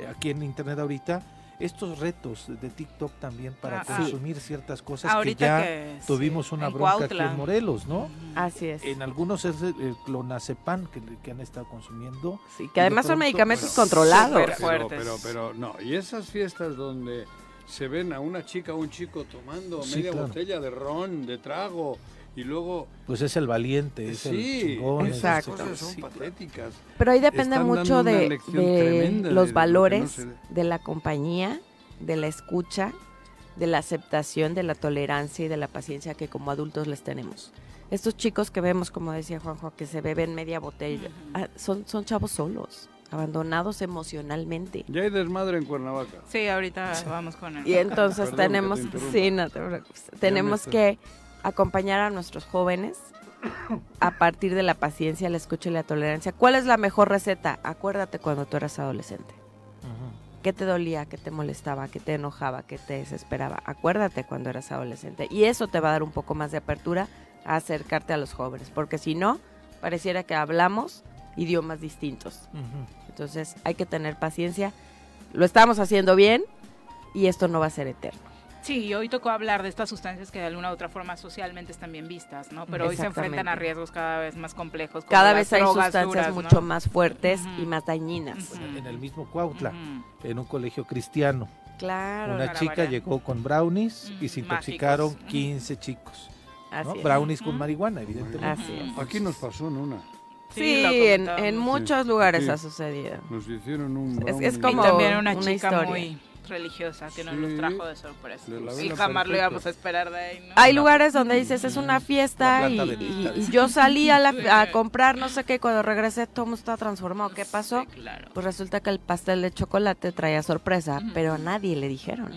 eh, aquí en internet ahorita, estos retos de TikTok también para Ah, ah. consumir ciertas cosas Ahorita que ya que, sí, tuvimos una bronca aquí Cuautla. en Morelos, ¿no? Así es. En algunos es el, clonazepam que, que han estado consumiendo. Sí, que además son medicamentos bueno, controlados. Pero, fuertes. pero, pero, no. Y esas fiestas donde se ven a una chica o un chico tomando Sí, media claro. botella de ron, de trago, y luego... Pues es el valiente, es el sí, chingón. es esas Exacto. cosas son sí, patéticas. Pero ahí depende Están mucho de, los valores, no se debe. de la compañía, de la escucha, de la aceptación, de la tolerancia y de la paciencia que como adultos les tenemos. Estos chicos que vemos, como decía Juanjo, que se beben media botella, ah, son, son chavos solos, abandonados emocionalmente. Ya hay desmadre en Cuernavaca. Sí, ahorita vamos con el Y entonces Perdón que te tenemos, sí, no te preocupes. tenemos que acompañar a nuestros jóvenes a partir de la paciencia, la escucha y la tolerancia. ¿Cuál es la mejor receta? Acuérdate cuando tú eras adolescente. ¿Qué te dolía? ¿Qué te molestaba? ¿Qué te enojaba? ¿Qué te desesperaba? Acuérdate cuando eras adolescente. Y eso te va a dar un poco más de apertura a acercarte a los jóvenes. Porque si no, pareciera que hablamos idiomas distintos. Ujú. Entonces hay que tener paciencia. Lo estamos haciendo bien y esto no va a ser eterno. Sí, y hoy tocó hablar de estas sustancias que de alguna u otra forma socialmente están bien vistas, ¿no? Pero hoy se enfrentan a riesgos cada vez más complejos. como Cada vez hay sustancias duras, ¿no? mucho más fuertes y Ujú. más dañinas. Ujú. En el mismo Cuautla, en un colegio cristiano. Claro, Una chica variar. llegó con brownies y se intoxicaron mágicos. 15 chicos. ¿no? Brownies con marihuana, evidentemente. Así es. Aquí nos pasó en una. Sí, en, muchos lugares Sí. ha sucedido. Nos hicieron un... Es- es Y como también una, una chica historia. muy religiosa que nos Sí, los trajo de sorpresa. y jamás lo íbamos a esperar de ahí, ¿no? Hay lugares donde dices es una fiesta y, yo salí a, la- a comprar no sé qué, cuando regresé todo el mundo estaba transformado. ¿Qué pasó? Sí, claro. Pues resulta que el pastel de chocolate traía sorpresa, pero a nadie le dijeron.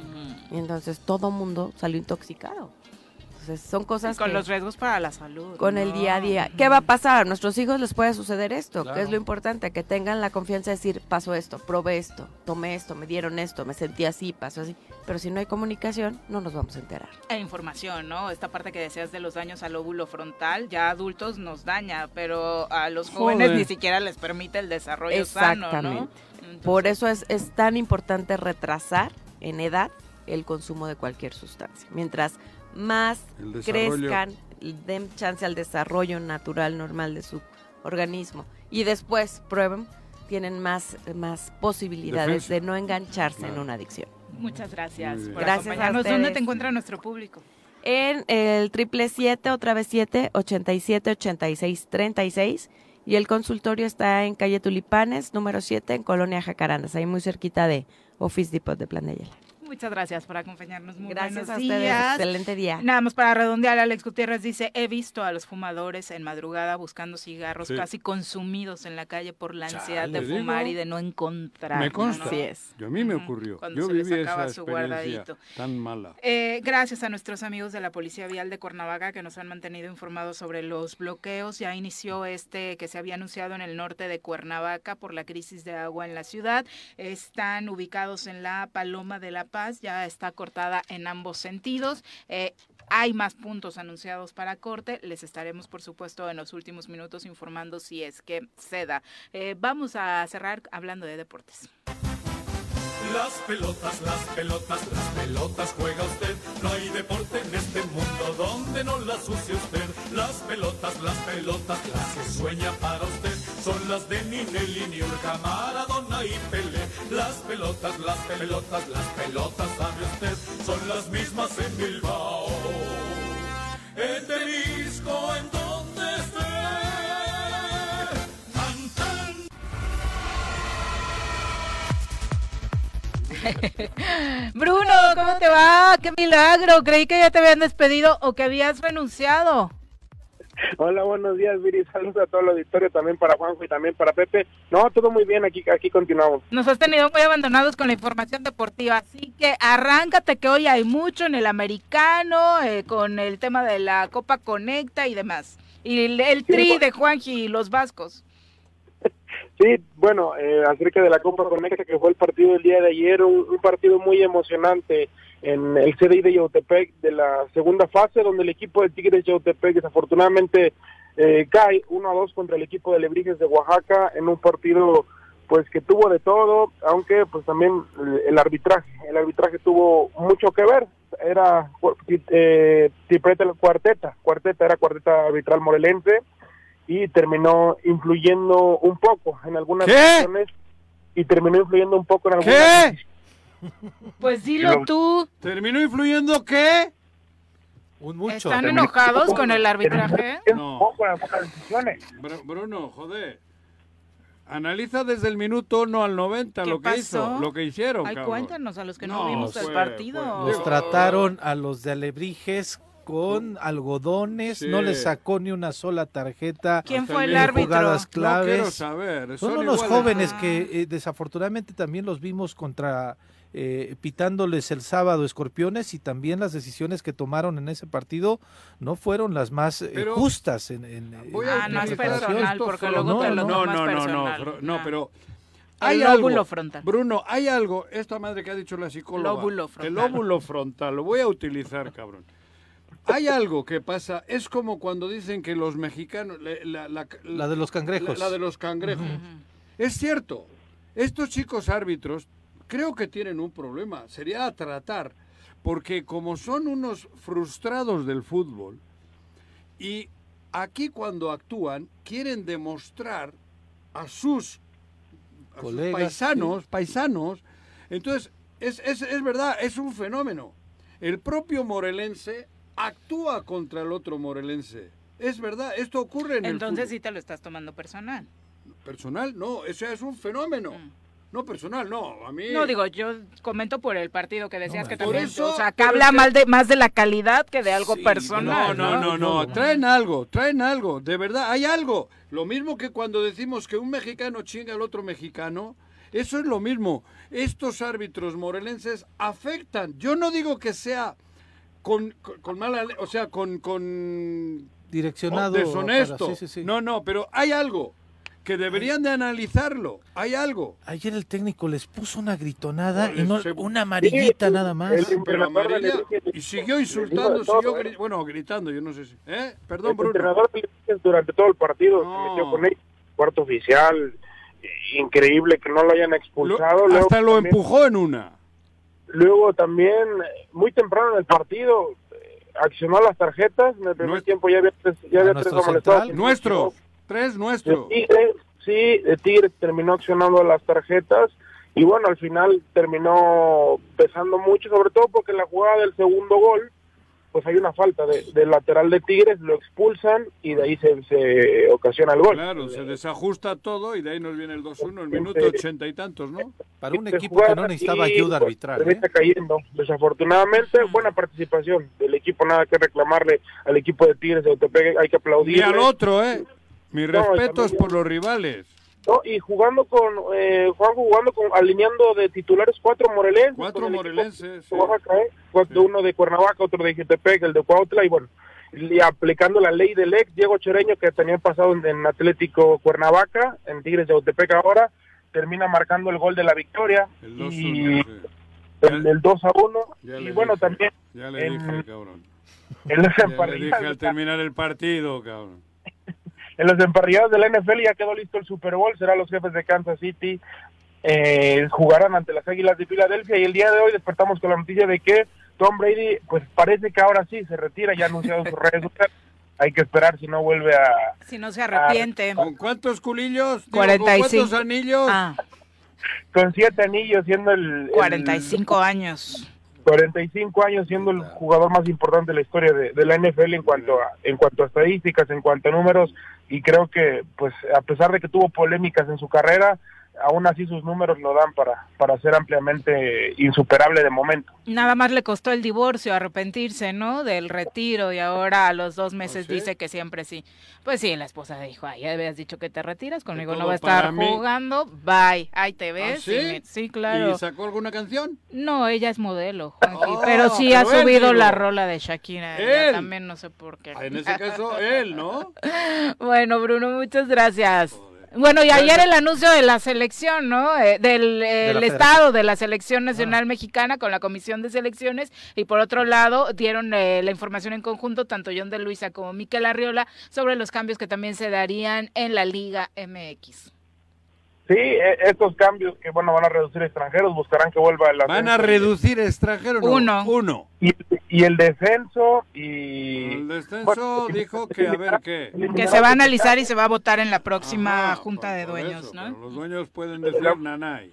Y entonces todo mundo salió intoxicado. Entonces son cosas Y con que- los riesgos para la salud. con el día a día. ¿Qué va a pasar? A nuestros hijos les puede suceder esto, que es Claro. lo importante, que tengan la confianza de decir, pasó esto, probé esto, tomé esto, me dieron esto, me sentí así, pasó así. Pero si no hay comunicación, no nos vamos a enterar. E información, ¿no? Esta parte que decías de los daños al lóbulo frontal, ya adultos nos daña, pero a los jóvenes Joder. ni siquiera les permite el desarrollo sano, ¿no? Exactamente. Entonces, Por eso es, es tan importante retrasar en edad el consumo de cualquier sustancia. Mientras más crezcan, den chance al desarrollo natural, normal de su organismo y después prueben, tienen más, más posibilidades Defensa. de no engancharse en una adicción. Muchas gracias por Gracias a. ¿Dónde te encuentra nuestro público? En el triple siete, otra vez siete, ochenta y siete, ochenta y seis, treinta y seis. Y el consultorio está en calle Tulipanes, número 7, en Colonia Jacarandas, ahí muy cerquita de Office Depot de Plan de Ayala. Muchas gracias por acompañarnos. Muy Gracias buenos a ustedes, días. excelente día. Nada más para redondear, Alex Gutiérrez dice, he visto a los fumadores en madrugada buscando cigarros Sí. casi consumidos en la calle por la ansiedad Chale, de fumar digo. y de no encontrar. Me ¿no? consta. Así es. Yo a mí me ocurrió. cuando Yo se viví sacaba esa su guardadito. tan mala. Eh, gracias a nuestros amigos de la Policía Vial de Cuernavaca que nos han mantenido informados sobre los bloqueos. Ya inició este que se había anunciado en el norte de Cuernavaca por la crisis de agua en la ciudad. Están ubicados en la Paloma de la Paz, ya está cortada en ambos sentidos. Eh, hay más puntos anunciados para corte. Les estaremos, por supuesto, en los últimos minutos informando si es que se da. Eh, vamos a cerrar hablando de deportes. Las pelotas, las pelotas, las pelotas juega usted. No hay deporte en este mundo donde no las use usted. Las pelotas, las pelotas, las que sueña para usted. Son las de Ninelli, Niurka, Maradona y. Las pelotas, las pelotas, las pelotas, sabe usted. Son las mismas en Bilbao. En Temisco, en donde esté. Tan. Bruno, ¿cómo te va? ¡Qué milagro! Creí que ya te habían despedido o que habías renunciado. Hola, buenos días, Viri. Saludos a todo el auditorio, también para Juanjo y también para Pepe. No, todo muy bien, aquí, aquí continuamos. Nos has tenido muy abandonados con la información deportiva, así que arráncate que hoy hay mucho en el americano, eh, con el tema de la Copa Conecta y demás. Y el, el tri de Juanji y los vascos. Sí, bueno, eh, acerca de la Copa Conecta, que fue el partido del día de ayer, un, un partido muy emocionante en el CDI de Yautepec de la segunda fase, donde el equipo de Tigres Yautepec desafortunadamente eh, cae 1 a 2 contra el equipo de Lebrijes de Oaxaca en un partido pues que tuvo de todo, aunque pues también el, el arbitraje, el arbitraje tuvo mucho que ver, era eh, cuarteta, cuarteta era cuarteta arbitral morelense y terminó influyendo un poco en algunas ¿Qué? decisiones y terminó influyendo un poco en algunas ¿Qué? Pues dilo tú. ¿Terminó influyendo qué? Un mucho. ¿Están enojados con el arbitraje? No. poco decisiones. Br- Bruno, joder. Analiza desde el minuto 1 al 90 ¿Qué lo que pasó? hizo, lo que hicieron, Ay, cabrón. cuéntanos a los que no, No, vimos el fue- partido. fue- Los trataron a los de Alebrijes con algodones, Sí. no les sacó ni una sola tarjeta. ¿Quién fue el árbitro? jugadas No quiero claves. saber. Son son unos iguales. jóvenes Ah. que eh, desafortunadamente también los vimos contra eh, pitándoles el sábado escorpiones y también las decisiones que tomaron en ese partido no fueron las más eh, Pero- justas en, en- Voy en Ah, no es personal, porque luego No, te lo no, no, no, no, no, pero El hay lóbulo algo, frontal. Bruno, hay algo, esta madre que ha dicho la psicóloga, Lóbulo el lóbulo frontal, lo voy a utilizar, cabrón. Hay algo que pasa, es como cuando dicen que los mexicanos, la, la- la- la de los cangrejos. la- la de los cangrejos. Es cierto, estos chicos árbitros creo que tienen un problema, sería a tratar, porque como son unos frustrados del fútbol, y aquí cuando actúan quieren demostrar a sus, a sus paisanos, paisanos, entonces es, es, es verdad, es un fenómeno. El propio morelense actúa contra el otro morelense. Es verdad, esto ocurre en Entonces el sí te lo estás tomando personal. Personal, no, eso es un fenómeno. Mm. No personal, no, a mí... No, digo, yo comento por el partido que decías No, que por también, eso, o sea, que habla es que- mal de, más de la calidad que de algo Sí, personal. No, no, no, no, traen algo, traen algo, de verdad, hay algo. Lo mismo que cuando decimos que un mexicano chinga al otro mexicano, eso es lo mismo. Estos árbitros morelenses afectan. Yo no digo que sea con, con, con mala, o sea, con, con Direccionado. deshonesto. para- sí, sí, sí. No, no, pero hay algo que deberían de analizarlo. Hay algo. Ayer el técnico les puso una gritonada No, y no, se- una amarillita Sí, nada más. el- Pero amarilla, y siguió insultando, todo, siguió ¿eh? gri- bueno, gritando, yo no sé si. ¿Eh? Perdón, el Bruno. entrenador durante todo el partido No. se metió con él, cuarto oficial, increíble que no lo hayan Lo- expulsado. luego hasta lo también- empujó en una. Luego también, muy temprano en el partido, eh, accionó las tarjetas. En el primer Nuestro- tiempo ya había tres, ya ¿A había tres? Nuestro. Tres, De nuestro. Tigres, sí, de Tigres terminó accionando las tarjetas. Y bueno, al final terminó pesando mucho, sobre todo porque en la jugada del segundo gol, pues hay una falta de, del lateral de Tigres, lo expulsan y de ahí se, se ocasiona el gol. Claro, se desajusta todo y de ahí nos viene el 2-1, el minuto ochenta y tantos, ¿no? Para un equipo que no necesitaba y, ayuda pues, arbitral. ¿eh? termina cayendo, desafortunadamente. Buena participación del equipo, nada que reclamarle al equipo de Tigres de Otepec, hay que Y aplaudirle. al otro, ¿eh? Mis No, y respetos por los rivales. No, y jugando con, eh, Juanjo jugando con, alineando de titulares cuatro morelenses. Cuatro morelenses, sí. Oaxaca, ¿eh? Cuatro- Uno de Cuernavaca, otro de Jutepec, el de Cuautla, y bueno, y aplicando la ley del ex, Diego Chereño, que tenía pasado en, en Atlético Cuernavaca, en Tigres de Otepec ahora, termina marcando el gol de la victoria. El y 2-1. sí. el, el 2 a 1. Ya Y bueno, dije, también Ya le en- dije, cabrón. en Ya le dije al terminar el partido, cabrón. En los emparrillados de la NFL ya quedó listo el Super Bowl, serán los jefes de Kansas City, eh, jugarán ante las Águilas de Filadelfia y el día de hoy despertamos con la noticia de que Tom Brady, pues parece que ahora sí se retira, ya ha anunciado sus redes sociales, hay que esperar si no vuelve a... Si no se arrepiente. ¿Con cuántos culillos? Digo, 45. ¿Con cuántos anillos? Ah, Con siete anillos siendo el... el- 45 años. 45 años siendo el jugador más importante de la historia de, de la NFL en cuanto a en cuanto a estadísticas, en cuanto a números y creo que pues a pesar de que tuvo polémicas en su carrera, aún así sus números lo dan para, para ser ampliamente insuperable de momento. Nada más le costó el divorcio, arrepentirse, ¿no? Del retiro y ahora a los dos meses sí? dice que siempre sí. Pues sí, la esposa dijo, ay, ya habías dicho que te retiras, conmigo no va a estar jugando, bye, ahí te ¿Ah, ves. sí? me- sí, claro. ¿Y sacó alguna canción? No, ella es modelo, Oh, pero sí ha él, subido digo. la rola de Shakira. ella Él. también no sé por qué. En ese caso, él, ¿no? Bueno, Bruno, muchas gracias. Bueno, y ayer el anuncio de la selección, ¿no? Eh, del eh, el estado de la selección nacional mexicana con la comisión de selecciones y por otro lado dieron eh, la información en conjunto tanto John de Luisa como Miquel Arriola sobre los cambios que también se darían en la Liga MX. Sí, e- estos cambios que bueno van a reducir extranjeros buscarán que vuelva el ¿Van a reducir extranjeros? No, Uno. Uno. y, y el descenso y El descenso bueno, dijo que, a ver, ¿qué? Que se va a analizar y se va a votar en la próxima Ajá, junta de dueños, eso, ¿no? los dueños pueden decir nanay.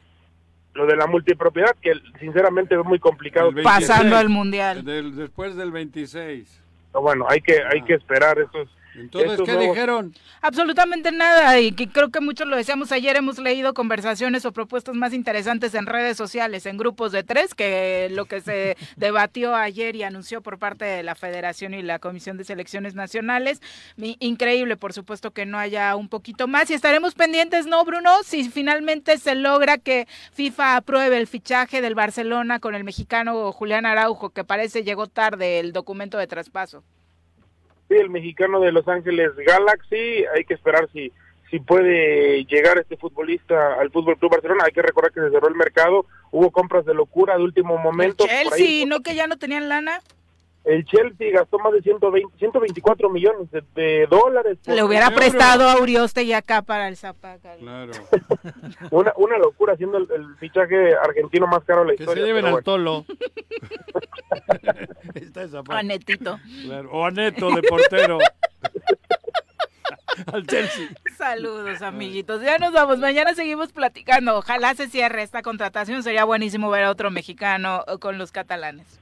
lo de la multipropiedad que sinceramente es muy complicado El 26, Pasando al mundial. del- después del 26. Pero bueno hay que hay que esperar estos Entonces, estos ¿qué nuevos- dijeron? Absolutamente nada, y que creo que muchos lo decíamos ayer, hemos leído conversaciones o propuestas más interesantes en redes sociales, en grupos de tres, que lo que se debatió ayer y anunció por parte de la Federación y la Comisión de Selecciones Nacionales. Increíble, por supuesto, que no haya un poquito más, y estaremos pendientes, ¿no, Bruno? Si finalmente se logra que FIFA apruebe el fichaje del Barcelona con el mexicano Julián Araujo, que parece llegó tarde el documento de traspaso. Sí, el mexicano de Los Ángeles Galaxy, hay que esperar si si puede llegar este futbolista al Fútbol Club Barcelona. Hay que recordar que se cerró el mercado, hubo compras de locura de último El momento. por ahí- Chelsea, ¿no que ya no tenían lana? El Chelsea gastó más de 120, 124 millones de, de dólares. Le hubiera euros. prestado a Urioste y acá para el Zapaca. Claro. Una, una locura, siendo el, el fichaje argentino más caro de la Que se historia. lleven pero al bueno. tolo. Está esa. Anetito. Claro. O a Neto de portero. al Chelsea. Saludos, amiguitos. Ya nos vamos. Mañana seguimos platicando. Ojalá se cierre esta contratación. Sería buenísimo ver a otro mexicano con los catalanes.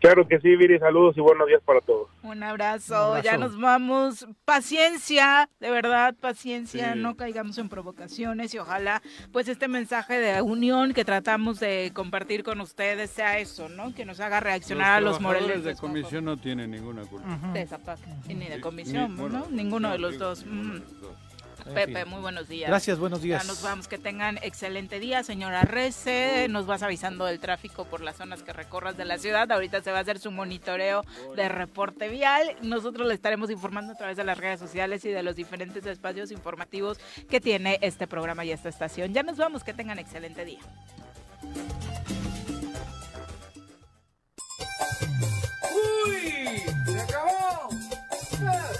Claro que sí, Viri, saludos y buenos días para todos. Un abrazo. Un abrazo. Ya nos vamos. Paciencia, de verdad, paciencia. Sí. No caigamos en provocaciones y ojalá, pues, este mensaje de unión que tratamos de compartir con ustedes sea eso, ¿no? Que nos haga reaccionar a los morelenses. de comisión no tienen ninguna culpa. De Zapaca. Y ni de comisión, ni- bueno, ¿no? Ninguno no, de los digo, dos. ninguno de los dos. Pepe, muy buenos días. Gracias, buenos días. Ya nos vamos, que tengan excelente día, señora Rece. Nos vas avisando del tráfico por las zonas que recorras de la ciudad. Ahorita se va a hacer su monitoreo de reporte vial. Nosotros le estaremos informando a través de las redes sociales y de los diferentes espacios informativos que tiene este programa y esta estación. Ya nos vamos, que tengan excelente día. ¡Uy! ¡Se acabó!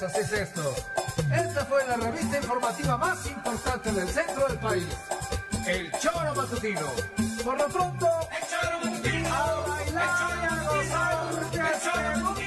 Así es esto. Esta fue la revista informativa más importante del centro del país. El Choro Matutino. Por lo pronto, el Choro Matutino. A bailar y a gozar, el Choro Matutino